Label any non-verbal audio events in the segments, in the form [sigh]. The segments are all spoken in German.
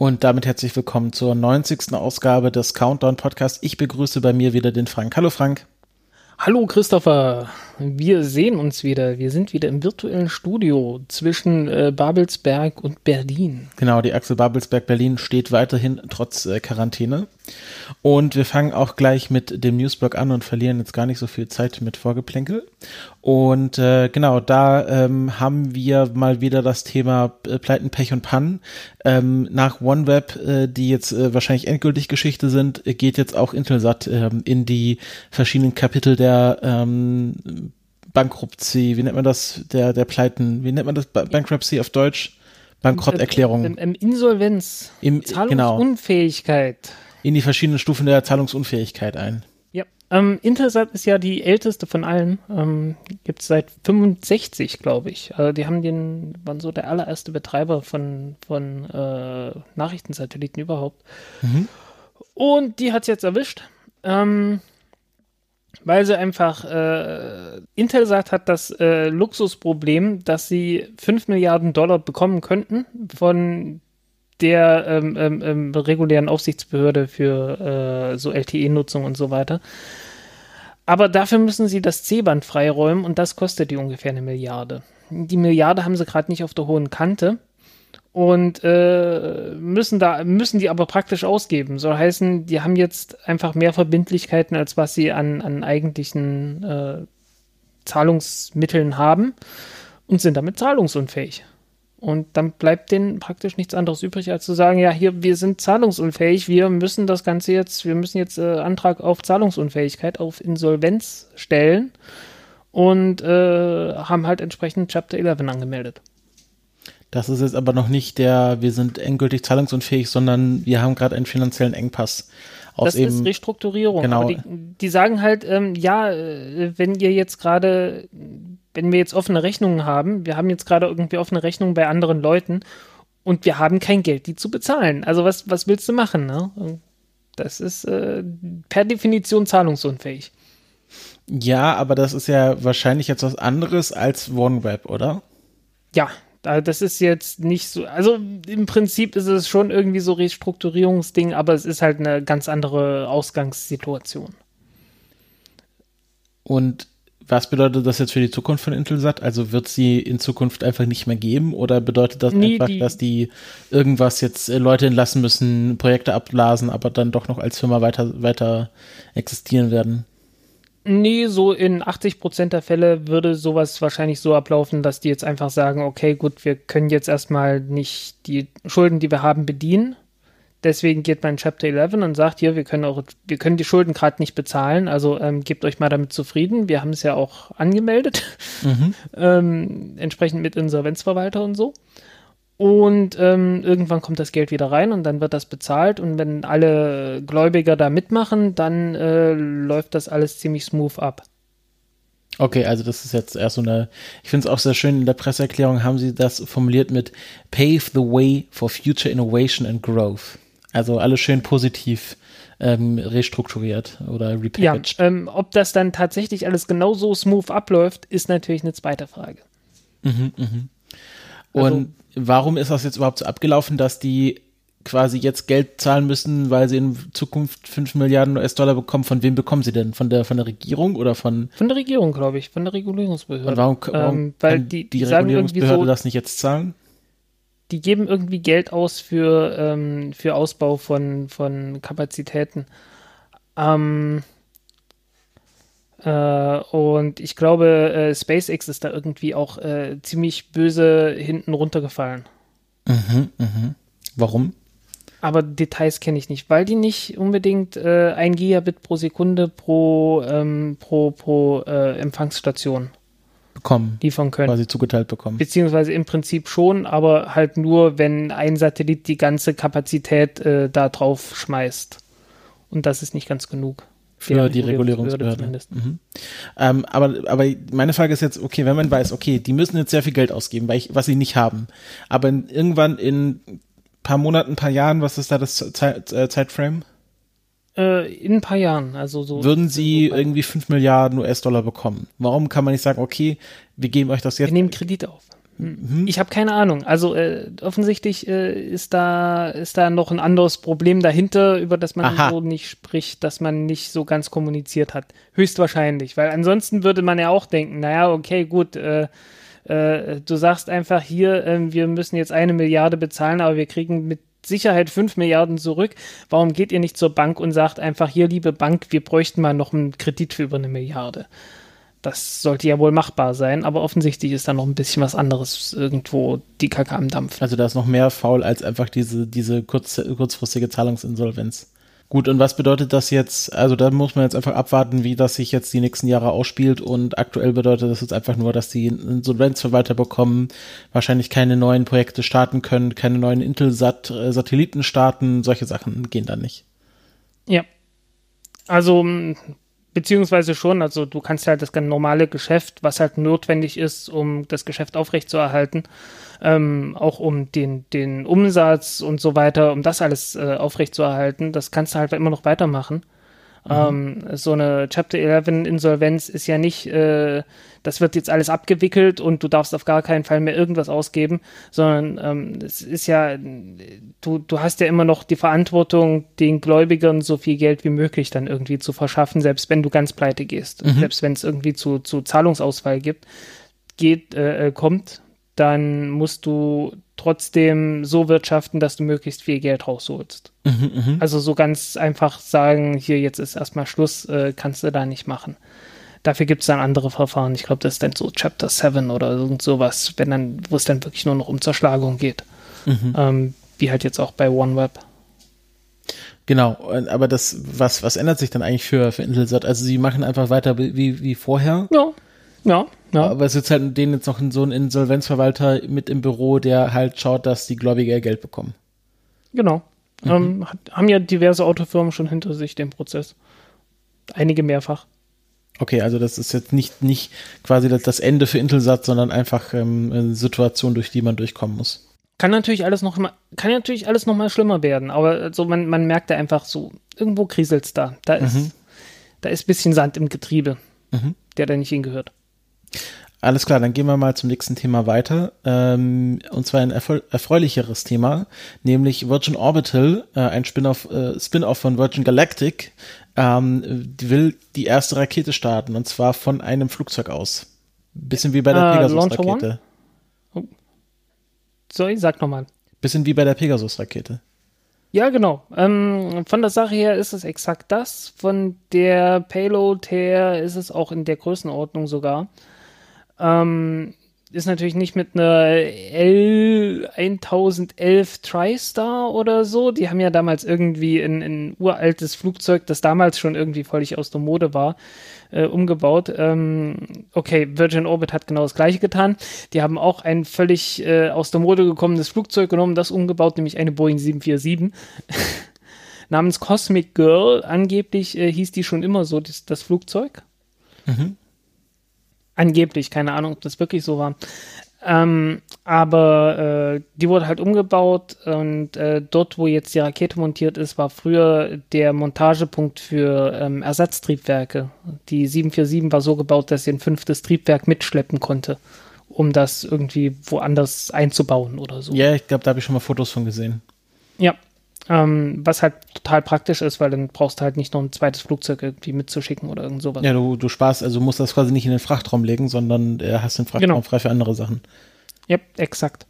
Und damit herzlich willkommen zur 90. Ausgabe des Countdown Podcasts. Ich begrüße bei mir wieder den Frank. Hallo Frank. Hallo Christopher, wir sehen uns wieder. Wir sind wieder im virtuellen Studio zwischen äh, Babelsberg und Berlin. Genau, die Achse Babelsberg-Berlin steht weiterhin trotz äh, Quarantäne. Und wir fangen auch gleich mit dem Newsblog an und verlieren jetzt gar nicht so viel Zeit mit Vorgeplänkel. Und äh, genau, da ähm, haben wir mal wieder das Thema äh, Pleiten, Pech und Pannen. Ähm, nach OneWeb, äh, die jetzt äh, wahrscheinlich endgültig Geschichte sind, geht jetzt auch Intelsat ähm, in die verschiedenen Kapitel der ähm, Bankruptcy, wie nennt man das, der, der Pleiten, wie nennt man das, Bankruptcy auf Deutsch? Bankrotterklärung. Im, im Insolvenz, Im, genau. Zahlungsunfähigkeit. In die verschiedenen Stufen der Zahlungsunfähigkeit ein. Ja, ähm, Intelsat ist ja die älteste von allen. Ähm, Gibt es seit 65, glaube ich. Also die haben den, waren so der allererste Betreiber von, von äh, Nachrichtensatelliten überhaupt. Mhm. Und die hat es jetzt erwischt. Ähm, weil sie einfach, äh, Intelsat hat das äh, Luxusproblem, dass sie 5 Milliarden Dollar bekommen könnten von der ähm, ähm, ähm, regulären Aufsichtsbehörde für äh, so LTE-Nutzung und so weiter. Aber dafür müssen sie das C-Band freiräumen und das kostet die ungefähr eine Milliarde. Die Milliarde haben sie gerade nicht auf der hohen Kante und äh, müssen da müssen die aber praktisch ausgeben. Soll heißen, die haben jetzt einfach mehr Verbindlichkeiten als was sie an, an eigentlichen äh, Zahlungsmitteln haben und sind damit zahlungsunfähig. Und dann bleibt denen praktisch nichts anderes übrig, als zu sagen, ja, hier, wir sind zahlungsunfähig, wir müssen das Ganze jetzt, wir müssen jetzt äh, Antrag auf Zahlungsunfähigkeit, auf Insolvenz stellen und äh, haben halt entsprechend Chapter 11 angemeldet. Das ist jetzt aber noch nicht der, wir sind endgültig zahlungsunfähig, sondern wir haben gerade einen finanziellen Engpass. Aus das eben, ist Restrukturierung. Genau. Aber die, die sagen halt, ähm, ja, äh, wenn ihr jetzt gerade, wenn wir jetzt offene Rechnungen haben, wir haben jetzt gerade irgendwie offene Rechnungen bei anderen Leuten und wir haben kein Geld, die zu bezahlen. Also was, was willst du machen? Ne? Das ist äh, per Definition zahlungsunfähig. Ja, aber das ist ja wahrscheinlich jetzt was anderes als OneWeb, oder? Ja, das ist jetzt nicht so, also im Prinzip ist es schon irgendwie so Restrukturierungsding, aber es ist halt eine ganz andere Ausgangssituation. Und was bedeutet das jetzt für die Zukunft von Intelsat? Also wird sie in Zukunft einfach nicht mehr geben oder bedeutet das Nee, einfach, die- dass die irgendwas jetzt äh, Leute entlassen müssen, Projekte abblasen, aber dann doch noch als Firma weiter, weiter existieren werden? Nee, so in 80 Prozent der Fälle würde sowas wahrscheinlich so ablaufen, dass die jetzt einfach sagen, okay, gut, wir können jetzt erstmal nicht die Schulden, die wir haben, bedienen. Deswegen geht man in Chapter 11 und sagt, hier, wir können auch, wir können die Schulden gerade nicht bezahlen, also ähm, gebt euch mal damit zufrieden. Wir haben es ja auch angemeldet, [laughs] ähm, entsprechend mit Insolvenzverwalter und so. Und ähm, irgendwann kommt das Geld wieder rein und dann wird das bezahlt. Und wenn alle Gläubiger da mitmachen, dann äh, läuft das alles ziemlich smooth ab. Okay, also das ist jetzt erst so eine, ich finde es auch sehr schön, in der Presseerklärung haben sie das formuliert mit Pave the way for future innovation and growth. Also alles schön positiv ähm, restrukturiert oder Ja, repackaged. ähm, ob das dann tatsächlich alles genauso smooth abläuft, ist natürlich eine zweite Frage. Und also- warum ist das jetzt überhaupt so abgelaufen, dass die quasi jetzt Geld zahlen müssen, weil sie in Zukunft 5 Milliarden US-Dollar bekommen? Von wem bekommen sie denn? Von der, von der Regierung oder von, Von der Regierung, glaube ich, von der Regulierungsbehörde. und warum, warum ähm, weil die, die, Regulierungsbehörde so, das nicht jetzt zahlen? die geben irgendwie Geld aus für, ähm, für Ausbau von, von Kapazitäten. Ähm, äh, und ich glaube, äh, SpaceX ist da irgendwie auch äh, ziemlich böse hinten runtergefallen. Warum? Aber Details kenne ich nicht, weil die nicht unbedingt äh, ein Gigabit pro Sekunde pro, ähm, pro, pro äh, Empfangsstation bekommen. liefern können. Quasi zugeteilt bekommen. Beziehungsweise im Prinzip schon, aber halt nur, wenn ein Satellit die ganze Kapazität äh, da drauf schmeißt. Und das ist nicht ganz genug. Für die Regulierungsbehörde. Mhm. Ähm, aber, aber meine Frage ist jetzt, okay, wenn man weiß, okay, die müssen jetzt sehr viel Geld ausgeben, weil ich, was sie nicht haben. Aber in, irgendwann in paar Monaten, paar Jahren, was ist da das Zeit, äh, Zeitframe? Äh, in ein paar Jahren, also so. Würden sie irgendwie 5 Milliarden US-Dollar bekommen? Warum kann man nicht sagen, okay, wir geben euch das jetzt? Wir nehmen Kredit auf. Mhm. Ich habe keine Ahnung. Also äh, offensichtlich äh, ist da ist da noch ein anderes Problem dahinter, über das man Aha. so nicht spricht, dass man nicht so ganz kommuniziert hat. Höchstwahrscheinlich, weil ansonsten würde man ja auch denken, naja, okay, gut, äh, äh, du sagst einfach hier, äh, wir müssen jetzt eine Milliarde bezahlen, aber wir kriegen mit Sicherheit 5 Milliarden zurück. Warum geht ihr nicht zur Bank und sagt einfach, hier, liebe Bank, wir bräuchten mal noch einen Kredit für über eine Milliarde? Das sollte ja wohl machbar sein, aber offensichtlich ist da noch ein bisschen was anderes irgendwo die Kacke am Dampf. Also da ist noch mehr faul als einfach diese, diese kurz, kurzfristige Zahlungsinsolvenz. Gut, und was bedeutet das jetzt? Also da muss man jetzt einfach abwarten, wie das sich jetzt die nächsten Jahre ausspielt. Und aktuell bedeutet das jetzt einfach nur, dass die Insolvenzverwalter bekommen, wahrscheinlich keine neuen Projekte starten können, keine neuen Intelsat-Satelliten starten. Solche Sachen gehen dann nicht. Ja. Also Beziehungsweise schon, also du kannst halt das ganz normale Geschäft, was halt notwendig ist, um das Geschäft aufrechtzuerhalten, ähm, auch um den, den Umsatz und so weiter, um das alles äh, aufrechtzuerhalten, das kannst du halt immer noch weitermachen. Mhm. Ähm, so eine Chapter 11 Insolvenz ist ja nicht, äh, das wird jetzt alles abgewickelt und du darfst auf gar keinen Fall mehr irgendwas ausgeben, sondern ähm, es ist ja, du, du hast ja immer noch die Verantwortung, den Gläubigern so viel Geld wie möglich dann irgendwie zu verschaffen, selbst wenn du ganz pleite gehst, mhm. selbst wenn es irgendwie zu, zu Zahlungsausfall gibt, geht, äh, äh kommt, dann musst du trotzdem so wirtschaften, dass du möglichst viel Geld rausholst. Mhm, mh. Also so ganz einfach sagen, hier jetzt ist erstmal Schluss, äh, kannst du da nicht machen. Dafür gibt es dann andere Verfahren. Ich glaube, das ist dann so Chapter 7 oder irgend sowas, wenn dann, wo es dann wirklich nur noch um Zerschlagung geht. Mhm. Ähm, wie halt jetzt auch bei OneWeb. Genau, aber das, was, was ändert sich dann eigentlich für, für Intelsat? Also sie machen einfach weiter wie, wie vorher? Ja, ja, ja. Aber es ist halt denen jetzt noch so ein Insolvenzverwalter mit im Büro, der halt schaut, dass die Gläubiger Geld bekommen. Genau. Mhm. Ähm, haben ja diverse Autofirmen schon hinter sich den Prozess. Einige mehrfach. Okay, also das ist jetzt nicht, nicht quasi das Ende für Intelsat, sondern einfach ähm, eine Situation, durch die man durchkommen muss. Kann natürlich alles noch mal, kann natürlich alles noch mal schlimmer werden, aber so man, man merkt da einfach so, irgendwo kriselt's da. Da ist, mhm. da ist bisschen Sand im Getriebe, mhm. der da nicht hingehört. Alles klar, dann gehen wir mal zum nächsten Thema weiter. Ähm, und zwar ein erfreulicheres Thema, nämlich Virgin Orbital, äh, ein Spin-off äh, Spin von Virgin Galactic, ähm, will die erste Rakete starten und zwar von einem Flugzeug aus. Bisschen wie bei der uh, Pegasus-Rakete. Oh. Sorry, sag nochmal. Bisschen wie bei der Pegasus-Rakete. Ja, genau. Ähm, von der Sache her ist es exakt das. Von der Payload her ist es auch in der Größenordnung sogar. Ähm, ist natürlich nicht mit einer L1011 TriStar oder so. Die haben ja damals irgendwie ein, ein uraltes Flugzeug, das damals schon irgendwie völlig aus der Mode war, äh, umgebaut. Ähm, okay, Virgin Orbit hat genau das gleiche getan. Die haben auch ein völlig äh, aus der Mode gekommenes Flugzeug genommen, das umgebaut, nämlich eine Boeing 747. [laughs] namens Cosmic Girl. Angeblich äh, hieß die schon immer so, das, das Flugzeug. Mhm. Angeblich, keine Ahnung, ob das wirklich so war. Ähm, aber äh, die wurde halt umgebaut und äh, dort, wo jetzt die Rakete montiert ist, war früher der Montagepunkt für ähm, Ersatztriebwerke. Die 747 war so gebaut, dass sie ein fünftes Triebwerk mitschleppen konnte, um das irgendwie woanders einzubauen oder so. Ja, ich glaube, da habe ich schon mal Fotos von gesehen. Ja, ähm, was halt total praktisch ist, weil dann brauchst du halt nicht noch ein zweites Flugzeug irgendwie mitzuschicken oder irgend sowas. Ja, du, du sparst, also musst das quasi nicht in den Frachtraum legen, sondern äh, hast den Frachtraum genau. frei für andere Sachen. Ja, exakt.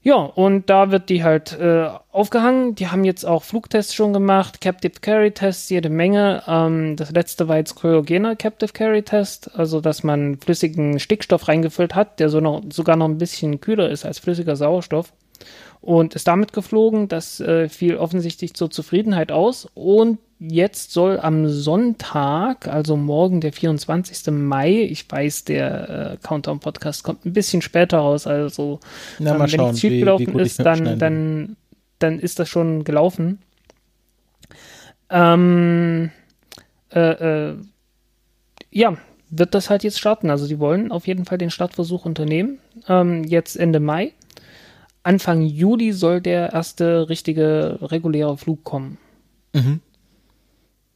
Ja, und da wird die halt äh, aufgehangen. Die haben jetzt auch Flugtests schon gemacht, Captive Carry Tests, jede Menge. Ähm, das letzte war jetzt kryogener Captive Carry Test, also dass man flüssigen Stickstoff reingefüllt hat, der so noch, sogar noch ein bisschen kühler ist als flüssiger Sauerstoff und ist damit geflogen. Das äh, fiel offensichtlich zur Zufriedenheit aus. Und jetzt soll am Sonntag, also morgen, der 24. Mai, ich weiß, der äh, Countdown-Podcast kommt ein bisschen später raus, also Na, mal wenn schauen, nichts schief wie- gelaufen wie ist, dann, dann, dann ist das schon gelaufen. Ähm, äh, äh, ja, wird das halt jetzt starten. Also die wollen auf jeden Fall den Startversuch unternehmen. Ähm, jetzt Ende Mai. Anfang Juli soll der erste richtige reguläre Flug kommen. Mhm.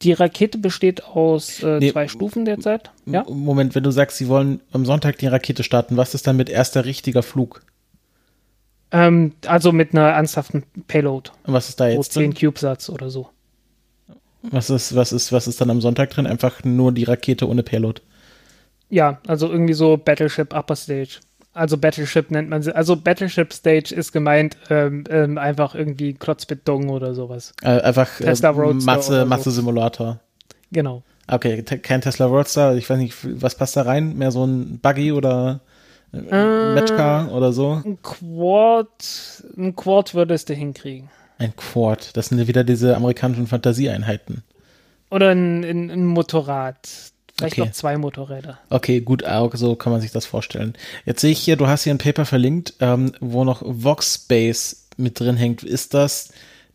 Die Rakete besteht aus äh, Nee, zwei Stufen derzeit. Ja. Moment, wenn du sagst, sie wollen am Sonntag die Rakete starten, was ist dann mit erster richtiger Flug? Ähm, also mit einer ernsthaften Payload. Und Was ist da So jetzt 10 drin? CubeSats oder so. Was ist, was ist, was ist dann am Sonntag drin? Einfach nur die Rakete ohne Payload. Ja, also irgendwie so Battleship Upper Stage. Also Battleship nennt man sie. Also Battleship Stage ist gemeint ähm, ähm, einfach irgendwie Klotzbetong oder sowas. Äh, einfach äh, Tesla Masse, oder so. Masse-Simulator. Genau. Okay, te- kein Tesla Roadster, ich weiß nicht, was passt da rein? Mehr so ein Buggy oder äh, Äh. Matchcar oder so? Ein Quad, ein Quad würdest du hinkriegen. Ein Quad, das sind ja wieder diese amerikanischen Fantasieeinheiten. Oder ein, ein, ein Motorrad. Vielleicht Okay. noch zwei Motorräder. Okay, gut, auch so kann man sich das vorstellen. Jetzt sehe ich hier, du hast hier ein Paper verlinkt, ähm, wo noch Voxbase mit drin hängt. Ist das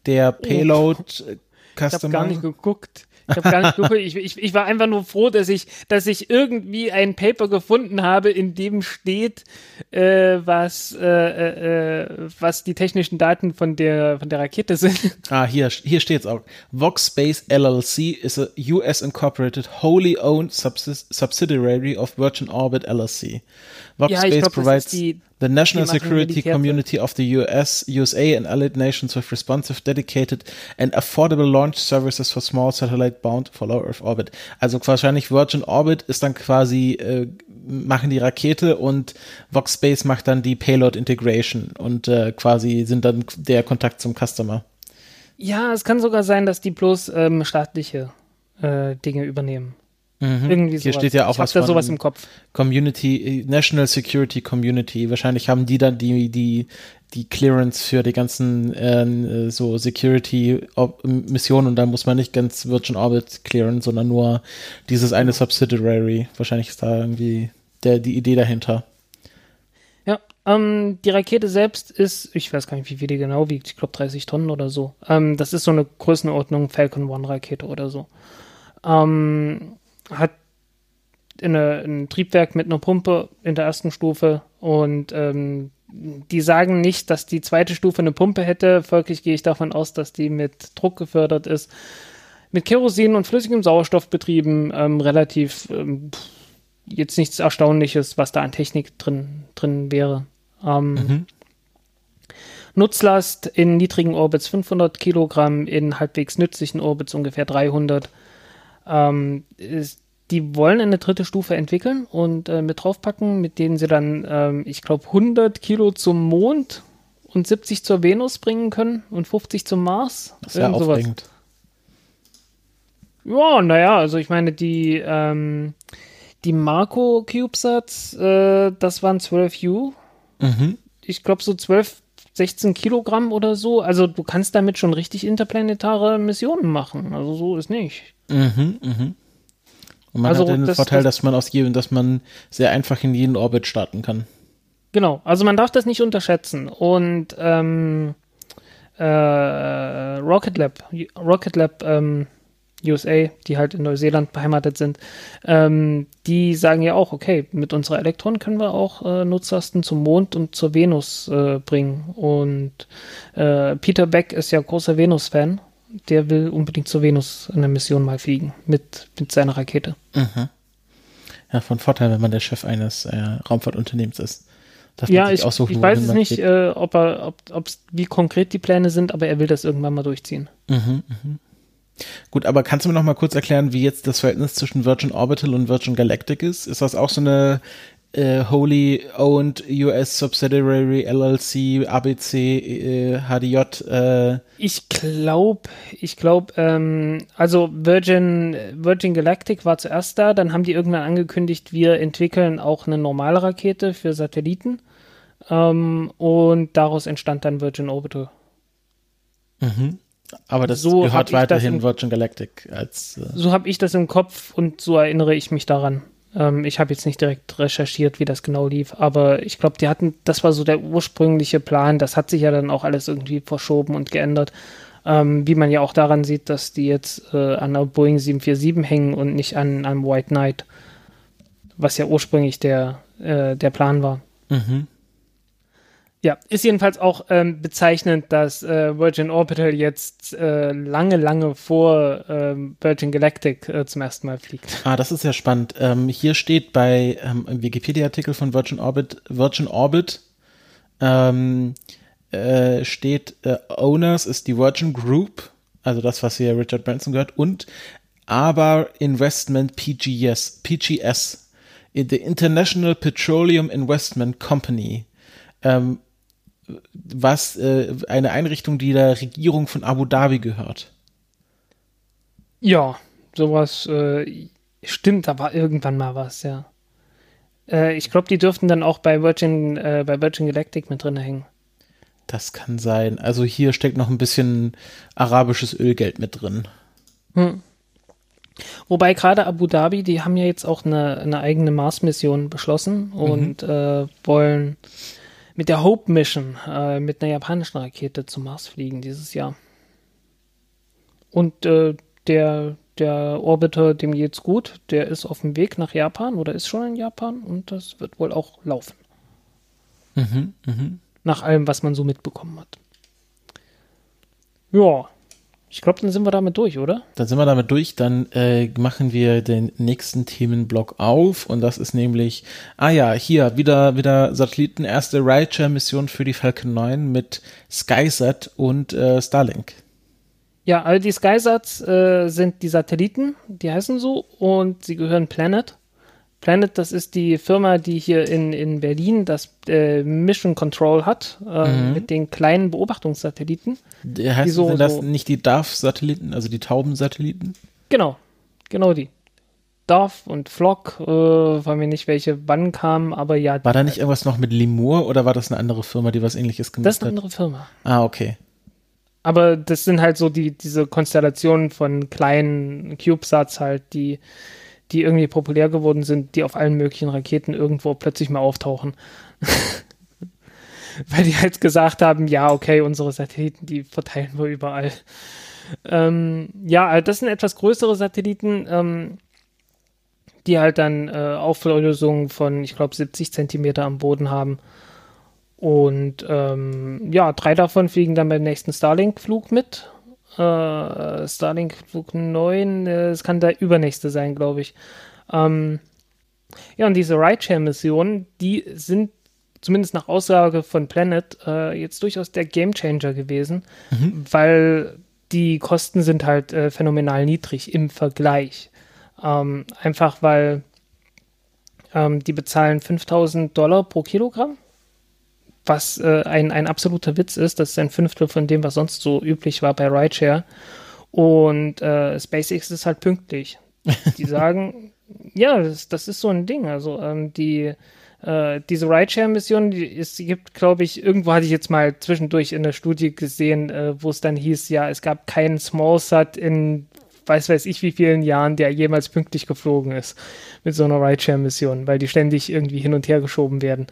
der Payload äh, Ich habe Customer? gar nicht geguckt. Ich habe gar nicht geguckt. Ich, ich, ich war einfach nur froh, dass ich, dass ich irgendwie ein Paper gefunden habe, in dem steht, äh, was, äh, äh, äh, was die technischen Daten von der, von der Rakete sind. Ah, hier, hier steht's auch. Voxbase LLC is a US incorporated, wholly owned subsidiary of Virgin Orbit LLC. Voxbase ich glaub, das provides the national security community of the US, USA and allied nations with responsive, dedicated and affordable launch services for small satellite bound for low Earth orbit. Also wahrscheinlich Virgin Orbit ist dann quasi, äh, machen die Rakete und Voxbase macht dann die Payload Integration und äh, quasi sind dann der Kontakt zum Customer. Ja, es kann sogar sein, dass die bloß ähm, staatliche äh, Dinge übernehmen. Irgendwie Mhm. Hier sowas. steht ja auch ich was da von- sowas im Kopf. Community, äh, National Security Community. Wahrscheinlich haben die dann die, die, die Clearance für die ganzen äh, so Security-Missionen und da muss man nicht ganz Virgin Orbit clearen, sondern nur dieses eine Subsidiary. Wahrscheinlich ist da irgendwie der, die Idee dahinter. Ja, ähm, die Rakete selbst ist, ich weiß gar nicht, wie viel die genau wiegt, ich glaube 30 Tonnen oder so. Ähm, das ist so eine Größenordnung Falcon One Rakete oder so. Ähm, hat eine, ein Triebwerk mit einer Pumpe in der ersten Stufe und ähm, die sagen nicht, dass die zweite Stufe eine Pumpe hätte. Folglich gehe ich davon aus, dass die mit Druck gefördert ist. Mit Kerosin und flüssigem Sauerstoff betrieben, ähm, relativ ähm, jetzt nichts Erstaunliches, was da an Technik drin, drin wäre. Ähm, Nutzlast in niedrigen Orbits 500 Kilogramm, in halbwegs nützlichen Orbits ungefähr 300. Ähm, ist, die wollen eine dritte Stufe entwickeln und äh, mit draufpacken, mit denen sie dann, ähm, ich glaube, 100 Kilo zum Mond und 70 zur Venus bringen können und 50 zum Mars. Das ist ja aufregend. Ja, naja, also ich meine, die, ähm, die Marco CubeSats, äh, das waren 12 U. Mhm. Ich glaube so 12, 16 Kilogramm oder so. Also du kannst damit schon richtig interplanetare Missionen machen. Also so ist nicht. Mhm, mhm. Und man Also hat den das- Vorteil, das- dass man aus jedem, dass man sehr einfach in jeden Orbit starten kann. Genau, also man darf das nicht unterschätzen. Und ähm, äh, Rocket Lab, Rocket Lab ähm, USA, die halt in Neuseeland beheimatet sind, ähm, die sagen ja auch, okay, mit unserer Elektron können wir auch äh, Nutzlasten zum Mond und zur Venus äh, bringen. Und äh, Peter Beck ist ja großer Venus-Fan. Der will unbedingt zur Venus eine Mission mal fliegen mit, mit seiner Rakete. Ja, von Vorteil, wenn man der Chef eines äh, Raumfahrtunternehmens ist. Darf Ja, ich, aussuchen, ich weiß es nicht, äh, ob er, ob, ob's, wie konkret die Pläne sind, aber er will das irgendwann mal durchziehen. Gut, aber kannst du mir noch mal kurz erklären, wie jetzt das Verhältnis zwischen Virgin Orbital und Virgin Galactic ist? Ist das auch so eine äh, wholly owned US Subsidiary LLC ABC äh, HDJ? Äh, Ich glaube, ich glaube, ähm, also Virgin, Virgin Galactic war zuerst da, dann haben die irgendwann angekündigt, wir entwickeln auch eine normale Rakete für Satelliten. Ähm, und daraus entstand dann Virgin Orbital. Aber das So gehört ich das weiterhin im- Virgin Galactic als. Äh, So habe ich das im Kopf und so erinnere ich mich daran. Ähm, ich habe jetzt nicht direkt recherchiert, wie das genau lief, aber ich glaube, die hatten, das war so der ursprüngliche Plan. Das hat sich ja dann auch alles irgendwie verschoben und geändert. Ähm, wie man ja auch daran sieht, dass die jetzt äh, an der Boeing 747 hängen und nicht an einem White Knight, was ja ursprünglich der, äh, der Plan war. mhm. Ja, ist jedenfalls auch ähm, bezeichnend, dass äh, Virgin Orbital jetzt äh, lange, lange vor ähm, Virgin Galactic äh, zum ersten Mal fliegt. Ah, das ist ja spannend. Ähm, hier steht bei ähm, Wikipedia-Artikel von Virgin Orbit, Virgin Orbit ähm, äh, steht, äh, Owners ist die Virgin Group, also das, was hier Richard Branson gehört, und aber Investment PGS, PGS, the International Petroleum Investment Company, ähm, was äh, eine Einrichtung, die der Regierung von Abu Dhabi gehört. Ja, sowas äh, stimmt, da war irgendwann mal was, ja. Äh, ich glaube, die dürften dann auch bei Virgin, äh, bei Virgin Galactic mit drin hängen. Das kann sein. Also hier steckt noch ein bisschen arabisches Ölgeld mit drin. Hm. Wobei gerade Abu Dhabi, die haben ja jetzt auch eine, eine eigene Mars-Mission beschlossen und äh, wollen mit der Hope Mission äh, mit einer japanischen Rakete zum Mars fliegen dieses Jahr. Und äh, der, der Orbiter, dem geht's gut, der ist auf dem Weg nach Japan oder ist schon in Japan und das wird wohl auch laufen. Mhm, mhm. Nach allem, was man so mitbekommen hat. Ja, ich glaube, dann sind wir damit durch, oder? Dann sind wir damit durch. Dann äh, machen wir den nächsten Themenblock auf. Und das ist nämlich, ah ja, hier wieder, wieder Satelliten, erste Rideshare-Mission für die Falcon 9 mit SkySat und äh, Starlink. Ja, also die Skysats äh, sind die Satelliten, die heißen so, und sie gehören Planet. Planet, das ist die Firma, die hier in, in Berlin das äh, Mission Control hat, äh, Mhm. mit den kleinen Beobachtungssatelliten. Heißt, so- sind das so- nicht die DARF-Satelliten, also die Taubensatelliten? Genau, genau die. Dorf und Flock, äh, weiß mir nicht, welche wann kamen, aber ja, War da nicht irgendwas noch mit Lemur oder war das eine andere Firma, die was ähnliches gemacht das ist eine hat? andere Firma. Ah, okay. Aber das sind halt so die, diese Konstellationen von kleinen CubeSats halt, die, die irgendwie populär geworden sind, die auf allen möglichen Raketen irgendwo plötzlich mal auftauchen. [laughs] Weil die halt gesagt haben, ja, okay, unsere Satelliten, die verteilen wir überall. Ähm, ja, also das sind etwas größere Satelliten, ähm, die halt dann äh, Auflösungen von, ich glaube, 70 Zentimeter am Boden haben. Und ähm, ja, drei davon fliegen dann beim nächsten Starlink-Flug mit. Äh, Starlink-Flug 9, äh, es kann der übernächste sein, glaube ich. Ähm, ja, und diese Rideshare-Missionen, die sind zumindest nach Aussage von Planet äh, jetzt durchaus der Gamechanger gewesen, weil die Kosten sind halt äh, phänomenal niedrig im Vergleich. Ähm, einfach weil ähm, die bezahlen 5000 Dollar pro Kilogramm was äh, ein, ein absoluter Witz ist. Das ist ein Fünftel von dem, was sonst so üblich war bei Rideshare. Und äh, SpaceX ist halt pünktlich. Die [laughs] sagen, ja, das, das ist so ein Ding. Also ähm, die äh, diese Rideshare-Mission, die es gibt, glaube ich, irgendwo hatte ich jetzt mal zwischendurch in der Studie gesehen, äh, wo es dann hieß, ja, es gab keinen Smallsat in weiß weiß ich wie vielen Jahren, der jemals pünktlich geflogen ist mit so einer Rideshare-Mission, weil die ständig irgendwie hin und her geschoben werden.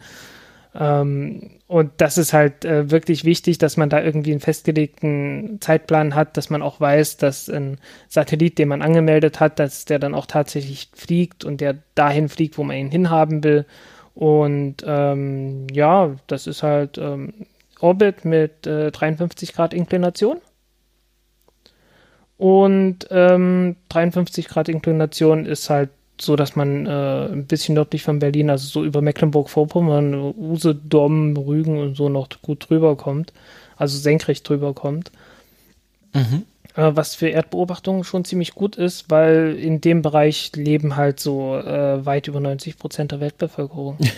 Ähm, und das ist halt äh, wirklich wichtig, dass man da irgendwie einen festgelegten Zeitplan hat, dass man auch weiß, dass ein Satellit, den man angemeldet hat, dass der dann auch tatsächlich fliegt und der dahin fliegt, wo man ihn hinhaben will. Und ähm, ja, das ist halt ähm, Orbit mit äh, 53 Grad Inklination. Und ähm, 53 Grad Inklination ist halt so, dass man äh, ein bisschen nördlich von Berlin, also so über Mecklenburg-Vorpommern, Usedom, Rügen und so noch gut drüber kommt, also senkrecht drüber kommt. Mhm. Äh, was für Erdbeobachtungen schon ziemlich gut ist, weil in dem Bereich leben halt so äh, weit über 90 Prozent der Weltbevölkerung. [laughs]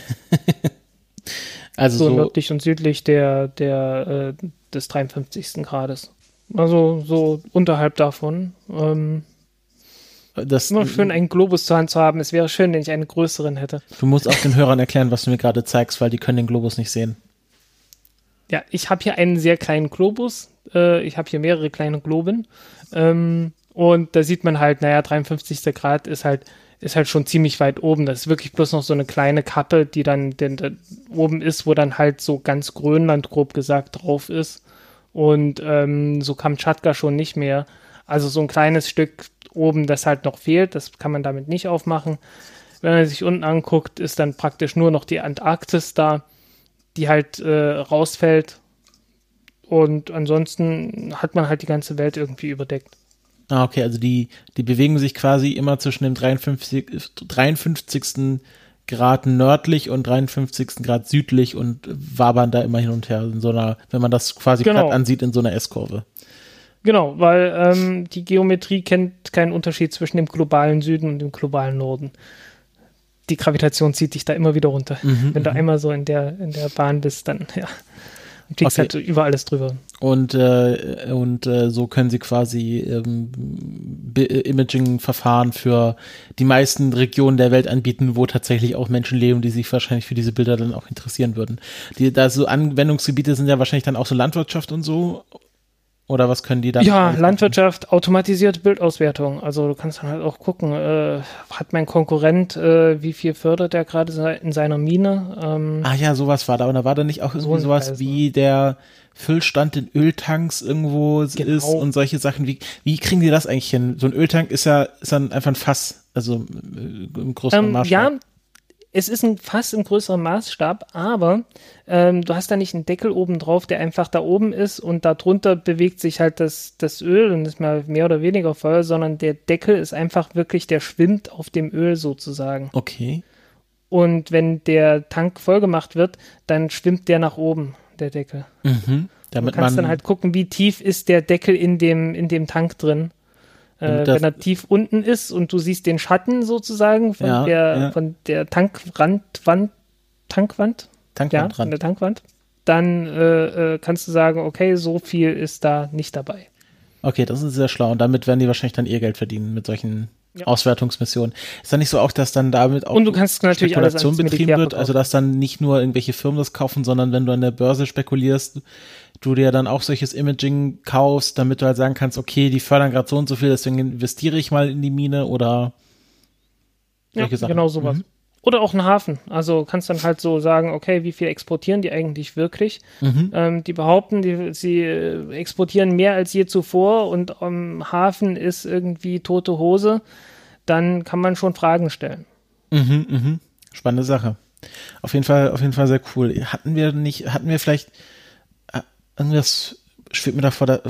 Also so, so, nördlich und südlich der, der äh, des 53. Grades. Also so unterhalb davon. Ähm, das, immer schön, einen Globus zur Hand zu haben. Es wäre schön, wenn ich einen größeren hätte. du musst auch den Hörern erklären, was du mir gerade zeigst, weil die können den Globus nicht sehen. Ja, ich habe hier einen sehr kleinen Globus, Äh, ich habe hier mehrere kleine Globen. Ähm, und da sieht man halt, naja, 53. Grad ist halt, ist halt schon ziemlich weit oben. Das ist wirklich bloß noch so eine kleine Kappe, die dann den, den, oben ist, wo dann halt so ganz Grönland, grob gesagt, drauf ist. Und ähm, so Kamtschatka schon nicht mehr. Also so ein kleines Stück oben, das halt noch fehlt, das kann man damit nicht aufmachen. Wenn man sich unten anguckt, ist dann praktisch nur noch die Antarktis da, die halt äh, rausfällt. Und ansonsten hat man halt die ganze Welt irgendwie überdeckt. Ah, okay, also die, die bewegen sich quasi immer zwischen dem 53, 53. Grad nördlich und 53. Grad südlich und wabern da immer hin und her in so einer, wenn man das quasi genau. platt ansieht, in so einer S-Kurve. Genau, weil ähm, die Geometrie kennt keinen Unterschied zwischen dem globalen Süden und dem globalen Norden. Die Gravitation zieht dich da immer wieder runter. Mhm, wenn du mhm. einmal so in der, in der Bahn bist, dann ja. Und fliegst okay. halt über alles drüber. Und, äh, und äh, so können sie quasi ähm, Imaging-Verfahren für die meisten Regionen der Welt anbieten, wo tatsächlich auch Menschen leben, die sich wahrscheinlich für diese Bilder dann auch interessieren würden. Die, da so Anwendungsgebiete sind ja wahrscheinlich dann auch so Landwirtschaft und so oder was können die dann? Ja, Landwirtschaft, automatisierte Bildauswertung. Also du kannst dann halt auch gucken, äh, hat mein Konkurrent, äh, wie viel fördert er gerade in seiner Mine? Ähm, ah ja, sowas war da. Und da war da nicht auch irgendwie so sowas Preis, wie der Füllstand in Öltanks irgendwo genau. ist und solche Sachen. Wie, wie kriegen die das eigentlich hin? So ein Öltank ist ja, ist dann einfach ein Fass, also äh, im großen ähm, Maßstab. Ja, es ist ein Fass im größeren Maßstab, aber ähm, du hast da nicht einen Deckel oben drauf, der einfach da oben ist und darunter bewegt sich halt das, das Öl und ist mal mehr oder weniger Feuer, sondern der Deckel ist einfach wirklich, der schwimmt auf dem Öl sozusagen. Okay. Und wenn der Tank vollgemacht wird, dann schwimmt der nach oben, der Deckel. Mhm. Damit du kannst dann halt gucken, wie tief ist der Deckel in dem, in dem Tank drin. Äh, wenn er tief unten ist und du siehst den Schatten sozusagen von ja, der ja. von der Tankwand, Wand, Tankwand, Tankwand ja, von der Tankwand, dann äh, äh, kannst du sagen, okay, so viel ist da nicht dabei. Okay, das ist sehr schlau und damit werden die wahrscheinlich dann ihr Geld verdienen mit solchen ja. Auswertungsmissionen. Ist dann nicht so auch, dass dann damit auch und du kannst natürlich Spekulation betrieben wird, also dass dann nicht nur irgendwelche Firmen das kaufen, sondern wenn du an der Börse spekulierst, du dir dann auch solches Imaging kaufst, damit du halt sagen kannst, okay, die fördern gerade so und so viel, deswegen investiere ich mal in die Mine oder solche ja, Sachen. genau sowas. Mhm. Oder auch ein Hafen. Also kannst dann halt so sagen, okay, wie viel exportieren die eigentlich wirklich? Mhm. Ähm, die behaupten, die, sie äh, exportieren mehr als je zuvor und am Hafen ist irgendwie tote Hose. Dann kann man schon Fragen stellen. Mhm, mhm. Spannende Sache. Auf jeden Fall, auf jeden Fall sehr cool. Hatten wir nicht, hatten wir vielleicht irgendwas schwebt mir davor, da,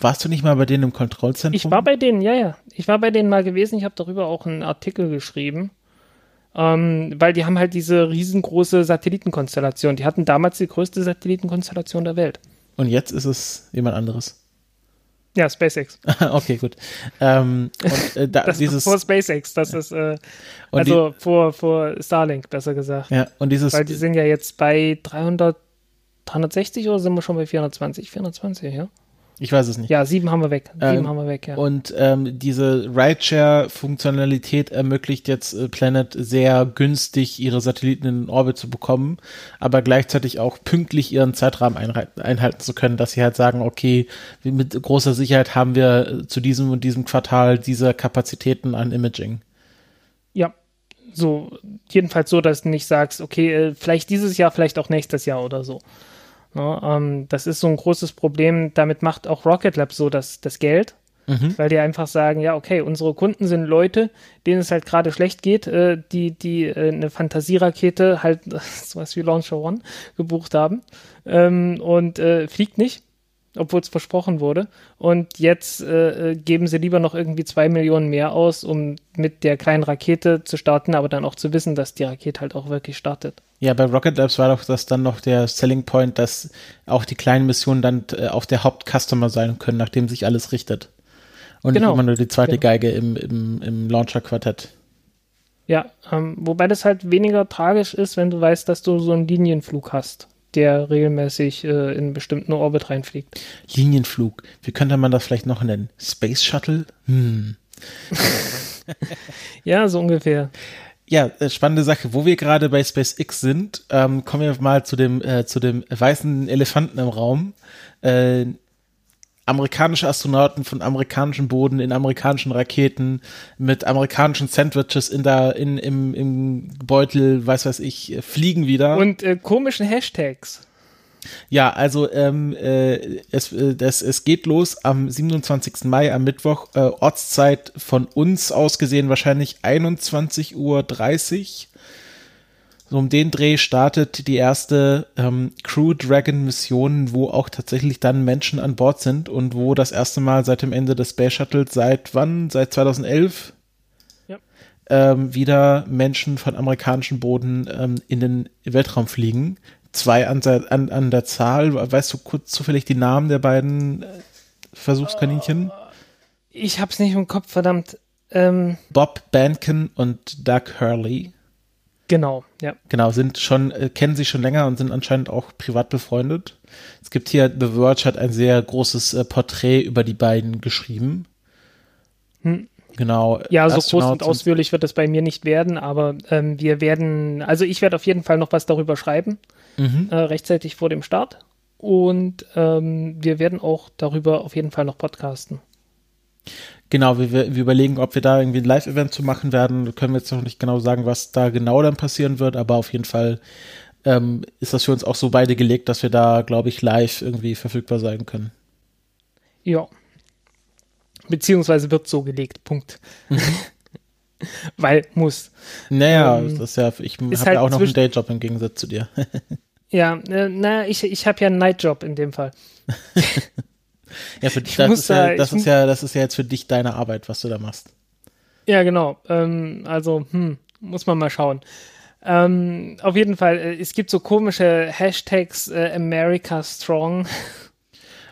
warst du nicht mal bei denen im Kontrollzentrum? Ich war bei denen, ja, ja. Ich war bei denen mal gewesen. Ich habe darüber auch einen Artikel geschrieben. Ähm, weil die haben halt diese riesengroße Satellitenkonstellation. Die hatten damals die größte Satellitenkonstellation der Welt. Und jetzt ist es jemand anderes. Ja, SpaceX. [laughs] okay, gut. Ähm, und, äh, da, [laughs] das dieses, vor SpaceX, das ist äh, also die, vor, vor Starlink, besser gesagt. Ja, und dieses. Weil die sind ja jetzt bei 300 360 oder sind wir schon bei 420? 420, ja? Ich weiß es nicht. Ja, sieben haben wir weg. Sieben ähm, haben wir weg, ja. Und ähm, diese Rideshare-Funktionalität ermöglicht jetzt äh, Planet sehr günstig, ihre Satelliten in den Orbit zu bekommen, aber gleichzeitig auch pünktlich ihren Zeitrahmen einhalten zu können, dass sie halt sagen, okay, mit großer Sicherheit haben wir äh, zu diesem und diesem Quartal diese Kapazitäten an Imaging. Ja, so, jedenfalls so, dass du nicht sagst, okay, äh, vielleicht dieses Jahr, vielleicht auch nächstes Jahr oder so. Ne, ähm, das ist so ein großes Problem. Damit macht auch Rocket Lab so das, das Geld. Mhm. Weil die einfach sagen, ja, okay, unsere Kunden sind Leute, denen es halt gerade schlecht geht, äh, die, die äh, eine Fantasierakete halt, [laughs] sowas wie Launcher One, gebucht haben ähm, und äh, fliegt nicht obwohl es versprochen wurde. Und jetzt äh, äh, geben sie lieber noch irgendwie zwei Millionen mehr aus, um mit der kleinen Rakete zu starten, aber dann auch zu wissen, dass die Rakete halt auch wirklich startet. Ja, bei Rocket Labs war doch das dann noch der Selling Point, dass auch die kleinen Missionen dann äh, auch der Hauptcustomer sein können, nachdem sich alles richtet. Und genau. nicht immer nur die zweite genau. Geige im, im, im Launcher-Quartett. Ja, ähm, wobei das halt weniger tragisch ist, wenn du weißt, dass du so einen Linienflug hast der regelmäßig äh, in einen bestimmten Orbit reinfliegt. Linienflug. Wie könnte man das vielleicht noch nennen? Space Shuttle? Hm. [laughs] ja, so ungefähr. Ja, äh, spannende Sache. Wo wir gerade bei SpaceX sind, ähm, kommen wir mal zu dem, äh, zu dem weißen Elefanten im Raum. Äh, amerikanische Astronauten von amerikanischen Boden in amerikanischen Raketen mit amerikanischen Sandwiches in der, in, im, im Beutel, weiß weiß ich, fliegen wieder. Und äh, komischen Hashtags. Ja, also ähm, äh, es, äh, das, es geht los am 27. Mai, am Mittwoch, äh, Ortszeit von uns aus gesehen wahrscheinlich 21.30 Uhr. So um den Dreh startet die erste ähm, Crew Dragon Mission, wo auch tatsächlich dann Menschen an Bord sind und wo das erste Mal seit dem Ende des Space Shuttle seit wann? Seit 2011? Ja. Ähm, wieder Menschen von amerikanischem Boden ähm, in den Weltraum fliegen zwei an der, an, an der Zahl. Weißt du kurz zufällig die Namen der beiden äh, Versuchskaninchen? Ich hab's nicht im Kopf, verdammt. Ähm, Bob Bankin und Doug Hurley. Genau, ja. Genau, sind schon, äh, kennen sich schon länger und sind anscheinend auch privat befreundet. Es gibt hier, The Verge hat ein sehr großes äh, Porträt über die beiden geschrieben. Hm. Genau. Ja, so groß und ausführlich wird das bei mir nicht werden, aber ähm, wir werden, also ich werde auf jeden Fall noch was darüber schreiben mhm. äh, rechtzeitig vor dem Start. Und ähm, wir werden auch darüber auf jeden Fall noch podcasten. Genau, wir, wir überlegen, ob wir da irgendwie ein Live-Event zu machen werden. Können wir jetzt noch nicht genau sagen, was da genau dann passieren wird, aber auf jeden Fall ähm, ist das für uns auch so beide gelegt, dass wir da, glaube ich, live irgendwie verfügbar sein können. Ja. Beziehungsweise wird so gelegt. Punkt. [laughs] Weil muss. Naja, ähm, das ist ja, ich habe halt ja auch noch einen Dayjob im Gegensatz zu dir. ja, äh, na, ich, ich habe ja einen Nightjob in dem Fall. [laughs] ja, für dich, das, ist, da, ja, das ist ja, das ist ja jetzt für dich deine Arbeit, was du da machst. Ja, genau. Ähm, also, hm, muss man mal schauen. Ähm, auf jeden Fall, äh, es gibt so komische Hashtags äh, America Strong. [laughs]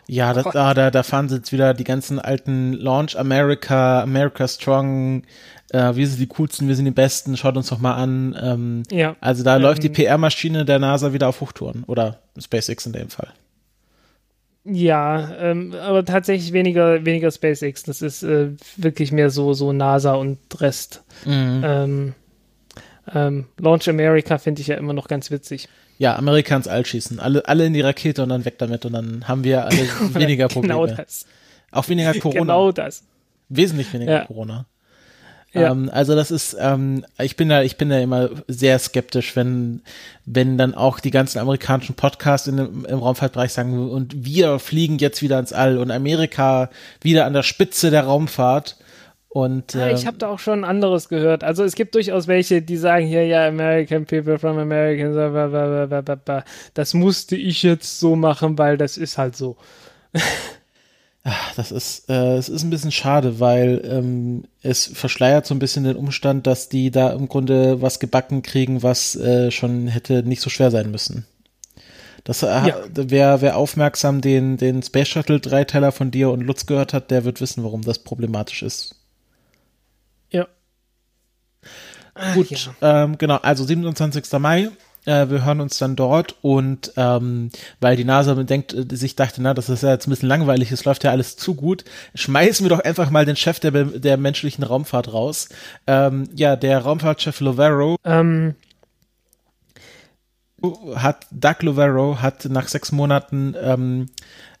Ja, das, ah, da, da fahren sie jetzt wieder die ganzen alten Launch America, America Strong, äh, wir sind die coolsten, wir sind die besten, schaut uns doch mal an. Ähm, ja. Also da ähm, läuft die PR-Maschine der NASA wieder auf Hochtouren oder SpaceX in dem Fall. Ja, ähm, aber tatsächlich weniger, weniger SpaceX. Das ist äh, wirklich mehr so, so NASA und Rest. Mhm. Ähm, ähm, Launch America finde ich ja immer noch ganz witzig. Ja, Amerika ins All schießen. Alle, alle in die Rakete und dann weg damit und dann haben wir alle [laughs] weniger genau Probleme. Genau das. Auch weniger Corona. Genau das. Wesentlich weniger ja. Corona. Ja. Ähm, also das ist, ähm, ich bin da, ich bin da immer sehr skeptisch, wenn, wenn dann auch die ganzen amerikanischen Podcasts in, im Raumfahrtbereich sagen, und wir fliegen jetzt wieder ins All und Amerika wieder an der Spitze der Raumfahrt. Und, äh, ich habe da auch schon anderes gehört. Also es gibt durchaus welche, die sagen hier, ja, American people from American, das musste ich jetzt so machen, weil das ist halt so. [laughs] Das ist, äh, es ist ein bisschen schade, weil ähm, es verschleiert so ein bisschen den Umstand, dass die da im Grunde was gebacken kriegen, was äh, schon hätte nicht so schwer sein müssen. Das äh, ja. wer, wer aufmerksam den, den Space Shuttle Dreiteiler von dir und Lutz gehört hat, der wird wissen, warum das problematisch ist. Ja. Ach, Gut, ja. Ähm, genau, also 27. Mai, äh, wir hören uns dann dort und ähm, weil die NASA denkt, äh, sich dachte, na, das ist ja jetzt ein bisschen langweilig, es läuft ja alles zu gut, schmeißen wir doch einfach mal den Chef der, der menschlichen Raumfahrt raus. Ähm, ja, der Raumfahrtchef Lovero ähm. hat Doug Lovero hat nach sechs Monaten ähm,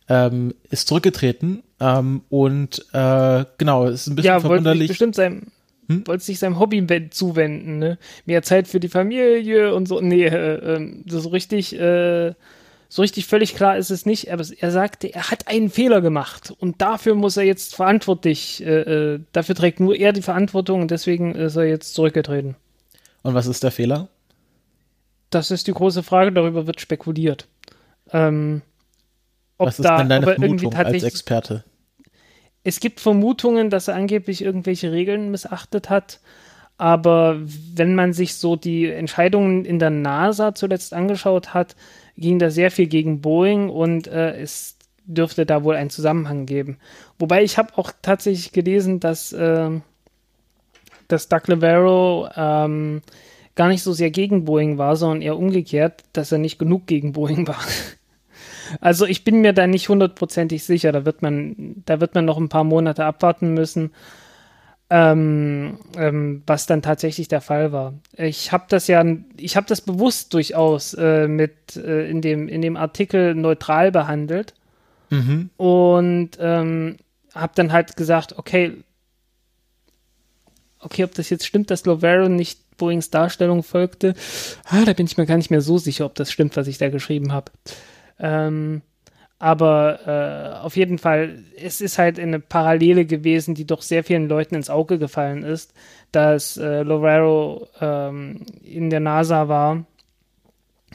ähm, ist zurückgetreten ähm, und äh, genau, ist ein bisschen ja, verwunderlich. Bestimmt sein hm? Wollte sich seinem Hobby zuwenden, ne? Mehr Zeit für die Familie und so. Nee, äh, äh, so richtig, äh, so richtig völlig klar ist es nicht. Aber er sagte, er hat einen Fehler gemacht und dafür muss er jetzt verantwortlich, äh, äh, dafür trägt nur er die Verantwortung und deswegen ist er jetzt zurückgetreten. Und was ist der Fehler? Das ist die große Frage, darüber wird spekuliert. Ähm, was ist da, denn deine Vermutung als Experte? Es gibt Vermutungen, dass er angeblich irgendwelche Regeln missachtet hat. Aber wenn man sich so die Entscheidungen in der NASA zuletzt angeschaut hat, ging da sehr viel gegen Boeing und äh, es dürfte da wohl einen Zusammenhang geben. Wobei ich habe auch tatsächlich gelesen, dass, äh, dass Doug Lavero ähm, gar nicht so sehr gegen Boeing war, sondern eher umgekehrt, dass er nicht genug gegen Boeing war. [laughs] Also ich bin mir da nicht hundertprozentig sicher. Da wird man, da wird man noch ein paar Monate abwarten müssen, ähm, ähm, was dann tatsächlich der Fall war. Ich habe das ja, ich habe das bewusst durchaus äh, mit äh, in dem in dem Artikel neutral behandelt. Mhm. Und ähm, habe dann halt gesagt, okay, okay, ob das jetzt stimmt, dass Lovero nicht Boeings Darstellung folgte, ah, da bin ich mir gar nicht mehr so sicher, ob das stimmt, was ich da geschrieben habe. Ähm, aber äh, auf jeden Fall, es ist halt eine Parallele gewesen, die doch sehr vielen Leuten ins Auge gefallen ist, dass äh, Lovero ähm, in der NASA war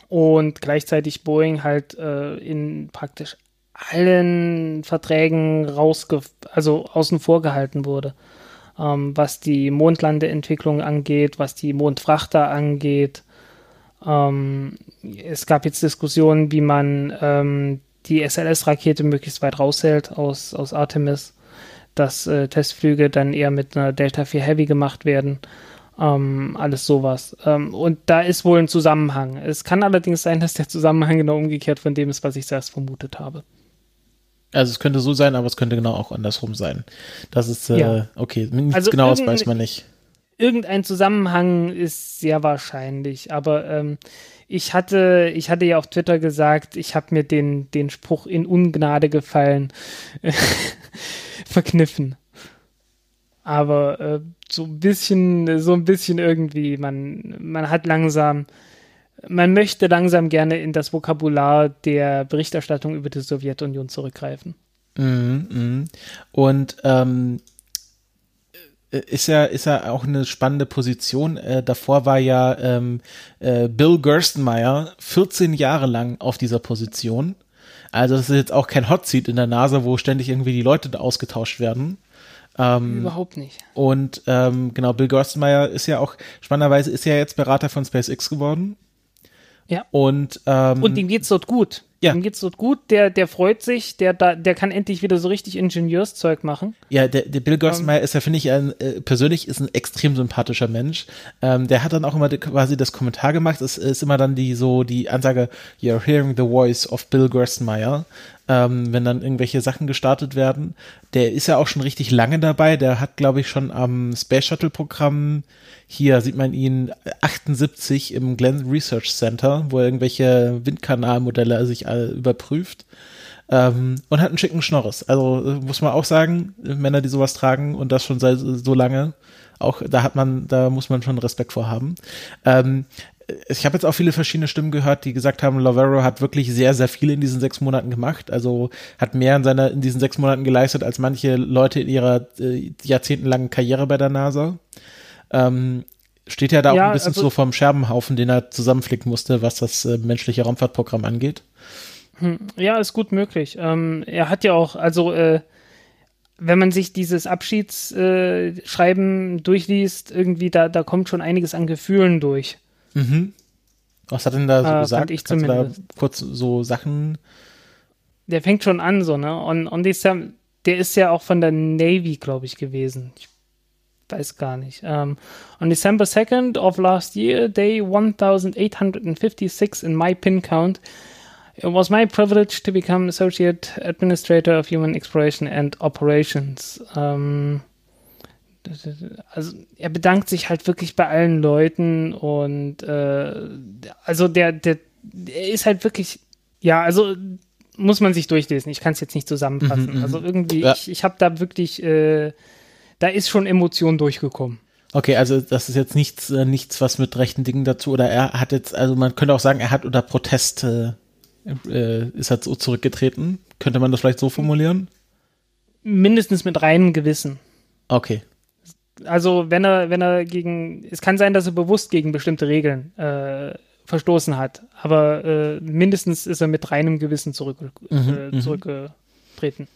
und gleichzeitig Boeing halt äh, in praktisch allen Verträgen rausge also außen vor gehalten wurde. Ähm, was die Mondlandeentwicklung angeht, was die Mondfrachter angeht. Ähm, es gab jetzt Diskussionen, wie man ähm, die SLS-Rakete möglichst weit raushält aus, aus Artemis, dass äh, Testflüge dann eher mit einer Delta 4 Heavy gemacht werden. Ähm, alles sowas. Ähm, und da ist wohl ein Zusammenhang. Es kann allerdings sein, dass der Zusammenhang genau umgekehrt von dem ist, was ich zuerst vermutet habe. Also es könnte so sein, aber es könnte genau auch andersrum sein. Das ist, äh, Ja. okay, nichts Also genaues irgendein- weiß man nicht. Irgendein Zusammenhang ist sehr wahrscheinlich, aber ähm, ich hatte, ich hatte ja auf Twitter gesagt, ich habe mir den, den Spruch in Ungnade gefallen [laughs] verkniffen. Aber äh, so ein bisschen, so ein bisschen irgendwie, man, man hat langsam, man möchte langsam gerne in das Vokabular der Berichterstattung über die Sowjetunion zurückgreifen. Mhm, mhm. Und ähm, äh, ist ja, ist ja auch eine spannende Position. Äh, davor war ja ähm, äh, Bill Gerstenmaier 14 Jahre lang auf dieser Position. Also das ist jetzt auch kein Hot Seat in der NASA, wo ständig irgendwie die Leute ausgetauscht werden. Ähm, Überhaupt nicht. und ähm, genau, Bill Gerstenmaier ist ja auch, spannenderweise ist ja jetzt Berater von SpaceX geworden. Ja. Und, ähm, Und ihm geht's dort gut. Ja. Ihm geht's dort gut, der, der freut sich, der, da, der kann endlich wieder so richtig Ingenieurszeug machen. Ja, der, der Bill Ähm. Gerstenmaier ist ja, finde ich, ein, äh, persönlich ist ein extrem sympathischer Mensch. Ähm, der hat dann auch immer quasi das Kommentar gemacht. Es ist immer dann die so die Ansage, you're hearing the voice of Bill Gerstenmaier. Ähm, wenn dann irgendwelche Sachen gestartet werden. Der ist ja auch schon richtig lange dabei. Der hat, glaube ich, schon am Space Shuttle Programm hier sieht man ihn 78 im Glenn Research Center, wo er irgendwelche Windkanalmodelle sich überprüft. Ähm, und hat einen schicken Schnorres. Also äh, muss man auch sagen, Männer, die sowas tragen und das schon seit so lange, auch da hat man, da muss man schon Respekt vor haben. Ähm, ich habe jetzt auch viele verschiedene Stimmen gehört, die gesagt haben, Lovero hat wirklich sehr, sehr viel in diesen sechs Monaten gemacht. Also hat mehr in seiner in diesen sechs Monaten geleistet als manche Leute in ihrer äh, jahrzehntelangen Karriere bei der NASA. Ähm, steht ja da auch Ja, ein bisschen also- so vom Scherbenhaufen, den er zusammenflicken musste, was das äh, menschliche Raumfahrtprogramm angeht. Ja, ist gut möglich. Ähm, er hat ja auch, also äh, wenn man sich dieses Abschiedsschreiben äh, durchliest, irgendwie da, da kommt schon einiges an Gefühlen durch. Mhm. Was hat denn da so Äh, gesagt? ich Kannst zumindest. kurz so Sachen? Der fängt schon an, so, ne? On, on December, der ist ja auch von der Navy, glaube ich, gewesen. Ich weiß gar nicht. Um, on December 2nd of last year, day 1856 in my pin count, it was my privilege to become Associate Administrator of Human Exploration and Operations. Um, also er bedankt sich halt wirklich bei allen Leuten und äh, also der, der, der ist halt wirklich, ja, also muss man sich durchlesen. Ich kann es jetzt nicht zusammenfassen. Mhm, mhm. also irgendwie, Ja. ich, ich habe da wirklich, äh, da ist schon Emotion durchgekommen. Okay, also das ist jetzt nichts, äh, nichts, was mit rechten Dingen dazu, oder er hat jetzt, also man könnte auch sagen, er hat unter Protest, äh, äh, ist er so zurückgetreten. Könnte man das vielleicht so formulieren? Mindestens mit reinem Gewissen. Okay. Also wenn er, wenn er gegen, es kann sein, dass er bewusst gegen bestimmte Regeln äh, verstoßen hat, aber äh, mindestens ist er mit reinem Gewissen zurück, Mhm, äh, zurückgetreten.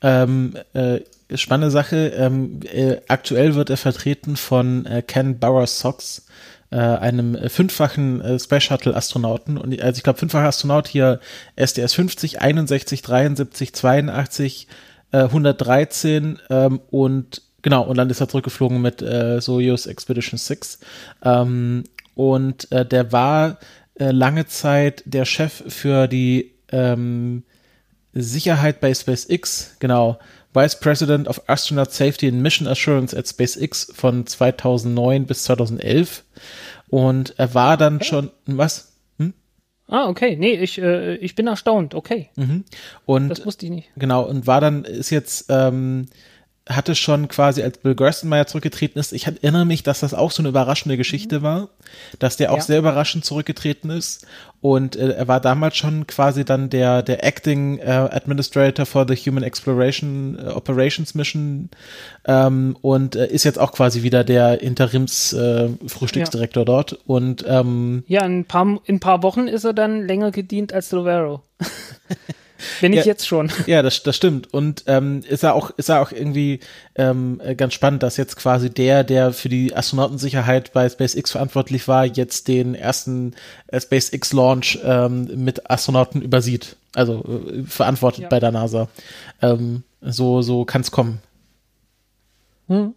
Ähm, äh, spannende Sache. Ähm, äh, aktuell wird er vertreten von äh, Ken Burrows-Sox, äh, einem äh, fünffachen äh, Space Shuttle Astronauten. Und also ich glaube, fünffacher Astronaut hier SDS 50, 61, 73, 82, äh, 113 ähm, und genau, und dann ist er zurückgeflogen mit äh, Soyuz Expedition 6. Ähm, und äh, der war äh, lange Zeit der Chef für die ähm, Sicherheit bei SpaceX, genau. Vice President of Astronaut Safety and Mission Assurance at SpaceX von 2009 bis 2011. Und er war dann schon, was? Hm? Ah, okay. Nee, ich, äh, ich bin erstaunt. Okay. Mhm. Und Das wusste ich nicht. Genau, und war dann, ist jetzt, ähm, hatte schon quasi, als Bill Gerstenmaier zurückgetreten ist, ich erinnere mich, dass das auch so eine überraschende Geschichte war, dass der auch Ja. sehr überraschend zurückgetreten ist. Und äh, er war damals schon quasi dann der, der Acting äh, Administrator for the Human Exploration äh, Operations Mission ähm, und äh, ist jetzt auch quasi wieder der Interims äh, Frühstücksdirektor dort. Und ähm, Ja, in ein, paar, in ein paar Wochen ist er dann länger gedient als Silvero. [laughs] Bin ich Ja. jetzt schon. Ja, das, das stimmt. Und ähm, ist ja auch, ist ja auch irgendwie ähm, äh, ganz spannend, dass jetzt quasi der, der für die Astronautensicherheit bei SpaceX verantwortlich war, jetzt den ersten äh, SpaceX-Launch ähm, mit Astronauten übersieht. Also äh, verantwortet Ja. bei der NASA. Ähm, so, so kann es kommen. Hm.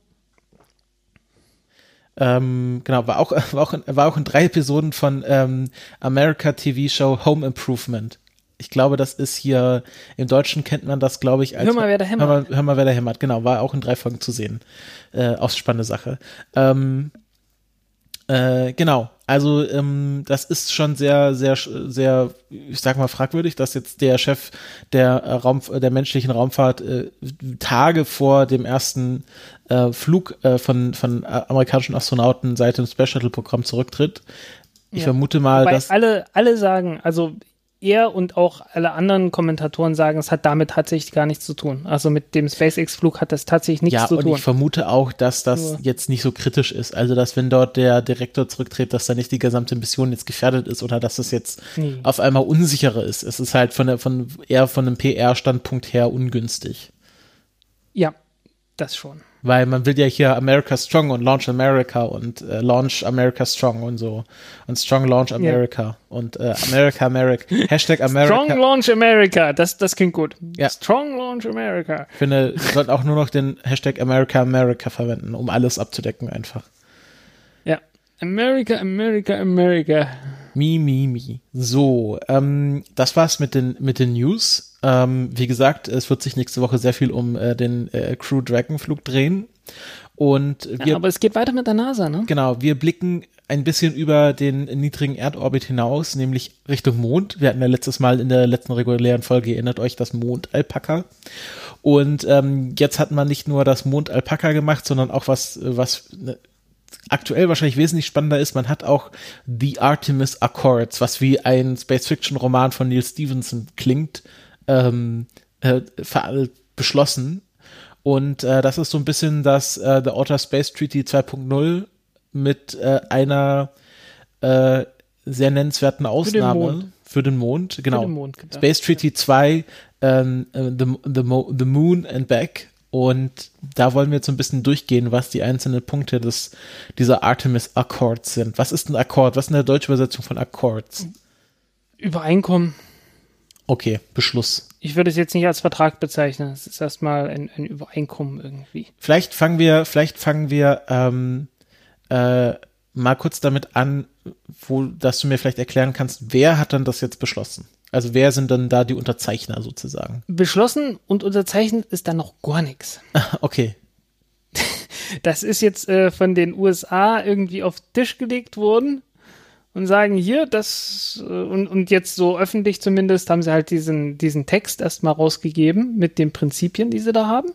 Ähm, genau, war auch, [laughs] war, auch in, war auch in drei Episoden von ähm, America TV Show Home Improvement. Ich glaube, das ist hier, im Deutschen kennt man das, glaube ich, als Hör mal, wer da hämmert. Hör mal, hör mal, wer da hämmert, genau, war auch in drei Folgen zu sehen. Äh, auch spannende Sache. Ähm, äh, genau, also ähm, das ist schon sehr, sehr, sehr, ich sag mal fragwürdig, dass jetzt der Chef der äh, Raum, der menschlichen Raumfahrt äh, Tage vor dem ersten äh, Flug äh, von von äh, amerikanischen Astronauten seit dem Space Shuttle Programm zurücktritt. Ich Ja. vermute mal, Wobei dass alle, alle sagen, also er und auch alle anderen Kommentatoren sagen, es hat damit tatsächlich gar nichts zu tun. Also mit dem SpaceX-Flug hat das tatsächlich nichts ja, zu und tun. ich vermute auch, dass das Nur- jetzt nicht so kritisch ist. Also, dass wenn dort der Direktor zurücktritt, dass da nicht die gesamte Mission jetzt gefährdet ist oder dass es jetzt Nee. auf einmal unsicherer ist. Es ist halt von der, von eher von einem PR-Standpunkt her ungünstig. Ja, das schon. Weil man will ja hier America Strong und Launch America und äh, Launch America Strong und so. Und Strong Launch America und äh, America America. [laughs] Hashtag America. Strong Launch America, das, das klingt gut. Ja. Strong Launch America. Ich finde, wir sollten auch nur noch den Hashtag America America verwenden, um alles abzudecken einfach. Ja. America, America, America. Mi, mi, mi. So, ähm, das war's mit den, mit den News. Ähm, wie gesagt, es wird sich nächste Woche sehr viel um äh, den äh, Crew Dragon Flug drehen. Und wir, Ja, aber es geht weiter mit der NASA, ne? genau, wir blicken ein bisschen über den niedrigen Erdorbit hinaus, nämlich Richtung Mond. Wir hatten ja letztes Mal in der letzten regulären Folge, erinnert euch, das Mondalpaka. Und ähm, jetzt hat man nicht nur das Mondalpaka gemacht, sondern auch was, was ne, aktuell wahrscheinlich wesentlich spannender ist, man hat auch The Artemis Accords, was wie ein Space-Fiction-Roman von Neil Stevenson klingt, ähm, äh, beschlossen. Und äh, das ist so ein bisschen das äh, The Outer Space Treaty 2.0 mit äh, einer äh, sehr nennenswerten Ausnahme Mond. für den Mond. Genau. den Mond gedacht, Space Treaty 2, ähm, äh, the, the, the Moon and Back. Und da wollen wir jetzt so ein bisschen durchgehen, was die einzelnen Punkte des, dieser Artemis Accords sind. Was ist ein Akkord? Was ist eine deutsche Übersetzung von Accords? Übereinkommen. Okay, Beschluss. Ich würde es jetzt nicht als Vertrag bezeichnen. Es ist erstmal ein, ein Übereinkommen irgendwie. Vielleicht fangen wir, vielleicht fangen wir ähm, äh, mal kurz damit an, wo, dass du mir vielleicht erklären kannst, wer hat dann das jetzt beschlossen? Also wer sind dann da die Unterzeichner sozusagen? Beschlossen und unterzeichnet ist dann noch gar nichts. [laughs] Okay. Das ist jetzt äh, von den USA irgendwie auf den Tisch gelegt worden und sagen hier, das äh, und, und jetzt so öffentlich zumindest haben sie halt diesen, diesen Text erstmal rausgegeben mit den Prinzipien, die sie da haben.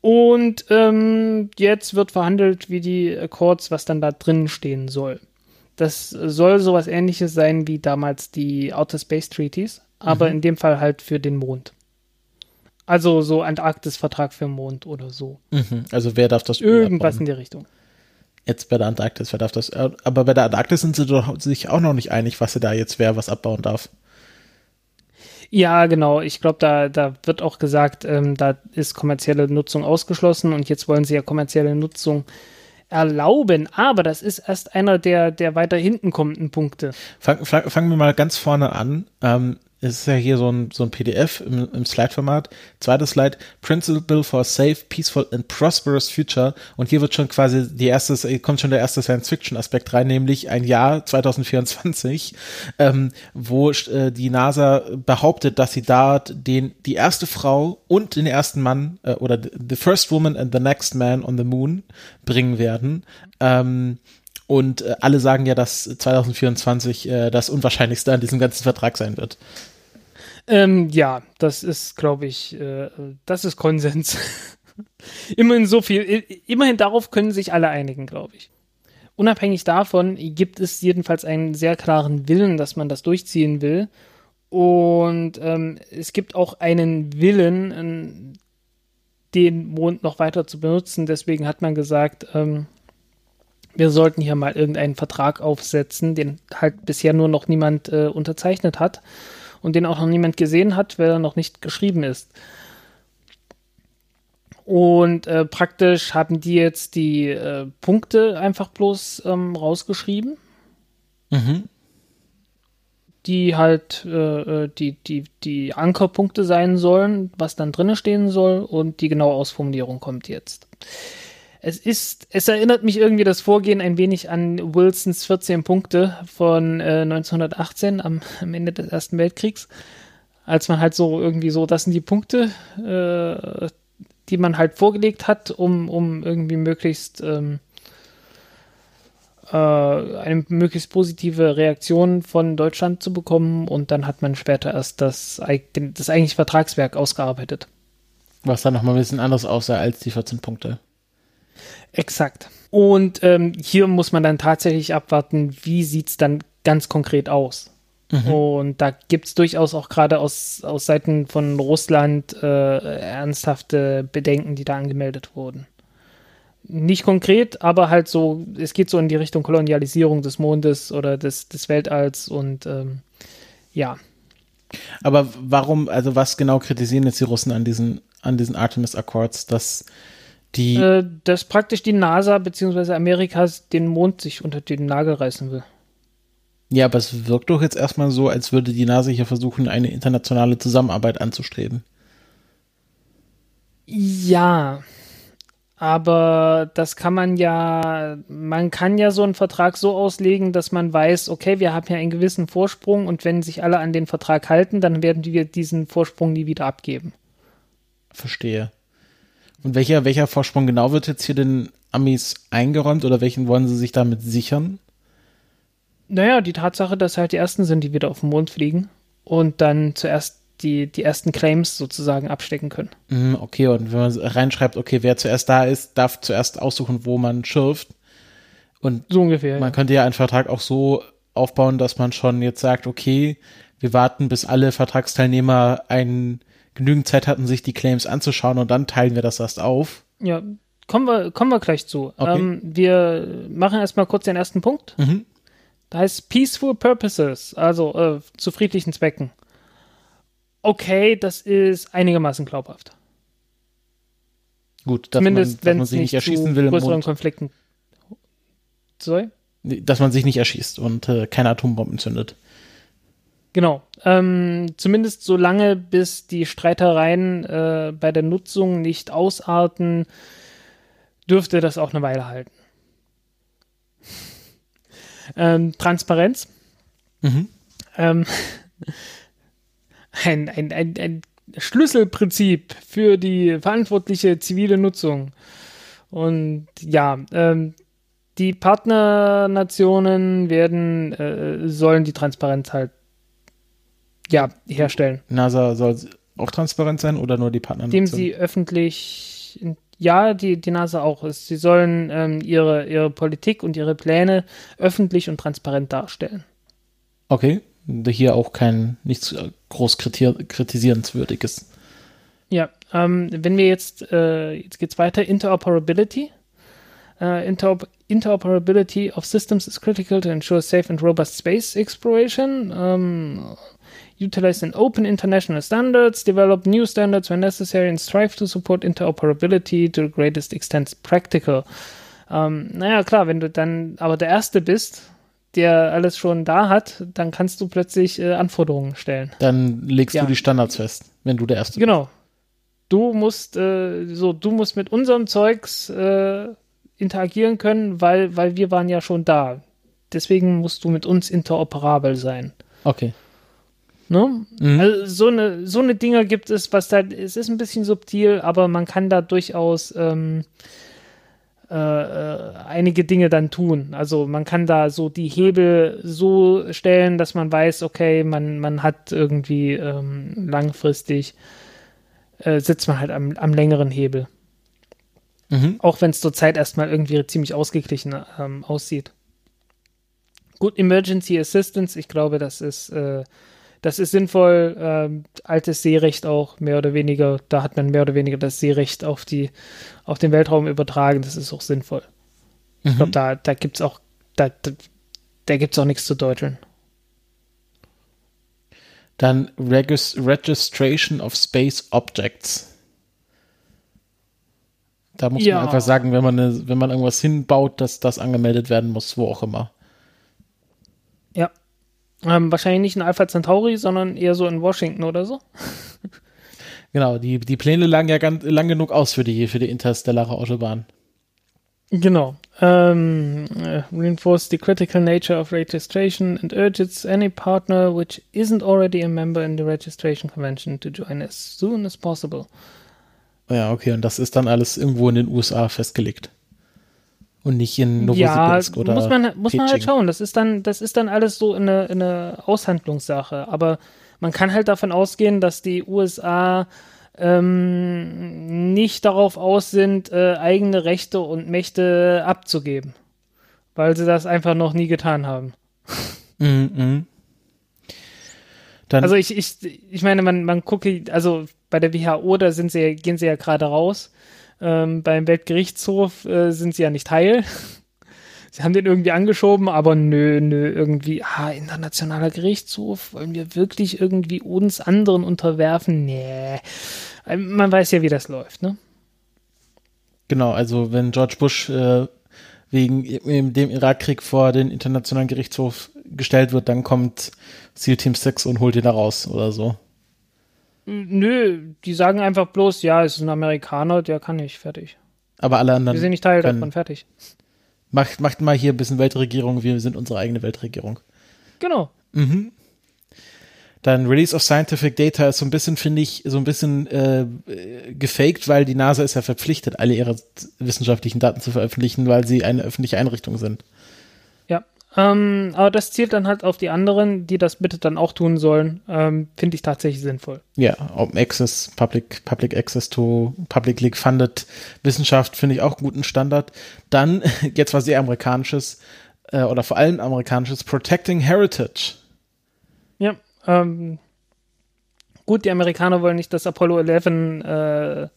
Und ähm, jetzt wird verhandelt, wie die Accords, was dann da drin stehen soll. Das soll sowas ähnliches sein wie damals die Outer Space Treaties, aber in dem Fall halt für den Mond. Also so Antarktis-Vertrag für den Mond oder so. Mhm. Also wer darf das Irgendwas in die Richtung. Jetzt bei der Antarktis, wer darf das? äh, Aber bei der Antarktis sind sie doch sich auch noch nicht einig, was sie da jetzt wer was abbauen darf. Ja, genau. Ich glaube, da, da wird auch gesagt, ähm, da ist kommerzielle Nutzung ausgeschlossen und jetzt wollen sie ja kommerzielle Nutzung erlauben. Aber das ist erst einer der, der weiter hinten kommenden Punkte. Fang, fang, fangen wir mal ganz vorne an. Ähm, es ist ja hier so ein, so ein PDF im, im Slide-Format. Zweites Slide, Principle for a Safe, Peaceful and Prosperous Future. Und hier wird schon quasi die erste, kommt schon der erste Science-Fiction-Aspekt rein, nämlich ein Jahr 2024, ähm, wo äh, die NASA behauptet, dass sie da den, die erste Frau und den ersten Mann äh, oder the first woman and the next man on the moon bringen werden. Ähm, Und äh, alle sagen ja, dass 2024 äh, das Unwahrscheinlichste an diesem ganzen Vertrag sein wird. Ähm, ja, das ist, glaube ich, äh, das ist Konsens. [laughs] immerhin so viel, immerhin darauf können sich alle einigen, glaube ich. Unabhängig davon gibt es jedenfalls einen sehr klaren Willen, dass man das durchziehen will. Und ähm, es gibt auch einen Willen, ähm, den Mond noch weiter zu benutzen. Deswegen hat man gesagt, ähm, wir sollten hier mal irgendeinen Vertrag aufsetzen, den halt bisher nur noch niemand äh, unterzeichnet hat und den auch noch niemand gesehen hat, weil er noch nicht geschrieben ist. Und äh, praktisch haben die jetzt die äh, Punkte einfach bloß ähm, rausgeschrieben. Mhm. Die halt äh, äh die, die, die Ankerpunkte sein sollen, was dann drinne stehen soll und die genaue Ausformulierung kommt jetzt. Es ist, es erinnert mich irgendwie das Vorgehen ein wenig an Wilsons 14 Punkte von äh, 1918 am, am, Ende des Ersten Weltkriegs, als man halt so irgendwie so, das sind die Punkte, äh, die man halt vorgelegt hat, um, um irgendwie möglichst ähm, äh, eine möglichst positive Reaktion von Deutschland zu bekommen und dann hat man später erst das, das eigentliche Vertragswerk ausgearbeitet. Was dann nochmal ein bisschen anders aussah als die 14 Punkte. Exakt. Und ähm, hier muss man dann tatsächlich abwarten, wie sieht es dann ganz konkret aus. Mhm. Und da gibt es durchaus auch gerade aus, aus Seiten von Russland äh, ernsthafte Bedenken, die da angemeldet wurden. Nicht konkret, aber halt so, es geht so in die Richtung Kolonialisierung des Mondes oder des, des Weltalls und ähm, ja. Aber warum, also was genau kritisieren jetzt die Russen an diesen, an diesen Artemis Accords, dass die. Äh, dass praktisch die NASA bzw. Amerikas den Mond sich unter den Nagel reißen will. Ja, aber es wirkt doch jetzt erstmal so, als würde die NASA hier versuchen, eine internationale Zusammenarbeit anzustreben. Ja, aber das kann man ja, man kann ja so einen Vertrag so auslegen, dass man weiß, okay, wir haben ja einen gewissen Vorsprung und wenn sich alle an den Vertrag halten, dann werden wir diesen Vorsprung nie wieder abgeben. Verstehe. Und welcher, welcher Vorsprung genau wird jetzt hier den Amis eingeräumt oder welchen wollen sie sich damit sichern? Naja, die Tatsache, dass halt die ersten sind, die wieder auf den Mond fliegen und dann zuerst die, die ersten Claims sozusagen abstecken können. Mhm, okay, und wenn man reinschreibt, okay, wer zuerst da ist, darf zuerst aussuchen, wo man schürft. Und so ungefähr. Man ja. könnte ja einen Vertrag auch so aufbauen, dass man schon jetzt sagt, okay, wir warten, bis alle Vertragsteilnehmer einen genügend Zeit hatten, sich die Claims anzuschauen und dann teilen wir das erst auf. Ja, kommen wir, kommen wir gleich zu. Okay. Ähm, wir machen erstmal kurz den ersten Punkt. Mhm. Da heißt Peaceful Purposes, also äh, zu friedlichen Zwecken. Okay, das ist einigermaßen glaubhaft. Gut, dass Zumindest wenn man sich nicht erschießen will. Größeren Konflikten. Sorry? Dass man sich nicht erschießt und äh, keine Atombomben zündet. Genau. Ähm, zumindest so lange, bis die Streitereien äh, bei der Nutzung nicht ausarten, dürfte das auch eine Weile halten. [laughs] Ähm, Transparenz. Mhm. Ähm, [laughs] ein, ein, ein, ein Schlüsselprinzip für die verantwortliche zivile Nutzung. Und ja, ähm, die Partnernationen werden, äh, sollen die Transparenz halt ja, herstellen. NASA soll auch transparent sein oder nur die Partner? Indem sie öffentlich, ja, die, die NASA auch ist. Sie sollen ähm, ihre, ihre Politik und ihre Pläne öffentlich und transparent darstellen. Okay, hier auch kein, nichts groß kritisierenswürdiges. Ja, ähm, wenn wir jetzt, äh, jetzt geht's weiter, Interoperability. Uh, interop interoperability of systems is critical to ensure safe and robust space exploration. Um, utilize an open international standards, develop new standards when necessary, and strive to support interoperability to the greatest extent practical. Ähm, naja, klar, wenn du dann aber der Erste bist, der alles schon da hat, dann kannst du plötzlich äh, Anforderungen stellen. Dann legst ja. du die Standards fest, wenn du der Erste genau. bist. Genau. Du musst, äh, so, du musst mit unserem Zeugs äh, interagieren können, weil, weil wir waren ja schon da. Deswegen musst du mit uns interoperabel sein. Okay. Ne? Mhm. Also so eine, so eine Dinger gibt es, was da, es ist ein bisschen subtil, aber man kann da durchaus ähm, äh, äh, einige Dinge dann tun. Also man kann da so die Hebel so stellen, dass man weiß, okay, man, man hat irgendwie ähm, langfristig, äh, sitzt man halt am, am längeren Hebel. Mhm. Auch wenn es zurzeit erstmal irgendwie ziemlich ausgeglichen ähm, aussieht. Gut, Emergency Assistance, ich glaube, das ist, äh, das ist sinnvoll. Ähm, altes Seerecht auch, mehr oder weniger, da hat man mehr oder weniger das Seerecht auf, die, auf den Weltraum übertragen, das ist auch sinnvoll. Mhm. Ich glaube, da, da gibt es auch, da, da, da gibt es auch nichts zu deuteln. Dann Regis Registration of Space Objects. Da muss ja. man einfach sagen, wenn man, eine, wenn man irgendwas hinbaut, dass das angemeldet werden muss, wo auch immer. Ja. Ähm, wahrscheinlich nicht in Alpha Centauri, sondern eher so in Washington oder so. [laughs] genau, die, die Pläne lagen ja ganz, lang genug aus für die, für die interstellare Autobahn. Genau. Um, uh, reinforce the critical nature of registration and urges any partner which isn't already a member in the registration convention to join as soon as possible. Ja, okay, und das ist dann alles irgendwo in den USA festgelegt. Und nicht in Novosibirsk ja, oder muss man, muss man halt schauen. Das ist dann, das ist dann alles so eine, eine Aushandlungssache. Aber man kann halt davon ausgehen, dass die USA ähm, nicht darauf aus sind, äh, eigene Rechte und Mächte abzugeben. Weil sie das einfach noch nie getan haben. Mhm. also ich, ich, ich meine, man, man gucke, also bei der WHO, da sind sie, gehen sie ja gerade raus. Ähm, beim Weltgerichtshof äh, sind sie ja nicht heil. [laughs] sie haben den irgendwie angeschoben, aber nö, nö, irgendwie, ah, internationaler Gerichtshof, wollen wir wirklich irgendwie uns anderen unterwerfen? Nee. Ähm, man weiß ja, wie das läuft, ne? Genau, also wenn George Bush äh, wegen dem Irakkrieg vor den Internationalen Gerichtshof gestellt wird, dann kommt SEAL Team 6 und holt ihn da raus oder so. Nö, die sagen einfach bloß, ja, es ist ein Amerikaner, der kann nicht, fertig. Aber alle anderen. Wir sind nicht Teil davon, fertig. Macht, macht mal hier ein bisschen Weltregierung, wir sind unsere eigene Weltregierung. Genau. Mhm. Dann Release of Scientific Data ist so ein bisschen, finde ich, so ein bisschen äh, gefaked, weil die NASA ist ja verpflichtet, alle ihre wissenschaftlichen Daten zu veröffentlichen, weil sie eine öffentliche Einrichtung sind. Ähm, aber das zielt dann halt auf die anderen, die das bitte dann auch tun sollen. Ähm, Finde ich tatsächlich sinnvoll. Ja, Open Access, Public, Public Access to Publicly Funded Wissenschaft finde ich auch einen guten Standard. Dann, [laughs] jetzt was sehr amerikanisches, äh, oder vor allem amerikanisches, Protecting Heritage. Ja, ähm, gut, die Amerikaner wollen nicht, dass Apollo 11 äh,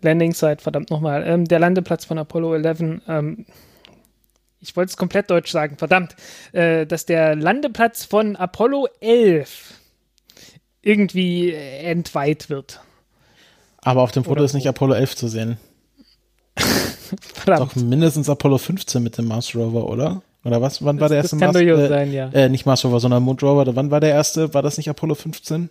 Landing Site, verdammt nochmal, ähm, der Landeplatz von Apollo 11 ähm, ich wollte es komplett deutsch sagen, verdammt, äh, dass der Landeplatz von Apollo 11 irgendwie entweiht wird. Aber auf dem Foto Oder ist nicht Apollo 11 zu sehen. [laughs] verdammt. Doch mindestens Apollo 15 mit dem Mars Rover, oder? Oder was? Wann das, war der erste Mars? Rover? äh, sein, ja. Äh, nicht Mars Rover, sondern Moon Rover. Wann war der erste? War das nicht Apollo 15?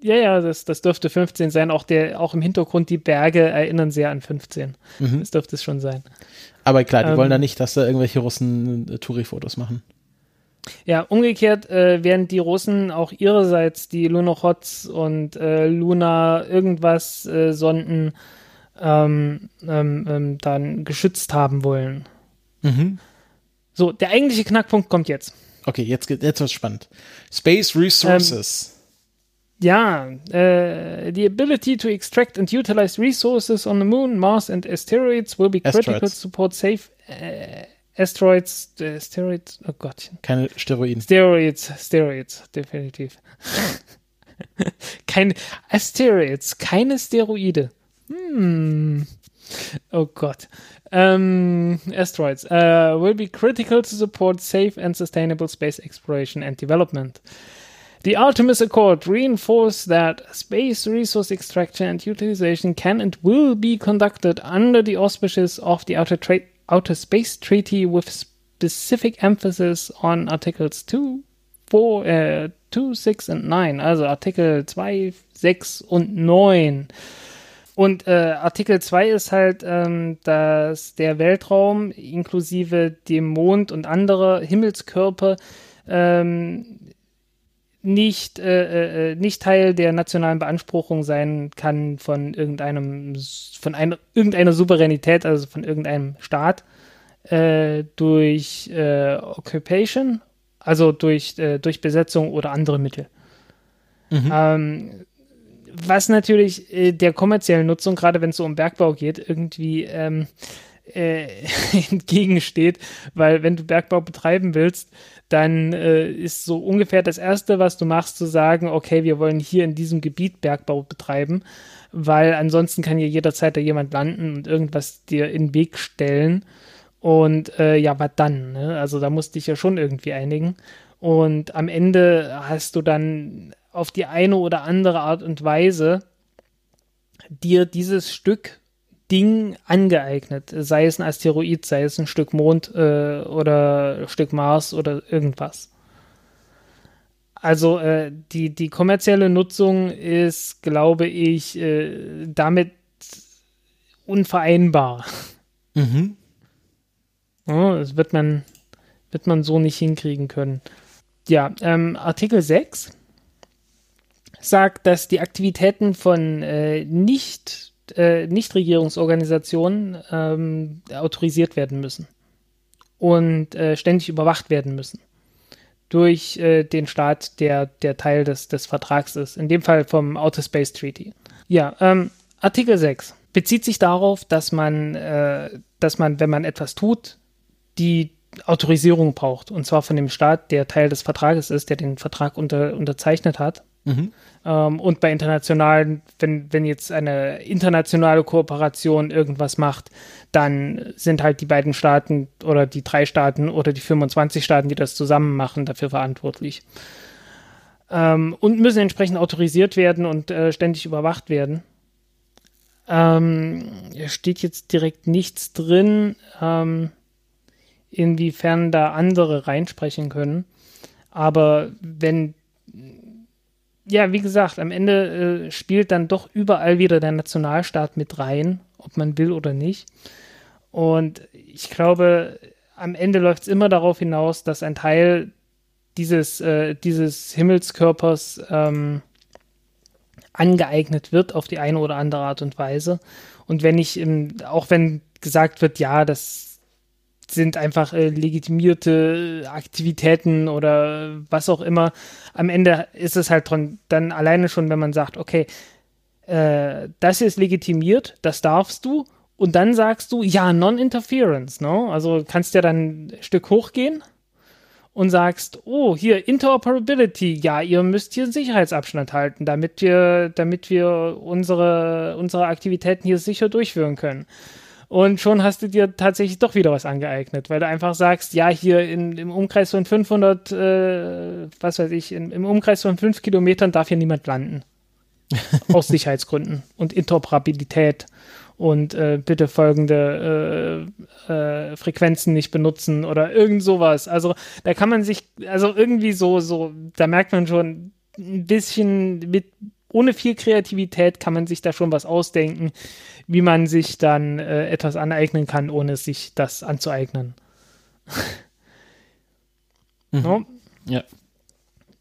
Ja, ja, das, das dürfte 15 sein. Auch, der, auch im Hintergrund die Berge erinnern sehr an 15. Mhm. Das dürfte es schon sein. Aber klar, die ähm, wollen da nicht, dass da irgendwelche Russen äh, Touri-Fotos machen. Ja, umgekehrt äh, werden die Russen auch ihrerseits die Lunochots und äh, Luna irgendwas äh, Sonden ähm, ähm, ähm, dann geschützt haben wollen. Mhm. So, der eigentliche Knackpunkt kommt jetzt. Okay, jetzt, jetzt wird's spannend. Space Resources. Ähm, ja, uh, the ability to extract and utilize resources on the moon, Mars, and asteroids will be critical asteroids. to support safe uh, asteroids, uh, asteroids, oh Gott. Keine Steroiden. Steroids, Steroids, definitiv. [laughs] keine Asteroids, keine Steroide. Hm. Oh Gott. Um, asteroids uh, will be critical to support safe and sustainable space exploration and development. The Artemis Accord reinforced that space resource extraction and utilization can and will be conducted under the auspices of the Outer, Tra- Outer Space Treaty with specific emphasis on Articles 2, 4, äh, 2, 6 und 9, also Artikel 2, 6 und 9. Und äh, Artikel 2 ist halt, ähm, dass der Weltraum inklusive dem Mond und andere Himmelskörper ähm, nicht, äh, äh, nicht Teil der nationalen Beanspruchung sein kann von irgendeinem, von einer, irgendeiner Souveränität, also von irgendeinem Staat, äh, durch äh, Occupation, also durch, äh, durch Besetzung oder andere Mittel. Mhm. Ähm, was natürlich äh, der kommerziellen Nutzung, gerade wenn es so um Bergbau geht, irgendwie ähm, äh, [laughs] entgegensteht, weil wenn du Bergbau betreiben willst, dann äh, ist so ungefähr das Erste, was du machst, zu sagen, okay, wir wollen hier in diesem Gebiet Bergbau betreiben, weil ansonsten kann hier jederzeit da jemand landen und irgendwas dir in den Weg stellen. Und äh, ja, was dann? Ne? Also da musst du dich ja schon irgendwie einigen. Und am Ende hast du dann auf die eine oder andere Art und Weise dir dieses Stück Ding angeeignet, sei es ein Asteroid, sei es ein Stück Mond äh, oder ein Stück Mars oder irgendwas. Also äh, die, die kommerzielle Nutzung ist, glaube ich, äh, damit unvereinbar. Mhm. [laughs] Ja, das wird man, wird man so nicht hinkriegen können. Ja, ähm, Artikel 6 sagt, dass die Aktivitäten von äh, nicht, äh, Nichtregierungsorganisationen ähm, autorisiert werden müssen und äh, ständig überwacht werden müssen durch äh, den Staat, der, der Teil des, des Vertrags ist, in dem Fall vom Outer Space Treaty. Ja, ähm, Artikel 6 bezieht sich darauf, dass man, äh, dass man, wenn man etwas tut, die Autorisierung braucht. Und zwar von dem Staat, der Teil des Vertrages ist, der den Vertrag unter, unterzeichnet hat. Mhm. Ähm, und bei internationalen, wenn, wenn jetzt eine internationale Kooperation irgendwas macht, dann sind halt die beiden Staaten oder die drei Staaten oder die 25 Staaten, die das zusammen machen, dafür verantwortlich. Ähm, und müssen entsprechend autorisiert werden und äh, ständig überwacht werden. Ähm, steht jetzt direkt nichts drin, ähm, inwiefern da andere reinsprechen können. Aber wenn ja, wie gesagt, am Ende äh, spielt dann doch überall wieder der Nationalstaat mit rein, ob man will oder nicht. Und ich glaube, am Ende läuft es immer darauf hinaus, dass ein Teil dieses, äh, dieses Himmelskörpers ähm, angeeignet wird auf die eine oder andere Art und Weise. Und wenn ich, im, auch wenn gesagt wird, ja, das sind einfach äh, legitimierte Aktivitäten oder was auch immer. Am Ende ist es halt dann alleine schon, wenn man sagt, okay, äh, das ist legitimiert, das darfst du. Und dann sagst du, ja, Non-Interference, no? Also kannst ja dann ein Stück hochgehen und sagst, oh, hier Interoperability, ja, ihr müsst hier Sicherheitsabstand halten, damit wir, damit wir unsere, unsere Aktivitäten hier sicher durchführen können. Und schon hast du dir tatsächlich doch wieder was angeeignet, weil du einfach sagst, ja, hier in, im Umkreis von 500, äh, was weiß ich, in, im Umkreis von 5 Kilometern darf hier niemand landen. [laughs] Aus Sicherheitsgründen und Interoperabilität und äh, bitte folgende äh, äh, Frequenzen nicht benutzen oder irgend sowas. Also da kann man sich, also irgendwie so, so, da merkt man schon ein bisschen mit ohne viel Kreativität kann man sich da schon was ausdenken, wie man sich dann äh, etwas aneignen kann, ohne sich das anzueignen. [laughs] mhm. no? Ja.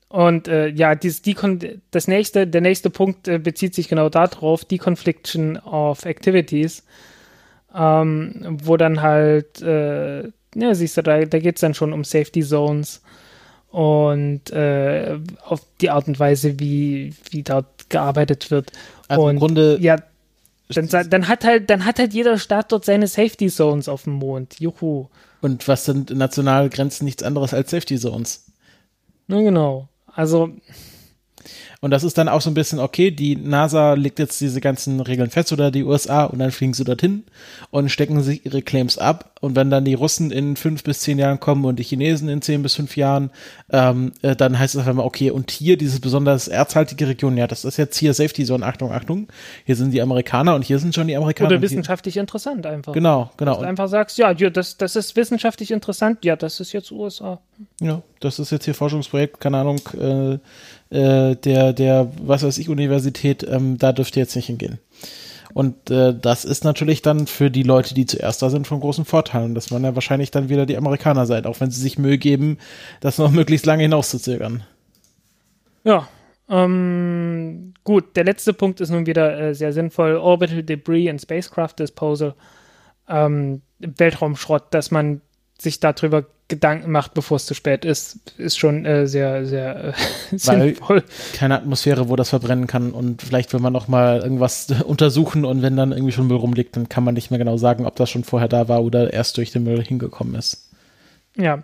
Und äh, ja, dies, die das nächste, der nächste Punkt äh, bezieht sich genau darauf, die Confliction of Activities, ähm, wo dann halt, äh, ja, siehst du, da, da geht es dann schon um Safety Zones und äh, auf die Art und Weise, wie, wie dort gearbeitet wird. Also und, im Grunde. Ja, dann, dann, hat halt, dann hat halt jeder Staat dort seine Safety Zones auf dem Mond. Juhu. Und was sind nationale Grenzen nichts anderes als Safety Zones? Nun genau. Also und das ist dann auch so ein bisschen, okay, die NASA legt jetzt diese ganzen Regeln fest oder die USA und dann fliegen sie dorthin und stecken sich ihre Claims ab. Und wenn dann die Russen in fünf bis zehn Jahren kommen und die Chinesen in zehn bis fünf Jahren, ähm, äh, dann heißt es auf einmal, okay, und hier diese besonders erzhaltige Region, ja, das ist jetzt hier Safety Zone, Achtung, Achtung, hier sind die Amerikaner und hier sind schon die Amerikaner. Oder wissenschaftlich interessant einfach. Genau, genau. Dass du einfach sagst, ja, das, das ist wissenschaftlich interessant, ja, das ist jetzt USA. Ja, das ist jetzt hier Forschungsprojekt, keine Ahnung, äh, äh, der, der, was weiß ich, Universität, ähm, da dürft ihr jetzt nicht hingehen. Und äh, das ist natürlich dann für die Leute, die zuerst da sind, von großem Vorteil. Und das werden ja wahrscheinlich dann wieder die Amerikaner sein, auch wenn sie sich Mühe geben, das noch [laughs] möglichst lange hinauszuzögern. Ja, ähm, gut, der letzte Punkt ist nun wieder äh, sehr sinnvoll. Orbital Debris and Spacecraft Disposal. Ähm, Weltraumschrott, dass man sich darüber Gedanken macht, bevor es zu spät ist, ist schon äh, sehr, sehr äh, [laughs] sinnvoll. Keine Atmosphäre, wo das verbrennen kann und vielleicht will man noch mal irgendwas [laughs] untersuchen und wenn dann irgendwie schon Müll rumliegt, dann kann man nicht mehr genau sagen, ob das schon vorher da war oder erst durch den Müll hingekommen ist. Ja.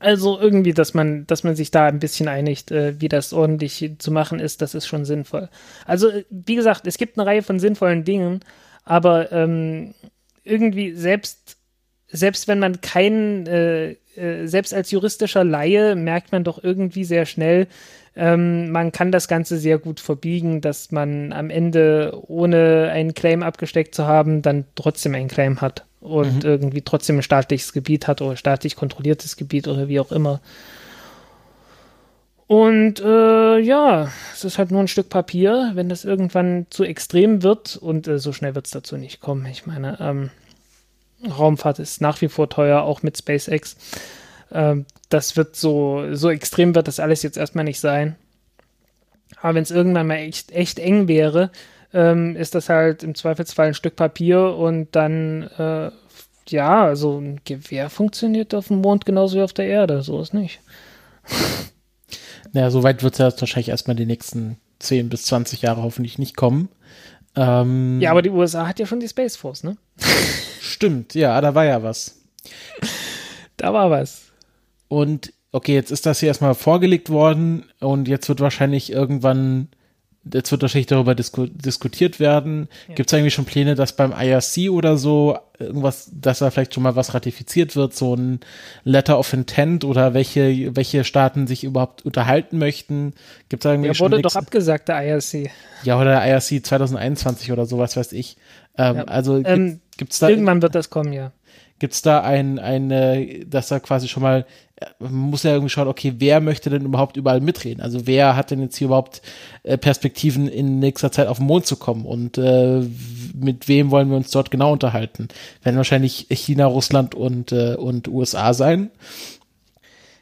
Also irgendwie, dass man, dass man sich da ein bisschen einigt, äh, wie das ordentlich zu machen ist, das ist schon sinnvoll. Also, wie gesagt, es gibt eine Reihe von sinnvollen Dingen, aber ähm, irgendwie selbst selbst wenn man keinen, äh, äh, selbst als juristischer Laie merkt man doch irgendwie sehr schnell, ähm, man kann das Ganze sehr gut verbiegen, dass man am Ende, ohne einen Claim abgesteckt zu haben, dann trotzdem einen Claim hat und mhm. irgendwie trotzdem ein staatliches Gebiet hat oder staatlich kontrolliertes Gebiet oder wie auch immer. Und äh, ja, es ist halt nur ein Stück Papier, wenn das irgendwann zu extrem wird und äh, so schnell wird es dazu nicht kommen. Ich meine, ähm, Raumfahrt ist nach wie vor teuer, auch mit SpaceX. Ähm, das wird so, so extrem wird das alles jetzt erstmal nicht sein. Aber wenn es irgendwann mal echt, echt eng wäre, ähm, ist das halt im Zweifelsfall ein Stück Papier und dann, äh, ja, also ein Gewehr funktioniert auf dem Mond genauso wie auf der Erde, so ist nicht. [laughs] Naja, so weit wird es ja wahrscheinlich erstmal die nächsten 10 bis 20 Jahre hoffentlich nicht kommen. Ähm, ja, aber die USA hat ja schon die Space Force, ne? [laughs] Stimmt, ja, da war ja was. Da war was. Und okay, jetzt ist das hier erstmal vorgelegt worden und jetzt wird wahrscheinlich irgendwann, jetzt wird wahrscheinlich darüber disku diskutiert werden. Ja. Gibt es eigentlich schon Pläne, dass beim IRC oder so irgendwas, dass da vielleicht schon mal was ratifiziert wird, so ein Letter of Intent oder welche, welche Staaten sich überhaupt unterhalten möchten? Gibt es irgendwie ja, schon wurde doch abgesagt, der IRC. Ja, oder der IRC 2021 oder sowas, weiß ich. Ähm, ja. Also ähm, gibt es da. Irgendwann wird das kommen, ja. Gibt es da ein, eine, dass da quasi schon mal, man muss ja irgendwie schauen, okay, wer möchte denn überhaupt überall mitreden? Also wer hat denn jetzt hier überhaupt äh, Perspektiven in nächster Zeit auf den Mond zu kommen? Und äh, mit wem wollen wir uns dort genau unterhalten? Werden wahrscheinlich China, Russland und, äh, und USA sein.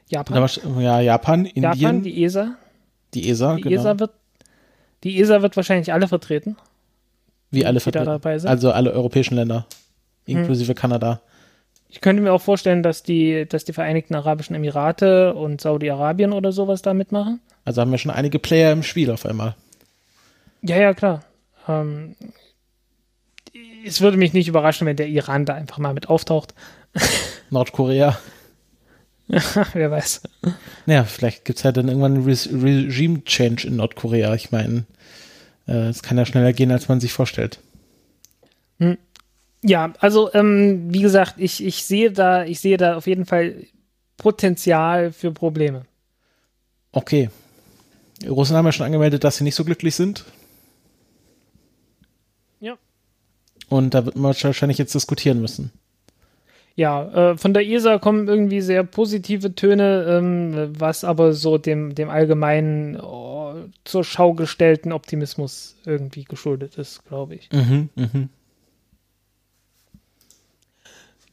Japan. Ja, Japan, Indien. Japan, die ESA. Die ESA, die genau. ESA wird, die ESA wird wahrscheinlich alle vertreten. Wie alle dabei sind. Also alle europäischen Länder, inklusive hm. Kanada. Ich könnte mir auch vorstellen, dass die, dass die Vereinigten Arabischen Emirate und Saudi-Arabien oder sowas da mitmachen. Also haben wir schon einige Player im Spiel auf einmal. Ja, ja, klar. Ähm, es würde mich nicht überraschen, wenn der Iran da einfach mal mit auftaucht. [laughs] Nordkorea. [laughs] Wer weiß. Naja, vielleicht gibt es halt dann irgendwann einen Re Regime-Change in Nordkorea. Ich meine, äh, es kann ja schneller gehen, als man sich vorstellt. Hm. Ja, also ähm, wie gesagt, ich, ich sehe da, ich sehe da auf jeden Fall Potenzial für Probleme. Okay. Russen haben ja schon angemeldet, dass sie nicht so glücklich sind. Ja. Und da wird man wahrscheinlich jetzt diskutieren müssen. Ja, äh, von der ESA kommen irgendwie sehr positive Töne, ähm, was aber so dem, dem allgemeinen oh, zur Schau gestellten Optimismus irgendwie geschuldet ist, glaube ich. Mhm, mh.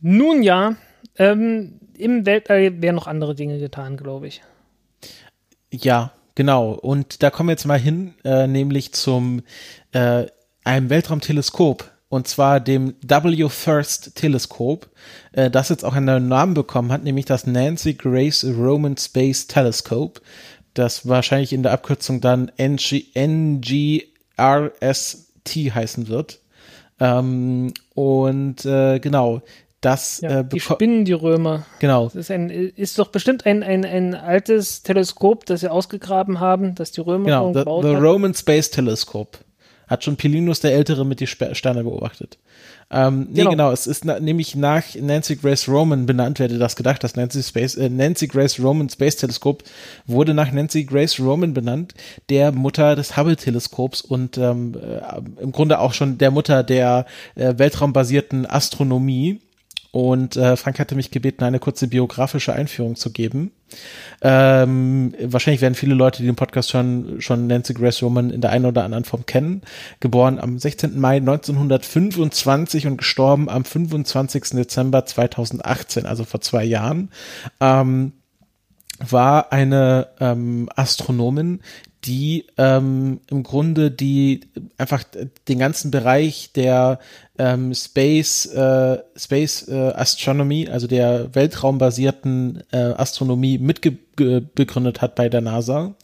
Nun ja, ähm, im Weltall werden noch andere Dinge getan, glaube ich. Ja, genau. Und da kommen wir jetzt mal hin, äh, nämlich zum äh, einem Weltraumteleskop und zwar dem W First Teleskop, äh, das jetzt auch einen neuen Namen bekommen hat, nämlich das Nancy Grace Roman Space Telescope, das wahrscheinlich in der Abkürzung dann NG, NGRST heißen wird. Ähm, und äh, genau, das ja, äh, die spinnen die Römer. Genau. Das ist, ein, ist doch bestimmt ein, ein, ein altes Teleskop, das sie ausgegraben haben, das die Römer genau, gebaut the, the Roman Space Telescope. Hat schon Pilinus der Ältere mit die Sterne beobachtet. Ähm, nee, genau. genau. Es ist na, nämlich nach Nancy Grace Roman benannt, wer hätte das gedacht, das Nancy, Space, äh, Nancy Grace Roman Space Teleskop wurde nach Nancy Grace Roman benannt, der Mutter des Hubble-Teleskops und ähm, äh, im Grunde auch schon der Mutter der äh, weltraumbasierten Astronomie. Und äh, Frank hatte mich gebeten, eine kurze biografische Einführung zu geben. Ähm, wahrscheinlich werden viele Leute, die den Podcast hören, schon Nancy Grace Roman in der einen oder anderen Form kennen. Geboren am 16. Mai 1925 und gestorben am 25. Dezember 2018, also vor zwei Jahren. Ähm, war eine ähm, Astronomin, die ähm, im Grunde die einfach den ganzen Bereich der ähm, Space äh, Space äh, Astronomy, also der weltraumbasierten äh, Astronomie mitbegründet hat bei der NASA.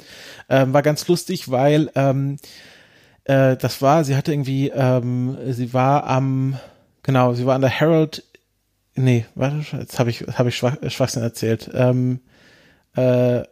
Ähm, war ganz lustig, weil ähm, äh, das war, sie hatte irgendwie, ähm, sie war am, genau, sie war an der Herald, nee, warte, jetzt habe ich, hab ich Schwach, Schwachsinn erzählt. Ähm, äh,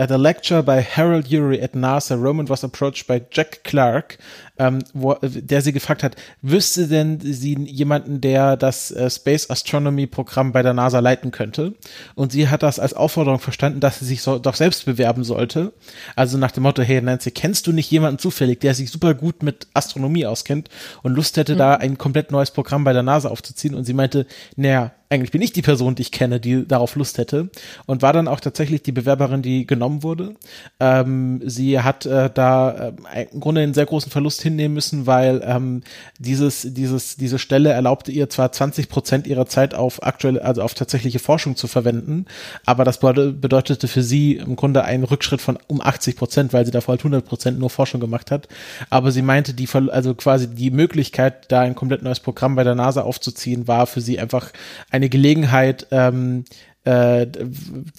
At a lecture by Harold Urey at NASA, Roman was approached by Jack Clark, ähm, wo, der sie gefragt hat, wüsste denn sie jemanden, der das äh, Space Astronomy Programm bei der NASA leiten könnte? Und sie hat das als Aufforderung verstanden, dass sie sich so, doch selbst bewerben sollte. Also nach dem Motto, hey Nancy, kennst du nicht jemanden zufällig, der sich super gut mit Astronomie auskennt und Lust hätte, mhm. da ein komplett neues Programm bei der NASA aufzuziehen? Und sie meinte, naja, eigentlich bin ich die Person, die ich kenne, die darauf Lust hätte und war dann auch tatsächlich die Bewerberin, die genommen wurde. Ähm, sie hat äh, da äh, im Grunde einen sehr großen Verlust hinnehmen müssen, weil ähm, dieses, dieses, diese Stelle erlaubte ihr zwar 20 Prozent ihrer Zeit auf aktuelle, also auf tatsächliche Forschung zu verwenden, aber das bedeutete für sie im Grunde einen Rückschritt von um 80 Prozent, weil sie davor halt 100 Prozent nur Forschung gemacht hat. Aber sie meinte, die, also quasi die Möglichkeit, da ein komplett neues Programm bei der NASA aufzuziehen, war für sie einfach ein eine Gelegenheit, ähm, äh,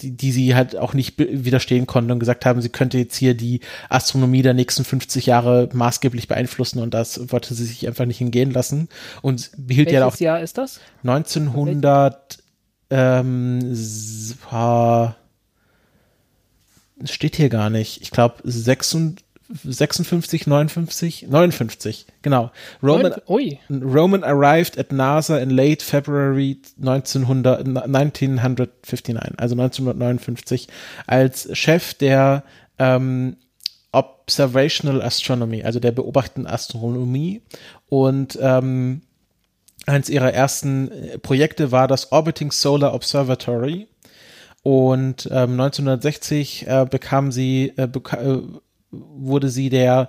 die, die sie halt auch nicht widerstehen konnten und gesagt haben, sie könnte jetzt hier die Astronomie der nächsten 50 Jahre maßgeblich beeinflussen und das wollte sie sich einfach nicht entgehen lassen und behielt Welches ja auch. Jahr ist das? 1900 ähm, steht hier gar nicht. Ich glaube 56 56, 59, 59, genau. Roman, Roman arrived at NASA in late February 1900, 1959, also 1959, als Chef der ähm, Observational Astronomy, also der beobachtenden Astronomie. Und ähm, eines ihrer ersten äh, Projekte war das Orbiting Solar Observatory. Und ähm, 1960 äh, bekam sie, äh, beka äh, wurde sie der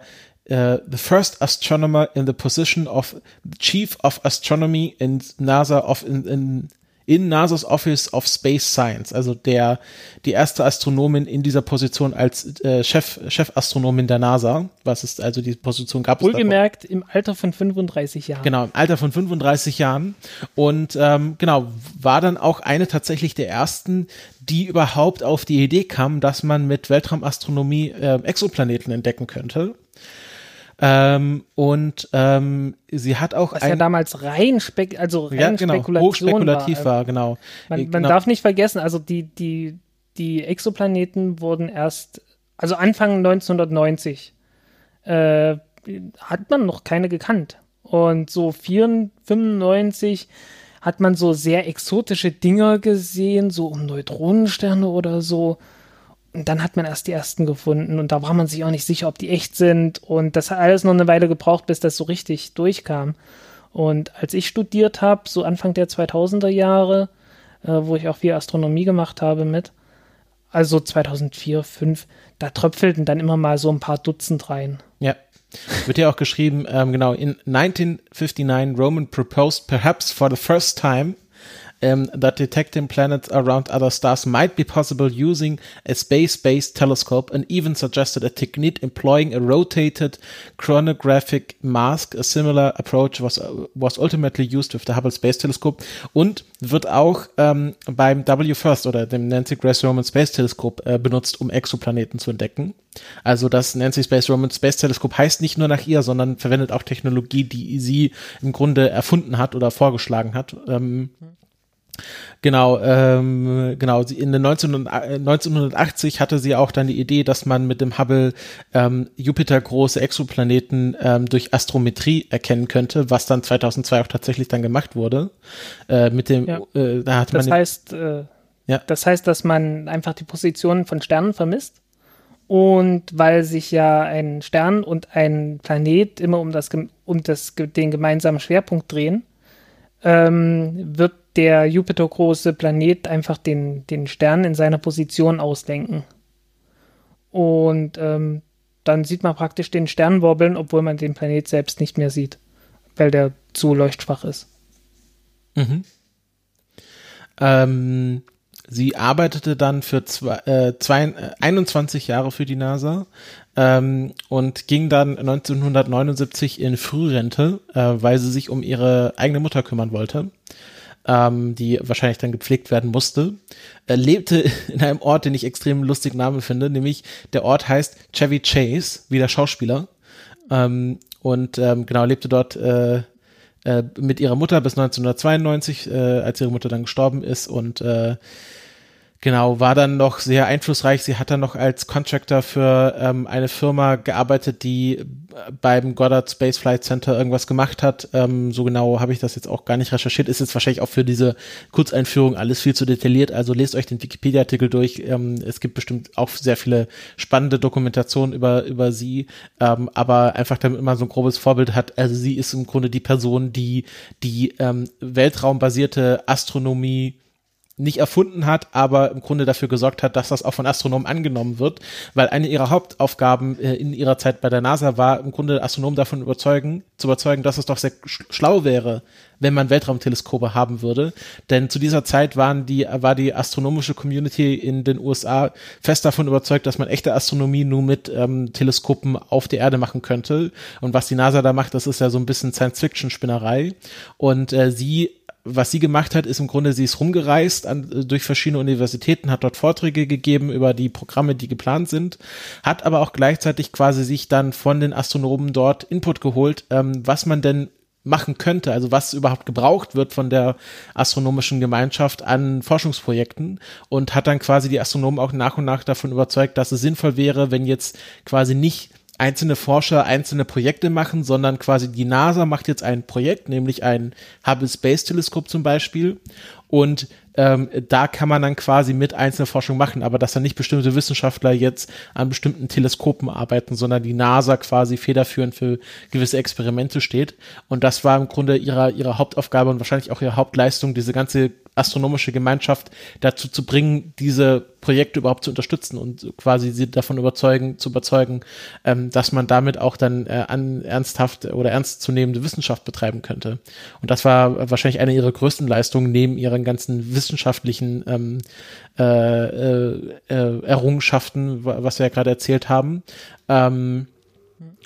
uh, the first astronomer in the position of Chief of Astronomy in NASA of in, in in NASA's Office of Space Science, also der die erste Astronomin in dieser Position als äh, Chef Chefastronomin der NASA, was ist also die Position gab Wohlgemerkt im Alter von 35 Jahren. Genau, im Alter von 35 Jahren und ähm, genau war dann auch eine tatsächlich der ersten, die überhaupt auf die Idee kam, dass man mit Weltraumastronomie äh, Exoplaneten entdecken könnte. Ähm, und ähm, sie hat auch Was ein, ja damals rein, spek also rein ja, genau, Spekulation hochspekulativ war, war genau. Man, man genau. darf nicht vergessen, also die, die, die Exoplaneten wurden erst, also Anfang 1990 äh, hat man noch keine gekannt. Und so 94, 95 hat man so sehr exotische Dinger gesehen, so um Neutronensterne oder so. Und dann hat man erst die ersten gefunden und da war man sich auch nicht sicher, ob die echt sind. Und das hat alles noch eine Weile gebraucht, bis das so richtig durchkam. Und als ich studiert habe, so Anfang der 2000er Jahre, äh, wo ich auch viel Astronomie gemacht habe mit, also 2004, 2005, da tröpfelten dann immer mal so ein paar Dutzend rein. Ja. Wird ja auch geschrieben, ähm, genau, in 1959 Roman proposed perhaps for the first time um, that detecting planets around other stars might be possible using a space-based telescope and even suggested a technique employing a rotated chronographic mask. A similar approach was, was ultimately used with the Hubble Space Telescope und wird auch ähm, beim W-FIRST oder dem Nancy Grace Roman Space Telescope äh, benutzt, um Exoplaneten zu entdecken. Also das Nancy Space Roman Space Telescope heißt nicht nur nach ihr, sondern verwendet auch Technologie, die sie im Grunde erfunden hat oder vorgeschlagen hat. Ähm, Genau, ähm, genau. In den 19, 1980 hatte sie auch dann die Idee, dass man mit dem Hubble ähm, Jupiter große Exoplaneten ähm, durch Astrometrie erkennen könnte, was dann 2002 auch tatsächlich dann gemacht wurde. Äh, mit dem, ja. äh, da hat das man heißt, äh, ja. das heißt, dass man einfach die Positionen von Sternen vermisst. Und weil sich ja ein Stern und ein Planet immer um das, um das, den gemeinsamen Schwerpunkt drehen, ähm, wird der Jupiter-große Planet einfach den, den Stern in seiner Position auslenken. Und ähm, dann sieht man praktisch den Stern wobbeln, obwohl man den Planet selbst nicht mehr sieht, weil der zu leuchtschwach ist. Mhm. Ähm, sie arbeitete dann für zwei, äh, zwei, äh, 21 Jahre für die NASA ähm, und ging dann 1979 in Frührente, äh, weil sie sich um ihre eigene Mutter kümmern wollte, ähm, die wahrscheinlich dann gepflegt werden musste. Er lebte [laughs] in einem Ort, den ich extrem lustig Name finde, nämlich der Ort heißt Chevy Chase, wie der Schauspieler. Ähm, und ähm, genau, lebte dort äh, äh, mit ihrer Mutter bis 1992, äh, als ihre Mutter dann gestorben ist und äh, Genau, war dann noch sehr einflussreich. Sie hat dann noch als Contractor für ähm, eine Firma gearbeitet, die beim Goddard Space Flight Center irgendwas gemacht hat. Ähm, so genau habe ich das jetzt auch gar nicht recherchiert. Ist jetzt wahrscheinlich auch für diese Kurzeinführung alles viel zu detailliert. Also lest euch den Wikipedia-Artikel durch. Ähm, es gibt bestimmt auch sehr viele spannende Dokumentationen über, über sie. Ähm, aber einfach damit man so ein grobes Vorbild hat. Also sie ist im Grunde die Person, die die ähm, weltraumbasierte Astronomie nicht erfunden hat, aber im Grunde dafür gesorgt hat, dass das auch von Astronomen angenommen wird, weil eine ihrer Hauptaufgaben äh, in ihrer Zeit bei der NASA war, im Grunde Astronomen davon überzeugen, zu überzeugen, dass es doch sehr schlau wäre, wenn man Weltraumteleskope haben würde. Denn zu dieser Zeit waren die, war die astronomische Community in den USA fest davon überzeugt, dass man echte Astronomie nur mit ähm, Teleskopen auf der Erde machen könnte. Und was die NASA da macht, das ist ja so ein bisschen Science-Fiction-Spinnerei. Und äh, sie was sie gemacht hat, ist im Grunde, sie ist rumgereist an, durch verschiedene Universitäten, hat dort Vorträge gegeben über die Programme, die geplant sind, hat aber auch gleichzeitig quasi sich dann von den Astronomen dort Input geholt, ähm, was man denn machen könnte, also was überhaupt gebraucht wird von der astronomischen Gemeinschaft an Forschungsprojekten und hat dann quasi die Astronomen auch nach und nach davon überzeugt, dass es sinnvoll wäre, wenn jetzt quasi nicht einzelne Forscher einzelne Projekte machen, sondern quasi die NASA macht jetzt ein Projekt, nämlich ein Hubble Space Teleskop zum Beispiel. Und ähm, da kann man dann quasi mit Einzelforschung machen, aber dass dann nicht bestimmte Wissenschaftler jetzt an bestimmten Teleskopen arbeiten, sondern die NASA quasi federführend für gewisse Experimente steht. Und das war im Grunde ihre, ihre Hauptaufgabe und wahrscheinlich auch ihre Hauptleistung, diese ganze astronomische Gemeinschaft dazu zu bringen, diese Projekte überhaupt zu unterstützen und quasi sie davon überzeugen, zu überzeugen, ähm, dass man damit auch dann äh, an ernsthaft oder ernstzunehmende Wissenschaft betreiben könnte. Und das war wahrscheinlich eine ihrer größten Leistungen neben ihren ganzen wissenschaftlichen ähm, äh, äh, äh Errungenschaften, was wir ja gerade erzählt haben. Ähm,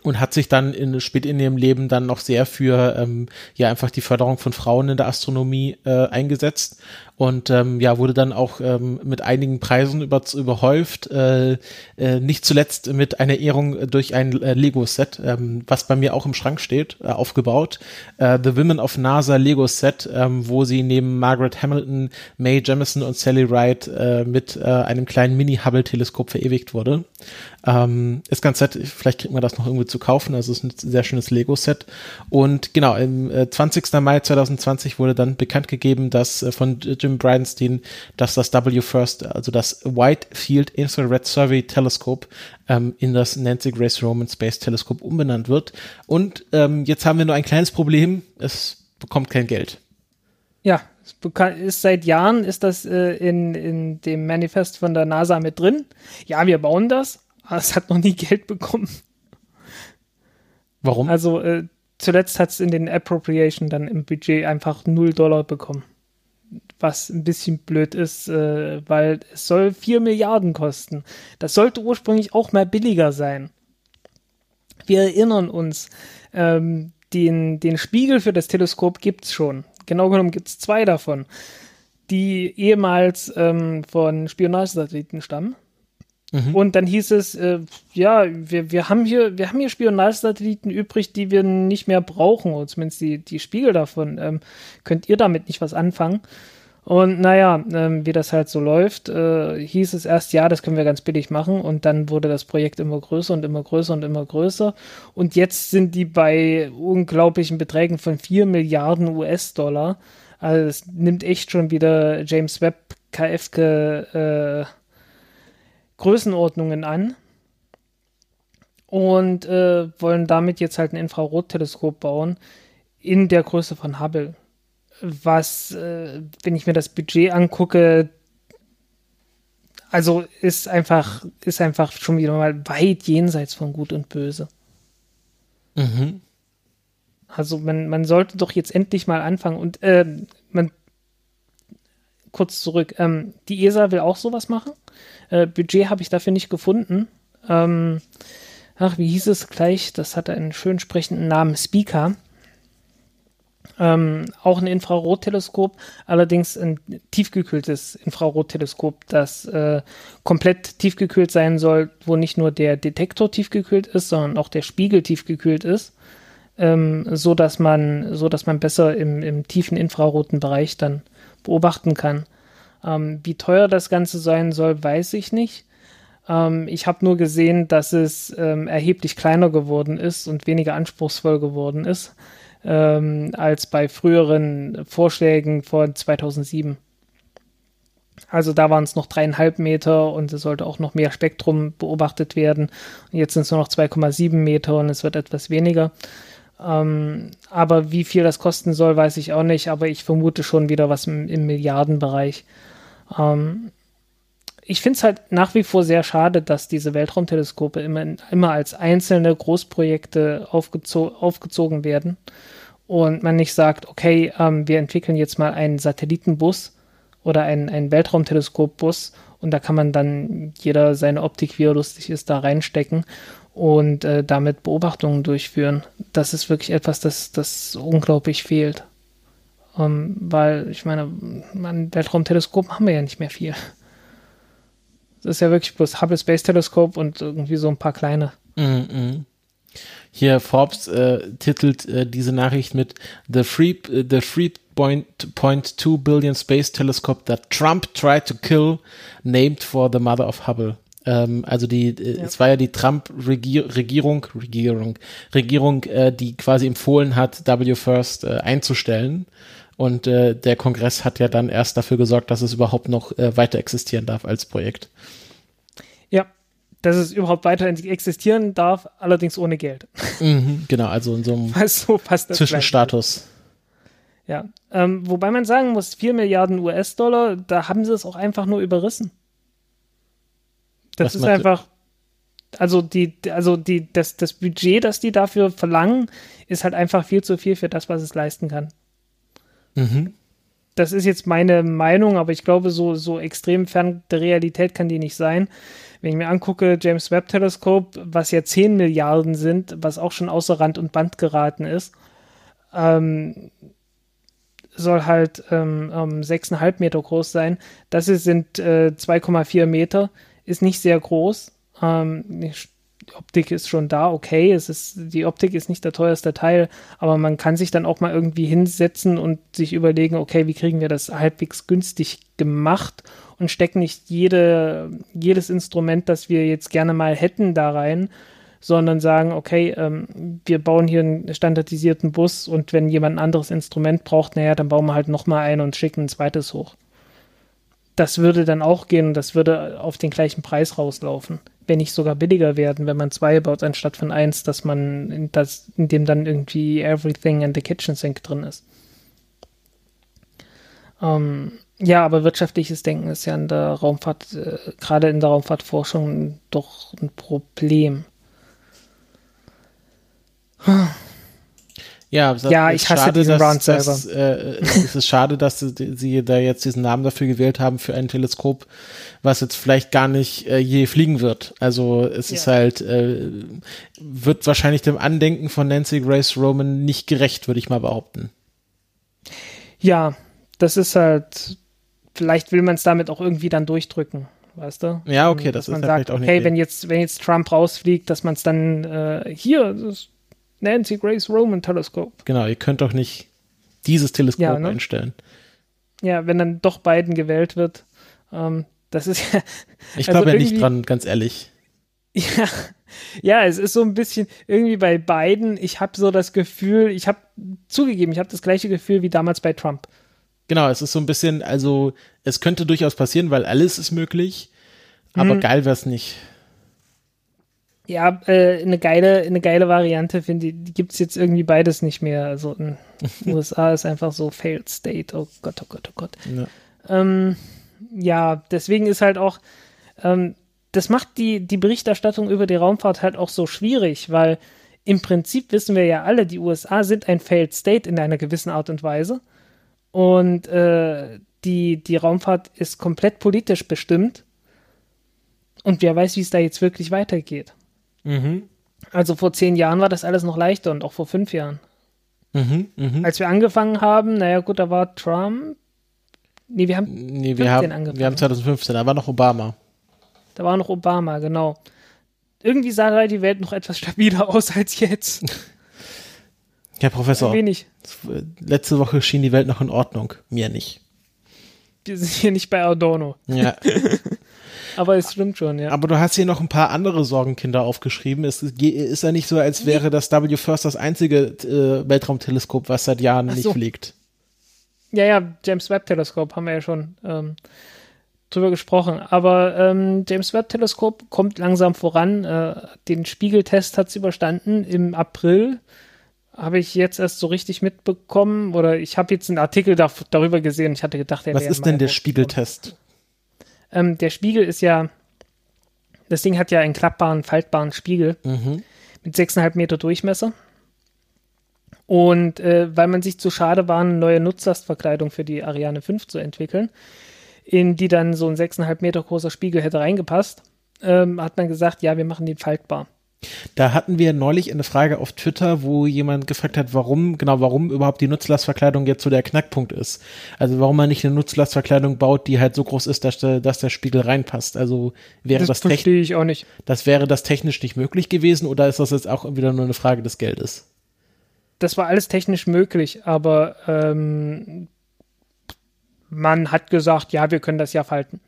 und hat sich dann in, spät in ihrem Leben dann noch sehr für ähm, ja einfach die Förderung von Frauen in der Astronomie äh, eingesetzt und ähm, ja wurde dann auch ähm, mit einigen Preisen über, überhäuft, äh, äh, nicht zuletzt mit einer Ehrung durch ein äh, Lego-Set, ähm, was bei mir auch im Schrank steht, äh, aufgebaut, äh, The Women of NASA Lego-Set, ähm, wo sie neben Margaret Hamilton, Mae Jemison und Sally Wright äh, mit äh, einem kleinen Mini-Hubble-Teleskop verewigt wurde. Ähm, ist ganz nett, vielleicht kriegt man das noch irgendwie zu kaufen, also ist ein sehr schönes Lego-Set und genau, im äh, 20. Mai 2020 wurde dann bekannt gegeben, dass äh, von Jim Bridenstine, dass das W First, also das White Field Infrared Survey Telescope, ähm, in das Nancy Grace Roman Space Telescope umbenannt wird. Und ähm, jetzt haben wir nur ein kleines Problem, es bekommt kein Geld. Ja, ist seit Jahren ist das äh, in, in dem Manifest von der NASA mit drin. Ja, wir bauen das, aber es hat noch nie Geld bekommen. Warum? Also äh, zuletzt hat es in den Appropriation dann im Budget einfach 0 Dollar bekommen was ein bisschen blöd ist, äh, weil es soll 4 Milliarden kosten. Das sollte ursprünglich auch mal billiger sein. Wir erinnern uns, ähm, den, den Spiegel für das Teleskop gibt es schon. Genau genommen gibt es zwei davon, die ehemals ähm, von Spionagesatelliten stammen. Mhm. Und dann hieß es, äh, ja, wir, wir, haben hier, wir haben hier Spionagesatelliten übrig, die wir nicht mehr brauchen, oder zumindest die, die Spiegel davon. Ähm, könnt ihr damit nicht was anfangen? Und naja, ähm, wie das halt so läuft, äh, hieß es erst, ja, das können wir ganz billig machen. Und dann wurde das Projekt immer größer und immer größer und immer größer. Und jetzt sind die bei unglaublichen Beträgen von 4 Milliarden US-Dollar. Also es nimmt echt schon wieder James Webb KFke äh, Größenordnungen an und äh, wollen damit jetzt halt ein Infrarotteleskop bauen in der Größe von Hubble. Was, äh, wenn ich mir das Budget angucke, also ist einfach, ist einfach schon wieder mal weit jenseits von Gut und Böse. Mhm. Also man, man sollte doch jetzt endlich mal anfangen und äh, man kurz zurück. Ähm, die ESA will auch sowas machen. Äh, Budget habe ich dafür nicht gefunden. Ähm, ach, wie hieß es gleich? Das hatte einen schön sprechenden Namen, Speaker. Ähm, auch ein Infrarotteleskop, allerdings ein tiefgekühltes Infrarotteleskop, das äh, komplett tiefgekühlt sein soll, wo nicht nur der Detektor tiefgekühlt ist, sondern auch der Spiegel tiefgekühlt ist, ähm, so dass man, so dass man besser im, im tiefen infraroten Bereich dann beobachten kann. Ähm, wie teuer das Ganze sein soll, weiß ich nicht. Ähm, ich habe nur gesehen, dass es ähm, erheblich kleiner geworden ist und weniger anspruchsvoll geworden ist ähm, als bei früheren Vorschlägen von 2007. Also da waren es noch dreieinhalb Meter und es sollte auch noch mehr Spektrum beobachtet werden. Jetzt sind es nur noch 2,7 Meter und es wird etwas weniger. Ähm, aber wie viel das kosten soll, weiß ich auch nicht. Aber ich vermute schon wieder was im, im Milliardenbereich. Ähm, ich finde es halt nach wie vor sehr schade, dass diese Weltraumteleskope immer, immer als einzelne Großprojekte aufgezo aufgezogen werden und man nicht sagt, okay, ähm, wir entwickeln jetzt mal einen Satellitenbus oder einen, einen Weltraumteleskopbus und da kann man dann jeder seine Optik, wie er lustig ist, da reinstecken und äh, damit Beobachtungen durchführen. Das ist wirklich etwas, das, das unglaublich fehlt. Ähm, weil, ich meine, ein Weltraumteleskop haben wir ja nicht mehr viel. Das ist ja wirklich bloß Hubble Space Teleskop und irgendwie so ein paar kleine. Mhm. Hier Forbes äh, titelt äh, diese Nachricht mit The 3.2 Billion Space Telescope that Trump tried to kill, named for the mother of Hubble. Ähm, also die, äh, ja. es war ja die Trump-Regierung, Regierung, Regierung, äh, die quasi empfohlen hat, W First äh, einzustellen. Und äh, der Kongress hat ja dann erst dafür gesorgt, dass es überhaupt noch äh, weiter existieren darf als Projekt. Ja, dass es überhaupt weiter existieren darf, allerdings ohne Geld. Mhm, genau, also in so einem [laughs] so Zwischenstatus. Ja, ähm, wobei man sagen muss, 4 Milliarden US-Dollar, da haben sie es auch einfach nur überrissen. Das Was ist einfach, also die, also die, das, das Budget, das die dafür verlangen, ist halt einfach viel zu viel für das, was es leisten kann. Mhm. Das ist jetzt meine Meinung, aber ich glaube, so, so extrem fern der Realität kann die nicht sein. Wenn ich mir angucke, James Webb Teleskop, was ja 10 Milliarden sind, was auch schon außer Rand und Band geraten ist, ähm, soll halt ähm, um 6,5 Meter groß sein. Das sind äh, 2,4 Meter, ist nicht sehr groß. Ähm, die Optik ist schon da, okay. Es ist, die Optik ist nicht der teuerste Teil, aber man kann sich dann auch mal irgendwie hinsetzen und sich überlegen, okay, wie kriegen wir das halbwegs günstig gemacht und stecken nicht jede, jedes Instrument, das wir jetzt gerne mal hätten, da rein, sondern sagen, okay, ähm, wir bauen hier einen standardisierten Bus und wenn jemand ein anderes Instrument braucht, naja, dann bauen wir halt nochmal ein und schicken ein zweites hoch. Das würde dann auch gehen und das würde auf den gleichen Preis rauslaufen. Wenn nicht sogar billiger werden, wenn man zwei baut, anstatt von eins, dass man, in, das, in dem dann irgendwie Everything in the Kitchen Sink drin ist. Ähm, ja, aber wirtschaftliches Denken ist ja in der Raumfahrt, äh, gerade in der Raumfahrtforschung, doch ein Problem. Ja, ja ich hasse schade, diesen dass, selber. Dass, äh, es ist schade, dass sie, sie, da jetzt diesen Namen dafür gewählt haben für ein Teleskop, was jetzt vielleicht gar nicht äh, je fliegen wird. Also es ja. ist halt, äh, wird wahrscheinlich dem Andenken von Nancy Grace Roman nicht gerecht, würde ich mal behaupten. Ja, das ist halt vielleicht will man es damit auch irgendwie dann durchdrücken, weißt du? Ja, okay, das dass ist man sagt, auch nicht. Okay, wenn jetzt, wenn jetzt Trump rausfliegt, dass man es dann äh, hier, das Nancy Grace Roman Teleskop. Genau, ihr könnt doch nicht dieses Teleskop ja, ne? einstellen. Ja, wenn dann doch Biden gewählt wird, ähm, das ist ja. Ich glaube also ja nicht dran, ganz ehrlich. Ja, ja, es ist so ein bisschen irgendwie bei Biden. Ich habe so das Gefühl, ich habe zugegeben, ich habe das gleiche Gefühl wie damals bei Trump. Genau, es ist so ein bisschen, also es könnte durchaus passieren, weil alles ist möglich, aber mhm. geil wäre es nicht. Ja, äh, eine geile, eine geile Variante finde ich, gibt es jetzt irgendwie beides nicht mehr. Also in [laughs] USA ist einfach so Failed State. Oh Gott, oh Gott, oh Gott. Ja, ähm, ja deswegen ist halt auch, ähm, das macht die, die Berichterstattung über die Raumfahrt halt auch so schwierig, weil im Prinzip wissen wir ja alle, die USA sind ein Failed State in einer gewissen Art und Weise. Und äh, die, die Raumfahrt ist komplett politisch bestimmt. Und wer weiß, wie es da jetzt wirklich weitergeht. Mhm. Also vor zehn Jahren war das alles noch leichter und auch vor fünf Jahren. Mhm, mhm. Als wir angefangen haben, naja gut, da war Trump. Nee, wir haben, Nee, wir 15 haben, angefangen. wir haben 2015, da war noch Obama. da war noch Obama, genau. Irgendwie sah da die Welt noch etwas [laughs] stabiler aus als jetzt. Herr Professor, Wenig. letzte Woche schien die Welt noch in Ordnung. Mir nicht. Wir sind hier nicht bei Adorno. Ja. [laughs] Aber es stimmt schon, ja. Aber du hast hier noch ein paar andere Sorgenkinder aufgeschrieben. Es ist ja nicht so, als wäre das W First das einzige äh, Weltraumteleskop, was seit Jahren Ach nicht so. fliegt. Ja, ja, James Webb Teleskop haben wir ja schon ähm, drüber gesprochen. Aber ähm, James Webb Teleskop kommt langsam voran. Äh, den Spiegeltest hat es überstanden. Im April habe ich jetzt erst so richtig mitbekommen oder ich habe jetzt einen Artikel da, darüber gesehen. Ich hatte gedacht, der Was ist denn der Spiegeltest? Ähm, der Spiegel ist ja, das Ding hat ja einen klappbaren, faltbaren Spiegel Mhm. mit 6,5 Meter Durchmesser. Und äh, weil man sich zu schade war, eine neue Nutzlastverkleidung für die Ariane 5 zu entwickeln, in die dann so ein 6,5 Meter großer Spiegel hätte reingepasst, ähm, hat man gesagt, ja, wir machen den faltbar. Da hatten wir neulich eine Frage auf Twitter, wo jemand gefragt hat, warum, genau, warum überhaupt die Nutzlastverkleidung jetzt so der Knackpunkt ist. Also warum man nicht eine Nutzlastverkleidung baut, die halt so groß ist, dass der, dass der Spiegel reinpasst. Also wäre Das das, technisch, verstehe ich auch nicht. das wäre das technisch nicht möglich gewesen oder ist das jetzt auch wieder nur eine Frage des Geldes? Das war alles technisch möglich, aber ähm, man hat gesagt, ja, wir können das ja falten.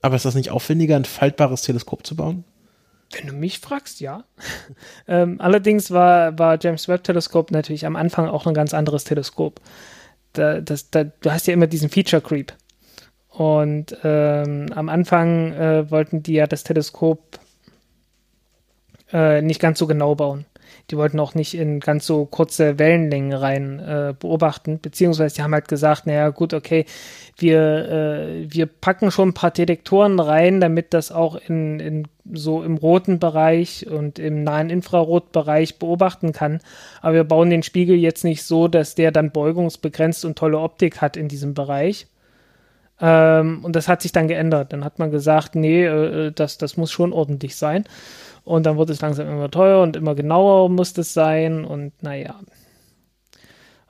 Aber ist das nicht aufwendiger, ein faltbares Teleskop zu bauen? Wenn du mich fragst, ja. [laughs] ähm, allerdings war, war James Webb Teleskop natürlich am Anfang auch ein ganz anderes Teleskop. Da, das, da, du hast ja immer diesen Feature Creep. Und ähm, am Anfang äh, wollten die ja das Teleskop äh, nicht ganz so genau bauen. Die wollten auch nicht in ganz so kurze Wellenlängen rein äh, beobachten, beziehungsweise die haben halt gesagt, naja gut, okay, wir, äh, wir packen schon ein paar Detektoren rein, damit das auch in, in so im roten Bereich und im nahen Infrarotbereich beobachten kann. Aber wir bauen den Spiegel jetzt nicht so, dass der dann beugungsbegrenzt und tolle Optik hat in diesem Bereich. Ähm, und das hat sich dann geändert. Dann hat man gesagt, nee, äh, das, das muss schon ordentlich sein. Und dann wurde es langsam immer teurer und immer genauer muss es sein. Und naja.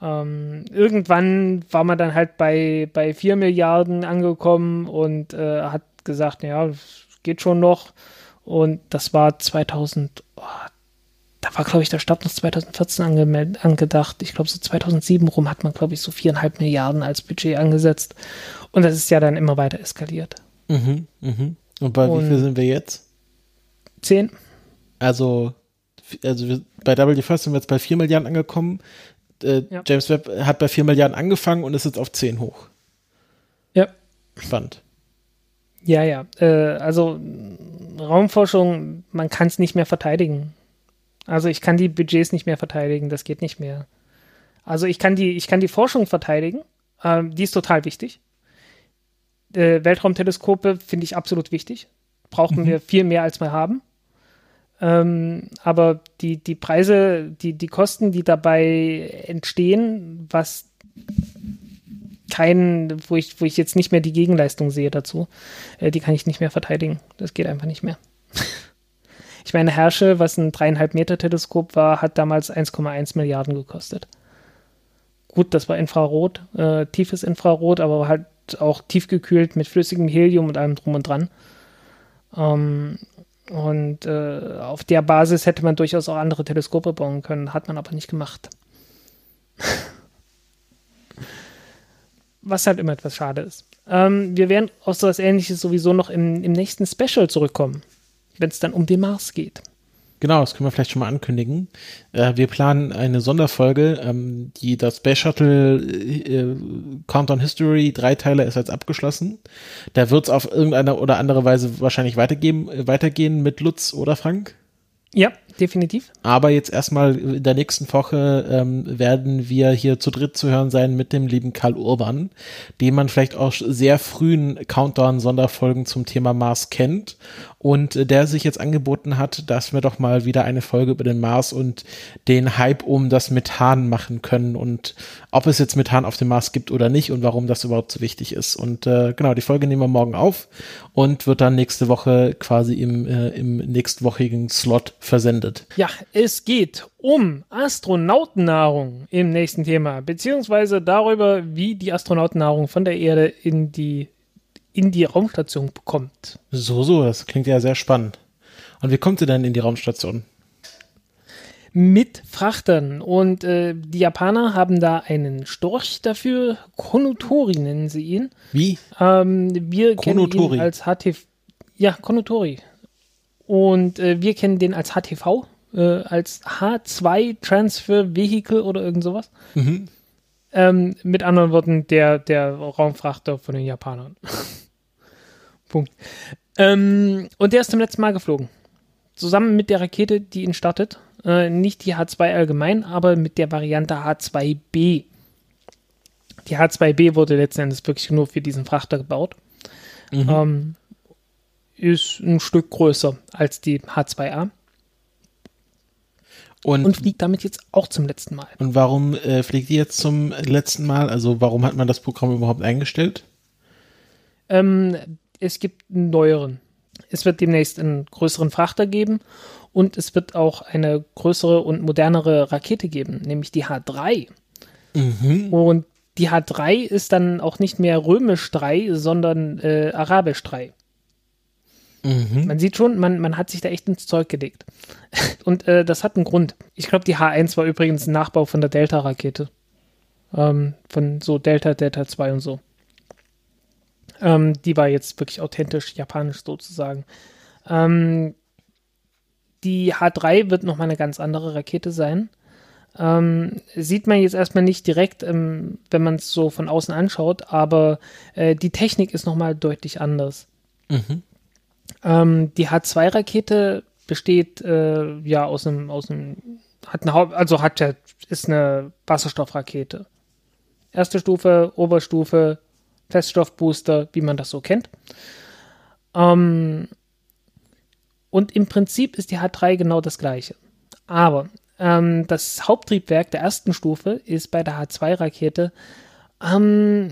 Ähm, irgendwann war man dann halt bei, bei 4 Milliarden angekommen und äh, hat gesagt, ja, das geht schon noch. Und das war 2000, oh, da war, glaube ich, der Start noch 2014 angemeldet, angedacht. Ich glaube, so 2007 rum hat man, glaube ich, so viereinhalb Milliarden als Budget angesetzt. Und das ist ja dann immer weiter eskaliert. Mhm, mhm. Und bei wie Und- viel sind wir jetzt? Zehn? Also, also bei W First sind wir jetzt bei 4 Milliarden angekommen. Äh, Ja. James Webb hat bei 4 Milliarden angefangen und ist jetzt auf 10 hoch. Ja. Spannend. Ja, ja. Äh, also Raumforschung, man kann es nicht mehr verteidigen. Also ich kann die Budgets nicht mehr verteidigen, das geht nicht mehr. Also ich kann die, ich kann die Forschung verteidigen, ähm, die ist total wichtig. Äh, Weltraumteleskope finde ich absolut wichtig. Brauchen wir viel mehr, als wir haben. Ähm, aber die, die Preise, die, die Kosten, die dabei entstehen, was keinen, wo ich, wo ich jetzt nicht mehr die Gegenleistung sehe dazu, äh, die kann ich nicht mehr verteidigen. Das geht einfach nicht mehr. [laughs] ich meine, Herrsche, was ein dreieinhalb Meter Teleskop war, hat damals 1,1 Milliarden gekostet. Gut, das war Infrarot, äh, tiefes Infrarot, aber halt auch tiefgekühlt mit flüssigem Helium und allem drum und dran. Ähm, und äh, auf der Basis hätte man durchaus auch andere Teleskope bauen können, hat man aber nicht gemacht. Was halt immer etwas schade ist. Ähm, wir werden auf sowas ähnliches sowieso noch im, im nächsten Special zurückkommen, wenn es dann um den Mars geht. Genau, das können wir vielleicht schon mal ankündigen. Äh, wir planen eine Sonderfolge, ähm, die das Space Shuttle äh, Countdown History Dreiteiler ist jetzt abgeschlossen. Da wird es auf irgendeine oder andere Weise wahrscheinlich weitergeben, äh, weitergehen mit Lutz oder Frank. Ja, definitiv. Aber jetzt erstmal in der nächsten Woche ähm, werden wir hier zu dritt zu hören sein mit dem lieben Karl Urban, den man vielleicht auch sehr frühen Countdown-Sonderfolgen zum Thema Mars kennt und äh, der sich jetzt angeboten hat, dass wir doch mal wieder eine Folge über den Mars und den Hype um das Methan machen können und ob es jetzt Methan auf dem Mars gibt oder nicht und warum das überhaupt so wichtig ist. Und äh, genau, die Folge nehmen wir morgen auf und wird dann nächste Woche quasi im, äh, im nächstwochigen Slot versendet. Ja, es geht um Astronautennahrung im nächsten Thema, beziehungsweise darüber, wie die Astronautennahrung von der Erde in die, in die Raumstation bekommt. So, so, das klingt ja sehr spannend. Und wie kommt sie denn in die Raumstation? Mit Frachtern. Und äh, die Japaner haben da einen Storch dafür. Konotori nennen sie ihn. Wie? Ähm, wir kennen Konotori. ihn als HTV. Ja, Konotori. Und äh, wir kennen den als HTV, äh, als H2 Transfer Vehicle oder irgend sowas. Mhm. Ähm, mit anderen Worten, der, der Raumfrachter von den Japanern. [laughs] Punkt. Ähm, und der ist zum letzten Mal geflogen. Zusammen mit der Rakete, die ihn startet. Äh, nicht die H2 allgemein, aber mit der Variante H2B. Die H2B wurde letzten Endes wirklich nur für diesen Frachter gebaut. Mhm. Ähm, ist ein Stück größer als die H2A Und, und und, fliegt damit jetzt auch zum letzten Mal. warum äh, fliegt die jetzt zum letzten Mal? Also warum hat man das Programm überhaupt eingestellt? Ähm, es gibt einen neueren. Es wird demnächst einen größeren Frachter geben und es wird auch eine größere und modernere Rakete geben, nämlich die H3. Mhm. Und die H3 ist dann auch nicht mehr römisch 3, sondern äh, arabisch 3. Mhm. Man sieht schon, man, man hat sich da echt ins Zeug gelegt. [laughs] Und äh, das hat einen Grund. Ich glaube, die H1 war übrigens ein Nachbau von der Delta-Rakete. Ähm, von so Delta, Delta 2 und so. Ähm, die war jetzt wirklich authentisch japanisch sozusagen. Ähm, die H3 wird nochmal eine ganz andere Rakete sein. Ähm, sieht man jetzt erstmal nicht direkt, ähm, wenn man es so von außen anschaut, aber äh, die Technik ist nochmal deutlich anders. Mhm. Ähm, die H2-Rakete besteht äh, ja aus einem, aus einem, hat eine also hat ja, ist eine Wasserstoffrakete. Erste Stufe, Oberstufe, Feststoffbooster, wie man das so kennt. Ähm, und im Prinzip ist die H3 genau das gleiche. Aber ähm, das Haupttriebwerk der ersten Stufe ist bei der H2-Rakete ähm,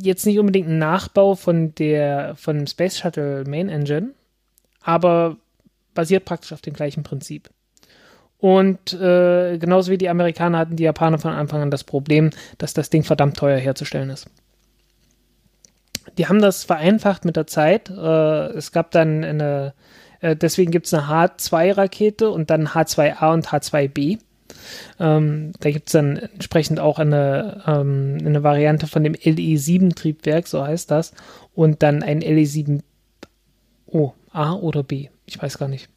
jetzt nicht unbedingt ein Nachbau von der von Space Shuttle Main Engine, aber basiert praktisch auf dem gleichen Prinzip. Und äh, genauso wie die Amerikaner hatten die Japaner von Anfang an das Problem, dass das Ding verdammt teuer herzustellen ist. Die haben das vereinfacht mit der Zeit. Äh, es gab dann eine, äh, deswegen gibt es eine H2-Rakete und dann H2A und H2B. Ähm, da gibt es dann entsprechend auch eine, ähm, eine Variante von dem LE7-Triebwerk, so heißt das, und dann ein LE7 Oh, A oder B? Ich weiß gar nicht.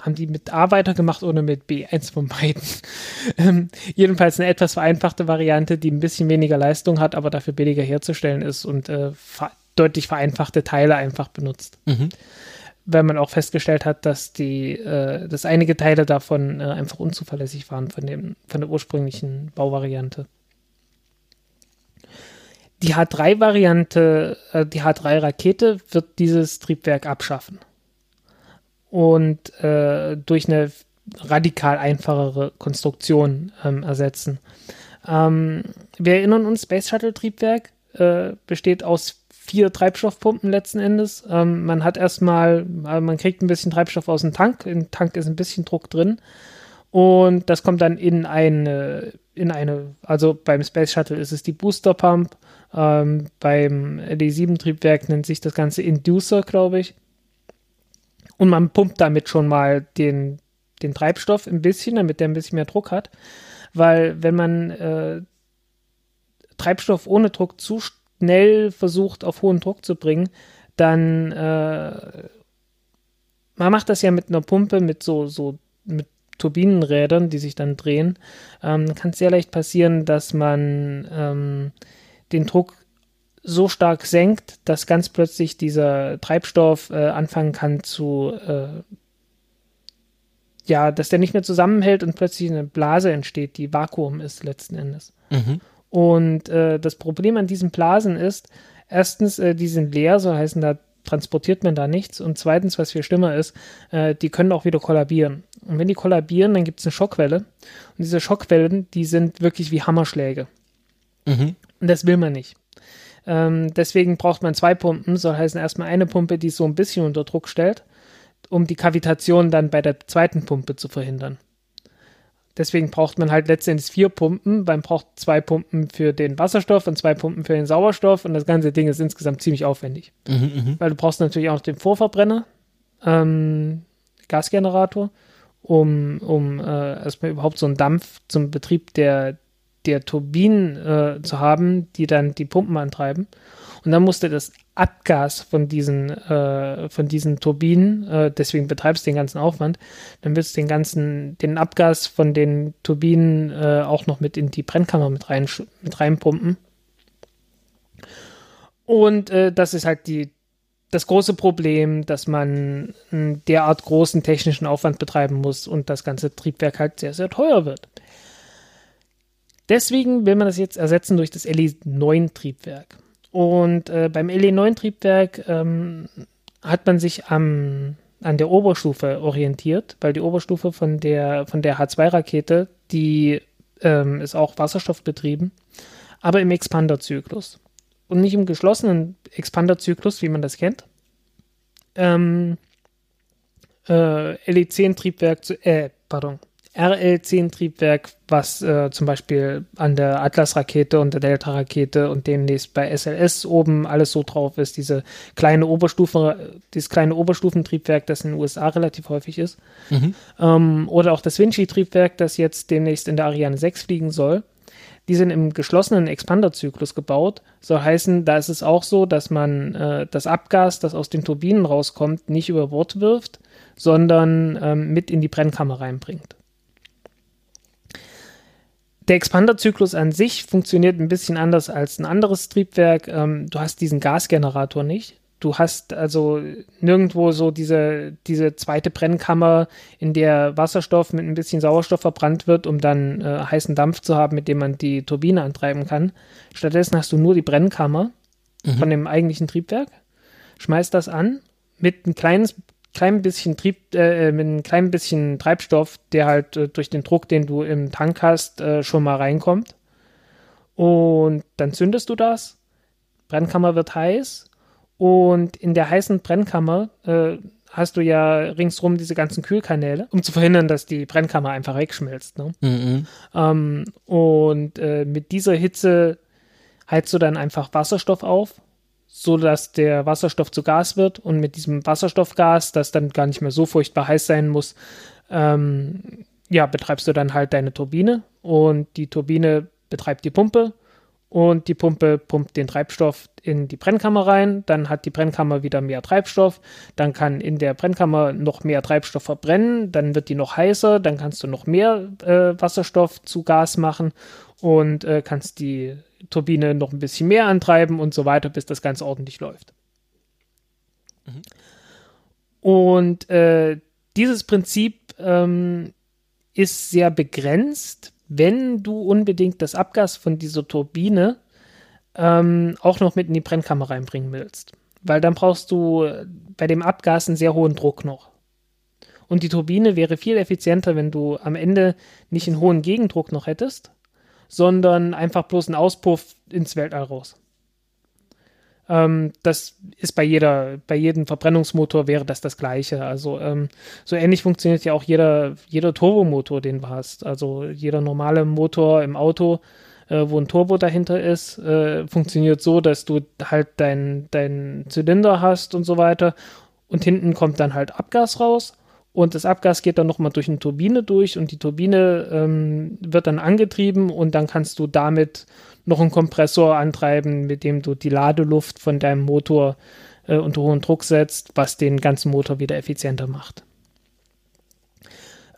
Haben die mit A weitergemacht oder mit B? Eins von beiden. [laughs] ähm, jedenfalls eine etwas vereinfachte Variante, die ein bisschen weniger Leistung hat, aber dafür billiger herzustellen ist und äh, ver deutlich vereinfachte Teile einfach benutzt. Mhm. Weil man auch festgestellt hat, dass die, äh, dass einige Teile davon äh, einfach unzuverlässig waren von dem, von der ursprünglichen Bauvariante. Die H3-Variante, äh, die H3-Rakete wird dieses Triebwerk abschaffen und äh, durch eine radikal einfachere Konstruktion ähm, ersetzen. Ähm, wir erinnern uns, Space Shuttle Triebwerk äh, besteht aus vier Treibstoffpumpen letzten Endes. Ähm, man hat erstmal, äh, man kriegt ein bisschen Treibstoff aus dem Tank, im Tank ist ein bisschen Druck drin und das kommt dann in eine, in eine, also beim Space Shuttle ist es die Booster Pump, ähm, beim LE7-Triebwerk nennt sich das Ganze Inducer, glaube ich. Und man pumpt damit schon mal den, den Treibstoff ein bisschen, damit der ein bisschen mehr Druck hat. Weil wenn man äh, Treibstoff ohne Druck zu schnell versucht, auf hohen Druck zu bringen, dann äh, man macht das ja mit einer Pumpe, mit so, so mit Turbinenrädern, die sich dann drehen, ähm, kann es sehr leicht passieren, dass man ähm, den Druck so stark senkt, dass ganz plötzlich dieser Treibstoff äh, anfangen kann zu, äh, ja, dass der nicht mehr zusammenhält und plötzlich eine Blase entsteht, die Vakuum ist letzten Endes. Mhm. Und äh, das Problem an diesen Blasen ist, erstens, äh, die sind leer, so heißen da transportiert man da nichts. Und zweitens, was viel schlimmer ist, äh, die können auch wieder kollabieren. Und wenn die kollabieren, dann gibt es eine Schockwelle. Und diese Schockwellen, die sind wirklich wie Hammerschläge. Mhm. Und das will man nicht. Ähm, deswegen braucht man zwei Pumpen, soll heißen erstmal eine Pumpe, die so ein bisschen unter Druck stellt, um die Kavitation dann bei der zweiten Pumpe zu verhindern. Deswegen braucht man halt letztendlich vier Pumpen. Man braucht zwei Pumpen für den Wasserstoff und zwei Pumpen für den Sauerstoff. Und das ganze Ding ist insgesamt ziemlich aufwendig. Mhm, mhm. Weil du brauchst natürlich auch noch den Vorverbrenner, ähm, Gasgenerator, um, um äh, erstmal überhaupt so einen Dampf zum Betrieb der, der Turbinen äh, zu haben, die dann die Pumpen antreiben. Und dann musste das Abgas von diesen, äh, von diesen Turbinen, äh, deswegen betreibst du den ganzen Aufwand, dann wirst du den ganzen, den Abgas von den Turbinen äh, auch noch mit in die Brennkammer mit, rein, mit reinpumpen. Und äh, das ist halt die, das große Problem, dass man einen derart großen technischen Aufwand betreiben muss und das ganze Triebwerk halt sehr, sehr teuer wird. Deswegen will man das jetzt ersetzen durch das LE9-Triebwerk. Und äh, beim LE9-Triebwerk ähm, hat man sich am, an der Oberstufe orientiert, weil die Oberstufe von der, von der H2-Rakete, die ähm, ist auch wasserstoffbetrieben, aber im Expanderzyklus. Und nicht im geschlossenen Expanderzyklus, wie man das kennt. Ähm, äh, LE10-Triebwerk, äh, pardon, RL-10-Triebwerk, was äh, zum Beispiel an der Atlas-Rakete und der Delta-Rakete und demnächst bei SLS oben alles so drauf ist, diese kleine Oberstufe, dieses kleine Oberstufentriebwerk, das in den USA relativ häufig ist. Mhm. Ähm, oder auch das Vinci-Triebwerk, das jetzt demnächst in der Ariane 6 fliegen soll. Die sind im geschlossenen Expanderzyklus gebaut. Soll heißen, da ist es auch so, dass man äh, das Abgas, das aus den Turbinen rauskommt, nicht über Bord wirft, sondern ähm, mit in die Brennkammer reinbringt der Expanderzyklus an sich funktioniert ein bisschen anders als ein anderes Triebwerk. Ähm, du hast diesen Gasgenerator nicht. Du hast also nirgendwo so diese, diese zweite Brennkammer, in der Wasserstoff mit ein bisschen Sauerstoff verbrannt wird, um dann äh, heißen Dampf zu haben, mit dem man die Turbine antreiben kann. Stattdessen hast du nur die Brennkammer mhm. von dem eigentlichen Triebwerk, schmeißt das an mit ein kleines klein bisschen Trieb, äh, mit einem kleinen bisschen Treibstoff, der halt äh, durch den Druck, den du im Tank hast, äh, schon mal reinkommt. Und dann zündest du das, Brennkammer wird heiß und in der heißen Brennkammer äh, hast du ja ringsrum diese ganzen Kühlkanäle, um zu verhindern, dass die Brennkammer einfach wegschmilzt. Ne? Mhm. Ähm, und äh, mit dieser Hitze heizt du dann einfach Wasserstoff auf so dass der Wasserstoff zu Gas wird und mit diesem Wasserstoffgas, das dann gar nicht mehr so furchtbar heiß sein muss, ähm, ja, betreibst du dann halt deine Turbine und die Turbine betreibt die Pumpe und die Pumpe pumpt den Treibstoff in die Brennkammer rein, dann hat die Brennkammer wieder mehr Treibstoff, dann kann in der Brennkammer noch mehr Treibstoff verbrennen, dann wird die noch heißer, dann kannst du noch mehr äh, Wasserstoff zu Gas machen und äh, kannst die Turbine noch ein bisschen mehr antreiben und so weiter, bis das Ganze ordentlich läuft. Mhm. Und äh, dieses Prinzip ähm, ist sehr begrenzt, wenn du unbedingt das Abgas von dieser Turbine ähm, auch noch mit in die Brennkammer reinbringen willst. Weil dann brauchst du bei dem Abgas einen sehr hohen Druck noch. Und die Turbine wäre viel effizienter, wenn du am Ende nicht einen hohen Gegendruck noch hättest, sondern einfach bloß ein Auspuff ins Weltall raus. Ähm, das ist bei jeder, bei jedem Verbrennungsmotor wäre das das Gleiche. Also ähm, so ähnlich funktioniert ja auch jeder, jeder Turbomotor, den du hast. Also jeder normale Motor im Auto, äh, wo ein Turbo dahinter ist, äh, funktioniert so, dass du halt deinen dein Zylinder hast und so weiter. Und hinten kommt dann halt Abgas raus und das Abgas geht dann nochmal durch eine Turbine durch und die Turbine ähm, wird dann angetrieben und dann kannst du damit noch einen Kompressor antreiben, mit dem du die Ladeluft von deinem Motor äh, unter hohen Druck setzt, was den ganzen Motor wieder effizienter macht.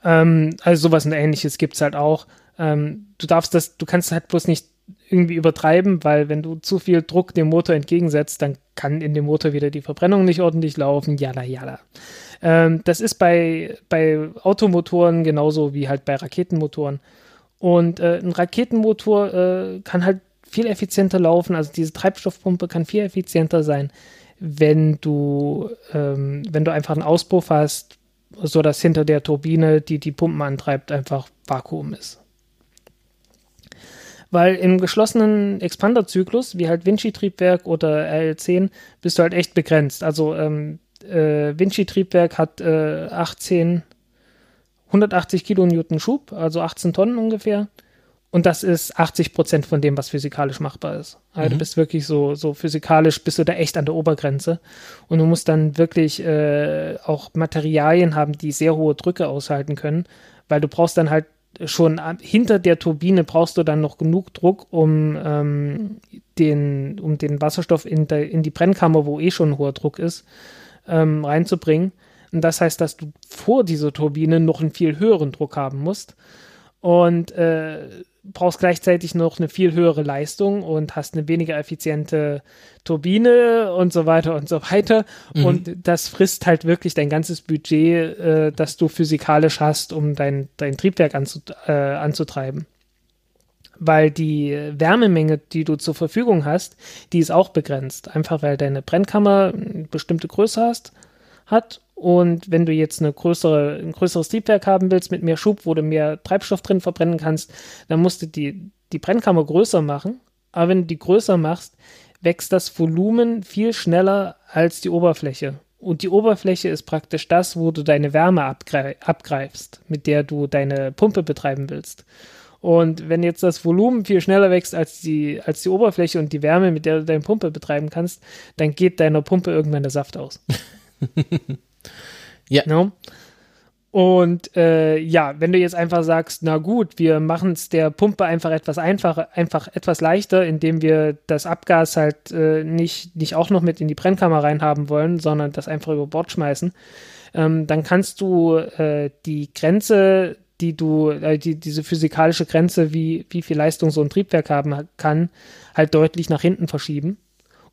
Ähm, also sowas und ähnliches gibt es halt auch. Ähm, du darfst das, du kannst halt bloß nicht irgendwie übertreiben, weil wenn du zu viel Druck dem Motor entgegensetzt, dann kann in dem Motor wieder die Verbrennung nicht ordentlich laufen, jala jala. Ähm, das ist bei, bei Automotoren genauso wie halt bei Raketenmotoren. Und äh, ein Raketenmotor äh, kann halt viel effizienter laufen, also diese Treibstoffpumpe kann viel effizienter sein, wenn du, ähm, wenn du einfach einen Auspuff hast, so dass hinter der Turbine, die die Pumpen antreibt, einfach Vakuum ist. Weil im geschlossenen Expanderzyklus, wie halt Vinci-Triebwerk oder RL10, bist du halt echt begrenzt. Also ähm, äh, Vinci-Triebwerk hat äh, 18, 180 Kilonewton Schub, also 18 Tonnen ungefähr. Und das ist 80 Prozent von dem, was physikalisch machbar ist. Also mhm. du bist wirklich so, so physikalisch, bist du da echt an der Obergrenze. Und du musst dann wirklich äh, auch Materialien haben, die sehr hohe Drücke aushalten können, weil du brauchst dann halt schon hinter der Turbine brauchst du dann noch genug Druck, um, ähm, den, um den Wasserstoff in, der, in die Brennkammer, wo eh schon hoher Druck ist, ähm, reinzubringen. Und das heißt, dass du vor dieser Turbine noch einen viel höheren Druck haben musst. Und äh, brauchst gleichzeitig noch eine viel höhere Leistung und hast eine weniger effiziente Turbine und so weiter und so weiter. Mhm. Und das frisst halt wirklich dein ganzes Budget, äh, das du physikalisch hast, um dein, dein Triebwerk anzu, äh, anzutreiben. Weil die Wärmemenge, die du zur Verfügung hast, die ist auch begrenzt. Einfach weil deine Brennkammer eine bestimmte Größe hast, hat und wenn du jetzt eine größere, ein größeres Triebwerk haben willst mit mehr Schub, wo du mehr Treibstoff drin verbrennen kannst, dann musst du die, die Brennkammer größer machen. Aber wenn du die größer machst, wächst das Volumen viel schneller als die Oberfläche. Und die Oberfläche ist praktisch das, wo du deine Wärme abgreif abgreifst, mit der du deine Pumpe betreiben willst. Und wenn jetzt das Volumen viel schneller wächst als die, als die Oberfläche und die Wärme, mit der du deine Pumpe betreiben kannst, dann geht deiner Pumpe irgendwann der Saft aus. [laughs] Ja. No? Und äh, ja, wenn du jetzt einfach sagst, na gut, wir machen es der Pumpe einfach etwas einfacher, einfach etwas leichter, indem wir das Abgas halt äh, nicht, nicht auch noch mit in die Brennkammer reinhaben wollen, sondern das einfach über Bord schmeißen, ähm, dann kannst du äh, die Grenze, die du, äh, die, diese physikalische Grenze, wie, wie viel Leistung so ein Triebwerk haben kann, halt deutlich nach hinten verschieben.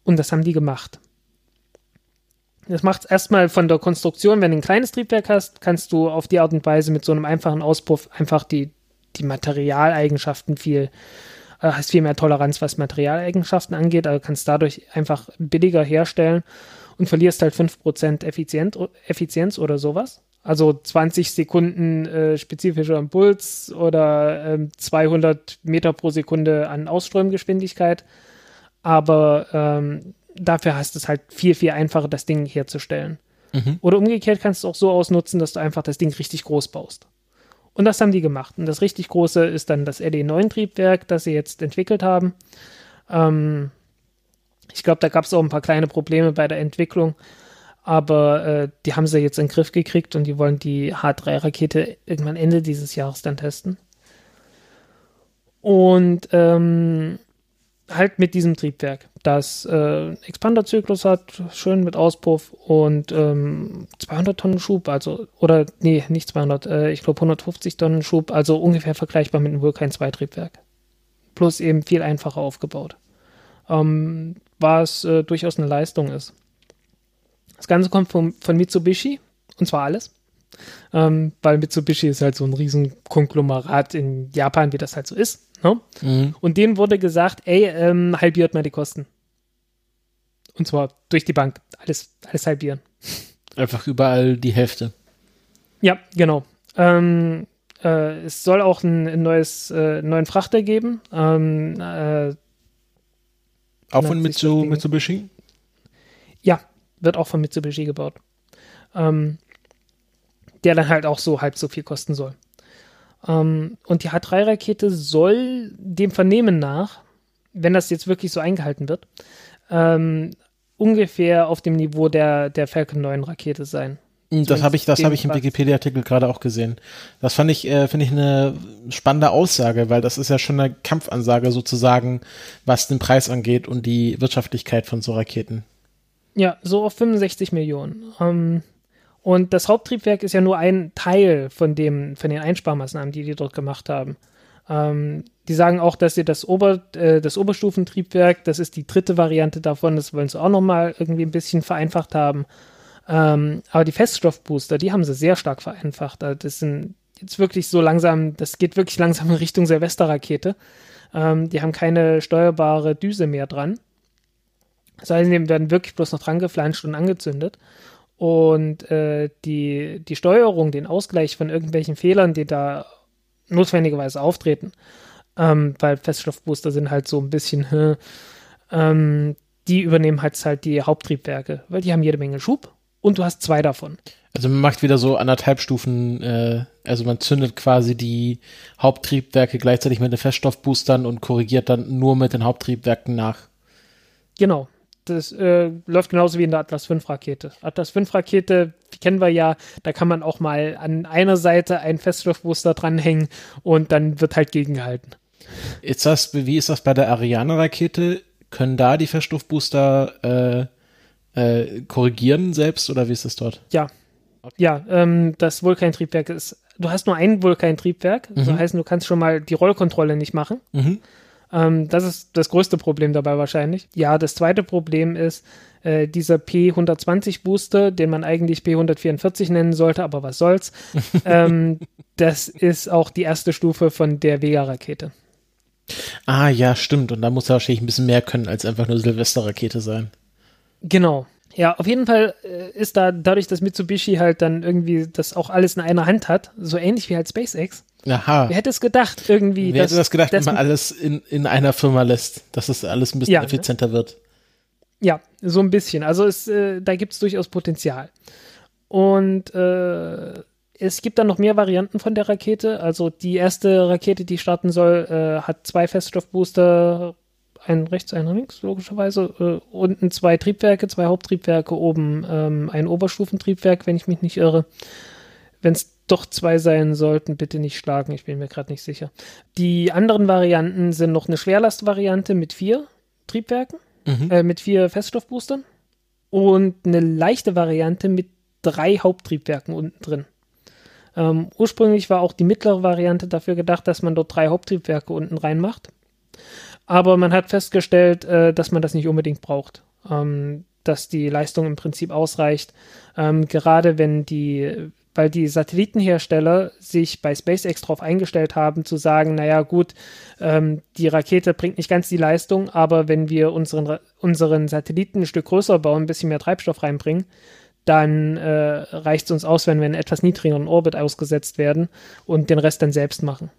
Und das haben die gemacht. Das macht es erstmal von der Konstruktion, wenn du ein kleines Triebwerk hast, kannst du auf die Art und Weise mit so einem einfachen Auspuff einfach die, die Materialeigenschaften viel, äh, hast viel mehr Toleranz, was Materialeigenschaften angeht, also kannst dadurch einfach billiger herstellen und verlierst halt 5% Effizient, Effizienz oder sowas. Also 20 Sekunden äh, spezifischer Impuls oder äh, 200 Meter pro Sekunde an Ausströmgeschwindigkeit. Aber ähm, dafür hast du es halt viel, viel einfacher, das Ding herzustellen. Mhm. Oder umgekehrt kannst du auch so ausnutzen, dass du einfach das Ding richtig groß baust. Und das haben die gemacht. Und das richtig große ist dann das LE9-Triebwerk, das sie jetzt entwickelt haben. Ähm, ich glaube, da gab es auch ein paar kleine Probleme bei der Entwicklung. Aber äh, die haben sie jetzt in den Griff gekriegt und die wollen die H3-Rakete irgendwann Ende dieses Jahres dann testen. Und ähm, halt mit diesem Triebwerk, das äh, Expanderzyklus hat, schön mit Auspuff und ähm, 200 Tonnen Schub, also, oder, nee, nicht 200, äh, ich glaube 150 Tonnen Schub, also ungefähr vergleichbar mit einem Vulkan 2 Triebwerk. Plus eben viel einfacher aufgebaut. Ähm, was äh, durchaus eine Leistung ist. Das Ganze kommt vom, von Mitsubishi, und zwar alles. Ähm, weil Mitsubishi ist halt so ein riesen Konglomerat in Japan, wie das halt so ist. Ne? Mhm. Und denen wurde gesagt, ey, ähm, halbiert mal die Kosten. Und zwar durch die Bank. Alles, alles halbieren. Einfach überall die Hälfte. Ja, genau. Ähm, äh, es soll auch ein, ein neues, äh, neuen Frachter geben. Ähm, äh, auch von Mitsu, Mitsubishi? Ja, wird auch von Mitsubishi gebaut. Ähm, der dann halt auch so halb so viel kosten soll. Ähm, und die H3-Rakete soll dem Vernehmen nach, wenn das jetzt wirklich so eingehalten wird, ähm, ungefähr auf dem Niveau der, der Falcon 9 Rakete sein. Hm, das habe ich, das habe ich im Wikipedia-Artikel gerade auch gesehen. Das fand ich, äh, finde ich eine spannende Aussage, weil das ist ja schon eine Kampfansage sozusagen, was den Preis angeht und die Wirtschaftlichkeit von so Raketen. Ja, so auf 65 Millionen. Ähm, und das Haupttriebwerk ist ja nur ein Teil von, dem, von den Einsparmaßnahmen, die die dort gemacht haben. Ähm, die sagen auch, dass sie das, Ober, äh, das Oberstufentriebwerk, das ist die dritte Variante davon, das wollen sie auch nochmal irgendwie ein bisschen vereinfacht haben. Ähm, aber die Feststoffbooster, die haben sie sehr stark vereinfacht. Also das sind jetzt wirklich so langsam, das geht wirklich langsam in Richtung Silvesterrakete. Ähm, die haben keine steuerbare Düse mehr dran Seile werden wirklich bloß noch dran geflanscht und angezündet. Und äh, die, die Steuerung, den Ausgleich von irgendwelchen Fehlern, die da notwendigerweise auftreten, ähm, weil Feststoffbooster sind halt so ein bisschen, ähm, die übernehmen halt, halt die Haupttriebwerke, weil die haben jede Menge Schub und du hast zwei davon. Also man macht wieder so anderthalb Stufen, äh, also man zündet quasi die Haupttriebwerke gleichzeitig mit den Feststoffboostern und korrigiert dann nur mit den Haupttriebwerken nach. Genau. Das äh, läuft genauso wie in der Atlas 5 Rakete. Atlas 5 Rakete kennen wir ja, da kann man auch mal an einer Seite einen Feststoffbooster dranhängen und dann wird halt gegengehalten. Ist das, wie ist das bei der Ariane Rakete? Können da die Feststoffbooster äh, äh, korrigieren selbst oder wie ist das dort? Ja, Okay. Ja, ähm, das Vulkantriebwerk ist, du hast nur ein Vulkantriebwerk, mhm. so heißt, du kannst schon mal die Rollkontrolle nicht machen. Mhm. Ähm, das ist das größte Problem dabei wahrscheinlich. Ja, das zweite Problem ist, äh, dieser P120 Booster, den man eigentlich P144 nennen sollte, aber was soll's. [laughs] ähm, das ist auch die erste Stufe von der Vega-Rakete. Ah, ja, stimmt. Und da muss er wahrscheinlich ein bisschen mehr können als einfach nur Silvester-Rakete sein. Genau. Ja, auf jeden Fall äh, ist da dadurch, dass Mitsubishi halt dann irgendwie das auch alles in einer Hand hat, so ähnlich wie halt SpaceX. Aha. Wer hätte es gedacht, irgendwie? Wer dass, hätte das gedacht, wenn man alles in, in einer Firma lässt, dass es alles ein bisschen ja, effizienter ne? wird? Ja, so ein bisschen. Also es, äh, da gibt es durchaus Potenzial. Und äh, es gibt dann noch mehr Varianten von der Rakete. Also die erste Rakete, die starten soll, äh, hat zwei Feststoffbooster ein rechts, ein links, logischerweise. Äh, unten zwei Triebwerke, zwei Haupttriebwerke, oben ähm, ein Oberstufentriebwerk, wenn ich mich nicht irre. Wenn es doch zwei sein sollten, bitte nicht schlagen, ich bin mir gerade nicht sicher. Die anderen Varianten sind noch eine Schwerlastvariante mit vier Triebwerken, mhm. äh, mit vier Feststoffboostern und eine leichte Variante mit drei Haupttriebwerken unten drin. Ähm, ursprünglich war auch die mittlere Variante dafür gedacht, dass man dort drei Haupttriebwerke unten reinmacht. Aber man hat festgestellt, äh, dass man das nicht unbedingt braucht. Ähm, dass die Leistung im Prinzip ausreicht. Ähm, gerade wenn die, weil die Satellitenhersteller sich bei SpaceX darauf eingestellt haben, zu sagen, naja gut, ähm, die Rakete bringt nicht ganz die Leistung, aber wenn wir unseren, unseren Satelliten ein Stück größer bauen, ein bisschen mehr Treibstoff reinbringen, dann äh, reicht es uns aus, wenn wir in etwas niedrigeren Orbit ausgesetzt werden und den Rest dann selbst machen.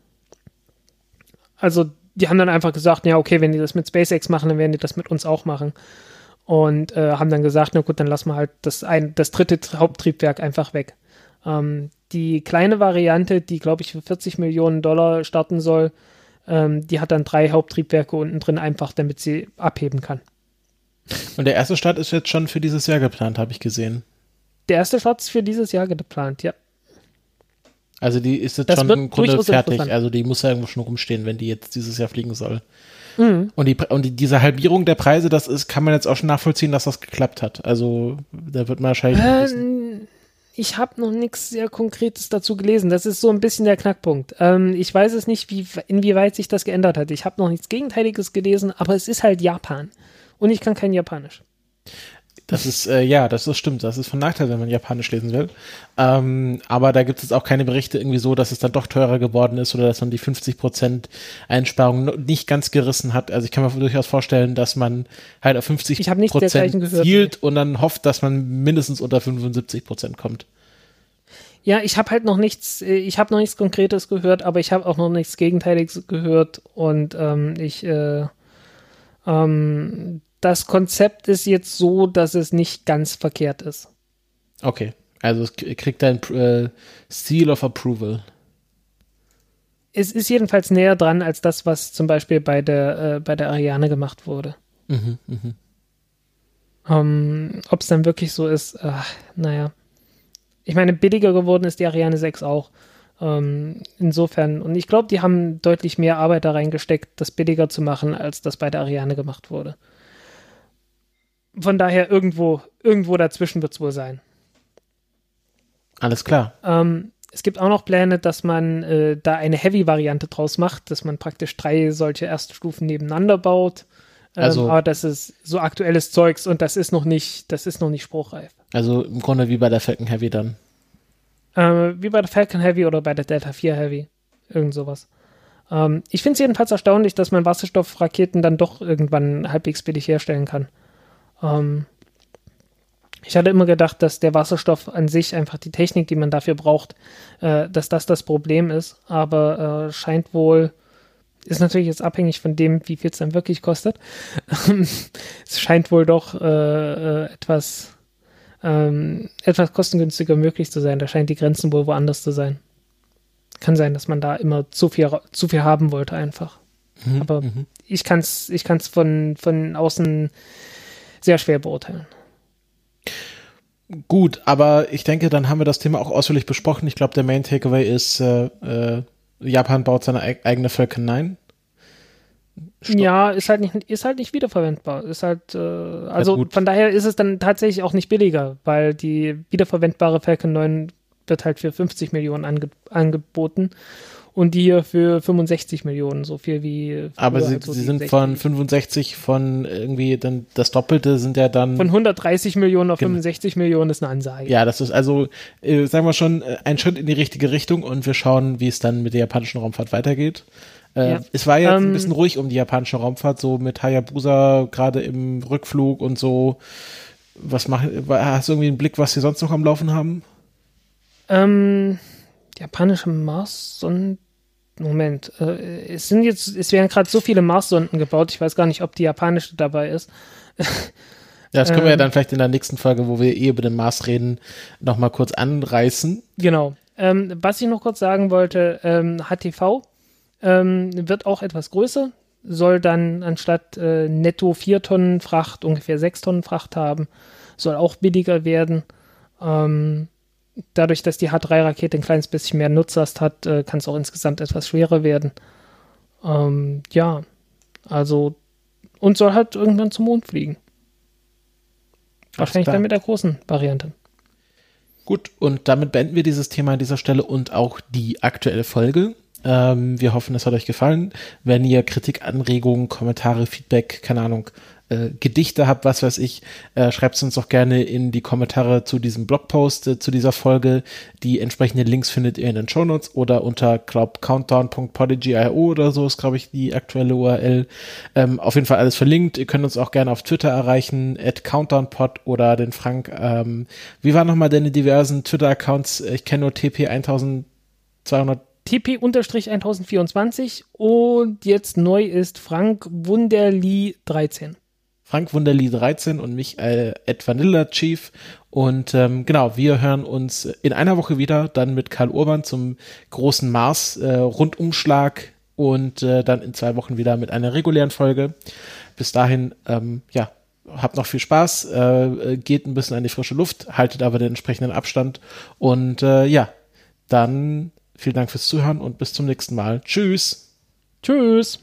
Also die haben dann einfach gesagt, ja, okay, wenn die das mit SpaceX machen, dann werden die das mit uns auch machen. Und äh, haben dann gesagt, na gut, dann lassen wir halt das, ein, das dritte Haupttriebwerk einfach weg. Ähm, die kleine Variante, die, glaube ich, für 40 Millionen Dollar starten soll, ähm, die hat dann drei Haupttriebwerke unten drin, einfach damit sie abheben kann. Und der erste Start ist jetzt schon für dieses Jahr geplant, habe ich gesehen. Der erste Start ist für dieses Jahr geplant, ja. Also die ist jetzt das schon im Grunde fertig. Also die muss ja irgendwo schon rumstehen, wenn die jetzt dieses Jahr fliegen soll. Mhm. Und, die, und die, diese Halbierung der Preise, das ist, kann man jetzt auch schon nachvollziehen, dass das geklappt hat. Also da wird man wahrscheinlich. Ähm, ich habe noch nichts sehr Konkretes dazu gelesen. Das ist so ein bisschen der Knackpunkt. Ähm, ich weiß es nicht, wie, inwieweit sich das geändert hat. Ich habe noch nichts Gegenteiliges gelesen, aber es ist halt Japan. Und ich kann kein Japanisch. Das ist, äh, ja, das ist stimmt. Das ist von Nachteil, wenn man Japanisch lesen will. Ähm, aber da gibt es auch keine Berichte irgendwie so, dass es dann doch teurer geworden ist oder dass man die 50% Einsparung nicht ganz gerissen hat. Also ich kann mir durchaus vorstellen, dass man halt auf 50% zielt und dann hofft, dass man mindestens unter 75% kommt. Ja, ich habe halt noch nichts, äh, ich habe noch nichts Konkretes gehört, aber ich habe auch noch nichts Gegenteiliges gehört und ähm, ich äh, ähm, das Konzept ist jetzt so, dass es nicht ganz verkehrt ist. Okay, also es kriegt ein äh, Seal of Approval. Es ist jedenfalls näher dran als das, was zum Beispiel bei der, äh, bei der Ariane gemacht wurde. Mhm, mh. ähm, Ob es dann wirklich so ist, äh, naja. Ich meine, billiger geworden ist die Ariane 6 auch. Ähm, insofern, und ich glaube, die haben deutlich mehr Arbeit da reingesteckt, das billiger zu machen, als das bei der Ariane gemacht wurde von daher irgendwo, irgendwo dazwischen wird es wohl sein. Alles klar. Ähm, es gibt auch noch Pläne, dass man äh, da eine Heavy-Variante draus macht, dass man praktisch drei solche Erststufen nebeneinander baut. Ähm, also, aber das ist so aktuelles Zeugs und das ist noch nicht, das ist noch nicht spruchreif. Also im Grunde wie bei der Falcon Heavy dann. Äh, wie bei der Falcon Heavy oder bei der Delta 4 Heavy. Irgend sowas. Ähm, ich finde es jedenfalls erstaunlich, dass man Wasserstoffraketen dann doch irgendwann halbwegs billig herstellen kann. Ähm, ich hatte immer gedacht, dass der Wasserstoff an sich einfach die Technik, die man dafür braucht, äh, dass das das Problem ist. Aber äh, scheint wohl, ist natürlich jetzt abhängig von dem, wie viel es dann wirklich kostet. [laughs] es scheint wohl doch äh, äh, etwas, ähm, etwas kostengünstiger möglich zu sein. Da scheint die Grenzen wohl woanders zu sein. Kann sein, dass man da immer zu viel, zu viel haben wollte einfach. Mhm, Aber mhm. ich kann es ich kann's von, von außen sehr schwer beurteilen. Gut, aber ich denke, dann haben wir das Thema auch ausführlich besprochen. Ich glaube, der Main Takeaway ist, äh, äh, Japan baut seine eigene Falcon 9. Stopp. Ja, ist halt nicht, ist halt nicht wiederverwendbar. Ist halt, äh, also ja, von daher ist es dann tatsächlich auch nicht billiger, weil die wiederverwendbare Falcon 9 wird halt für 50 Millionen ange angeboten und die hier für 65 Millionen, so viel wie. Aber sie, halt so sie sind 60. von 65 von irgendwie dann das Doppelte sind ja dann. Von 130 Millionen auf 65 Millionen ist eine Ansage. Ja, das ist also, äh, sagen wir schon, äh, ein Schritt in die richtige Richtung und wir schauen, wie es dann mit der japanischen Raumfahrt weitergeht. Äh, ja. Es war jetzt ähm, ein bisschen ruhig um die japanische Raumfahrt, so mit Hayabusa gerade im Rückflug und so. Was machen, hast du irgendwie einen Blick, was sie sonst noch am Laufen haben? Ähm, japanische Mars-Sonden. Moment, äh, es sind jetzt, es werden gerade so viele Mars-Sonden gebaut, ich weiß gar nicht, ob die japanische dabei ist. ja, das können ähm, wir ja ähm, dann vielleicht in der nächsten Folge, wo wir eh über den Mars reden, nochmal kurz anreißen. Genau. Ähm, was ich noch kurz sagen wollte, ähm, HTV ähm, wird auch etwas größer, soll dann anstatt äh, netto 4 Tonnen Fracht ungefähr 6 Tonnen Fracht haben, soll auch billiger werden. Ähm, dadurch, dass die H3-Rakete ein kleines bisschen mehr Nutzlast hat, äh, kann es auch insgesamt etwas schwerer werden. Ähm, ja, also und soll halt irgendwann zum Mond fliegen. Wahrscheinlich dann mit der großen Variante. Gut, und damit beenden wir dieses Thema an dieser Stelle und auch die aktuelle Folge. Ähm, wir hoffen, es hat euch gefallen. Wenn ihr Kritik, Anregungen, Kommentare, Feedback, keine Ahnung, äh, Gedichte habt, was weiß ich, äh, schreibt es uns doch gerne in die Kommentare zu diesem Blogpost, äh, zu dieser Folge. Die entsprechenden Links findet ihr in den Shownotes oder unter, glaub, countdown.podigy.io oder so ist, glaube ich, die aktuelle URL. Ähm, auf jeden Fall alles verlinkt. Ihr könnt uns auch gerne auf Twitter erreichen, at countdownpod oder den Frank. Ähm, wie waren nochmal deine diversen Twitter-Accounts? Ich kenne nur TP1200 TP-1024 und jetzt neu ist Frank Wunderli 13. Frank Wunderli 13 und mich äh, Ed Vanilla Chief. Und ähm, genau, wir hören uns in einer Woche wieder, dann mit Karl Urban zum großen Mars-Rundumschlag äh, und äh, dann in zwei Wochen wieder mit einer regulären Folge. Bis dahin, ähm, ja, habt noch viel Spaß, äh, geht ein bisschen an die frische Luft, haltet aber den entsprechenden Abstand und äh, ja, dann vielen Dank fürs Zuhören und bis zum nächsten Mal. Tschüss. Tschüss.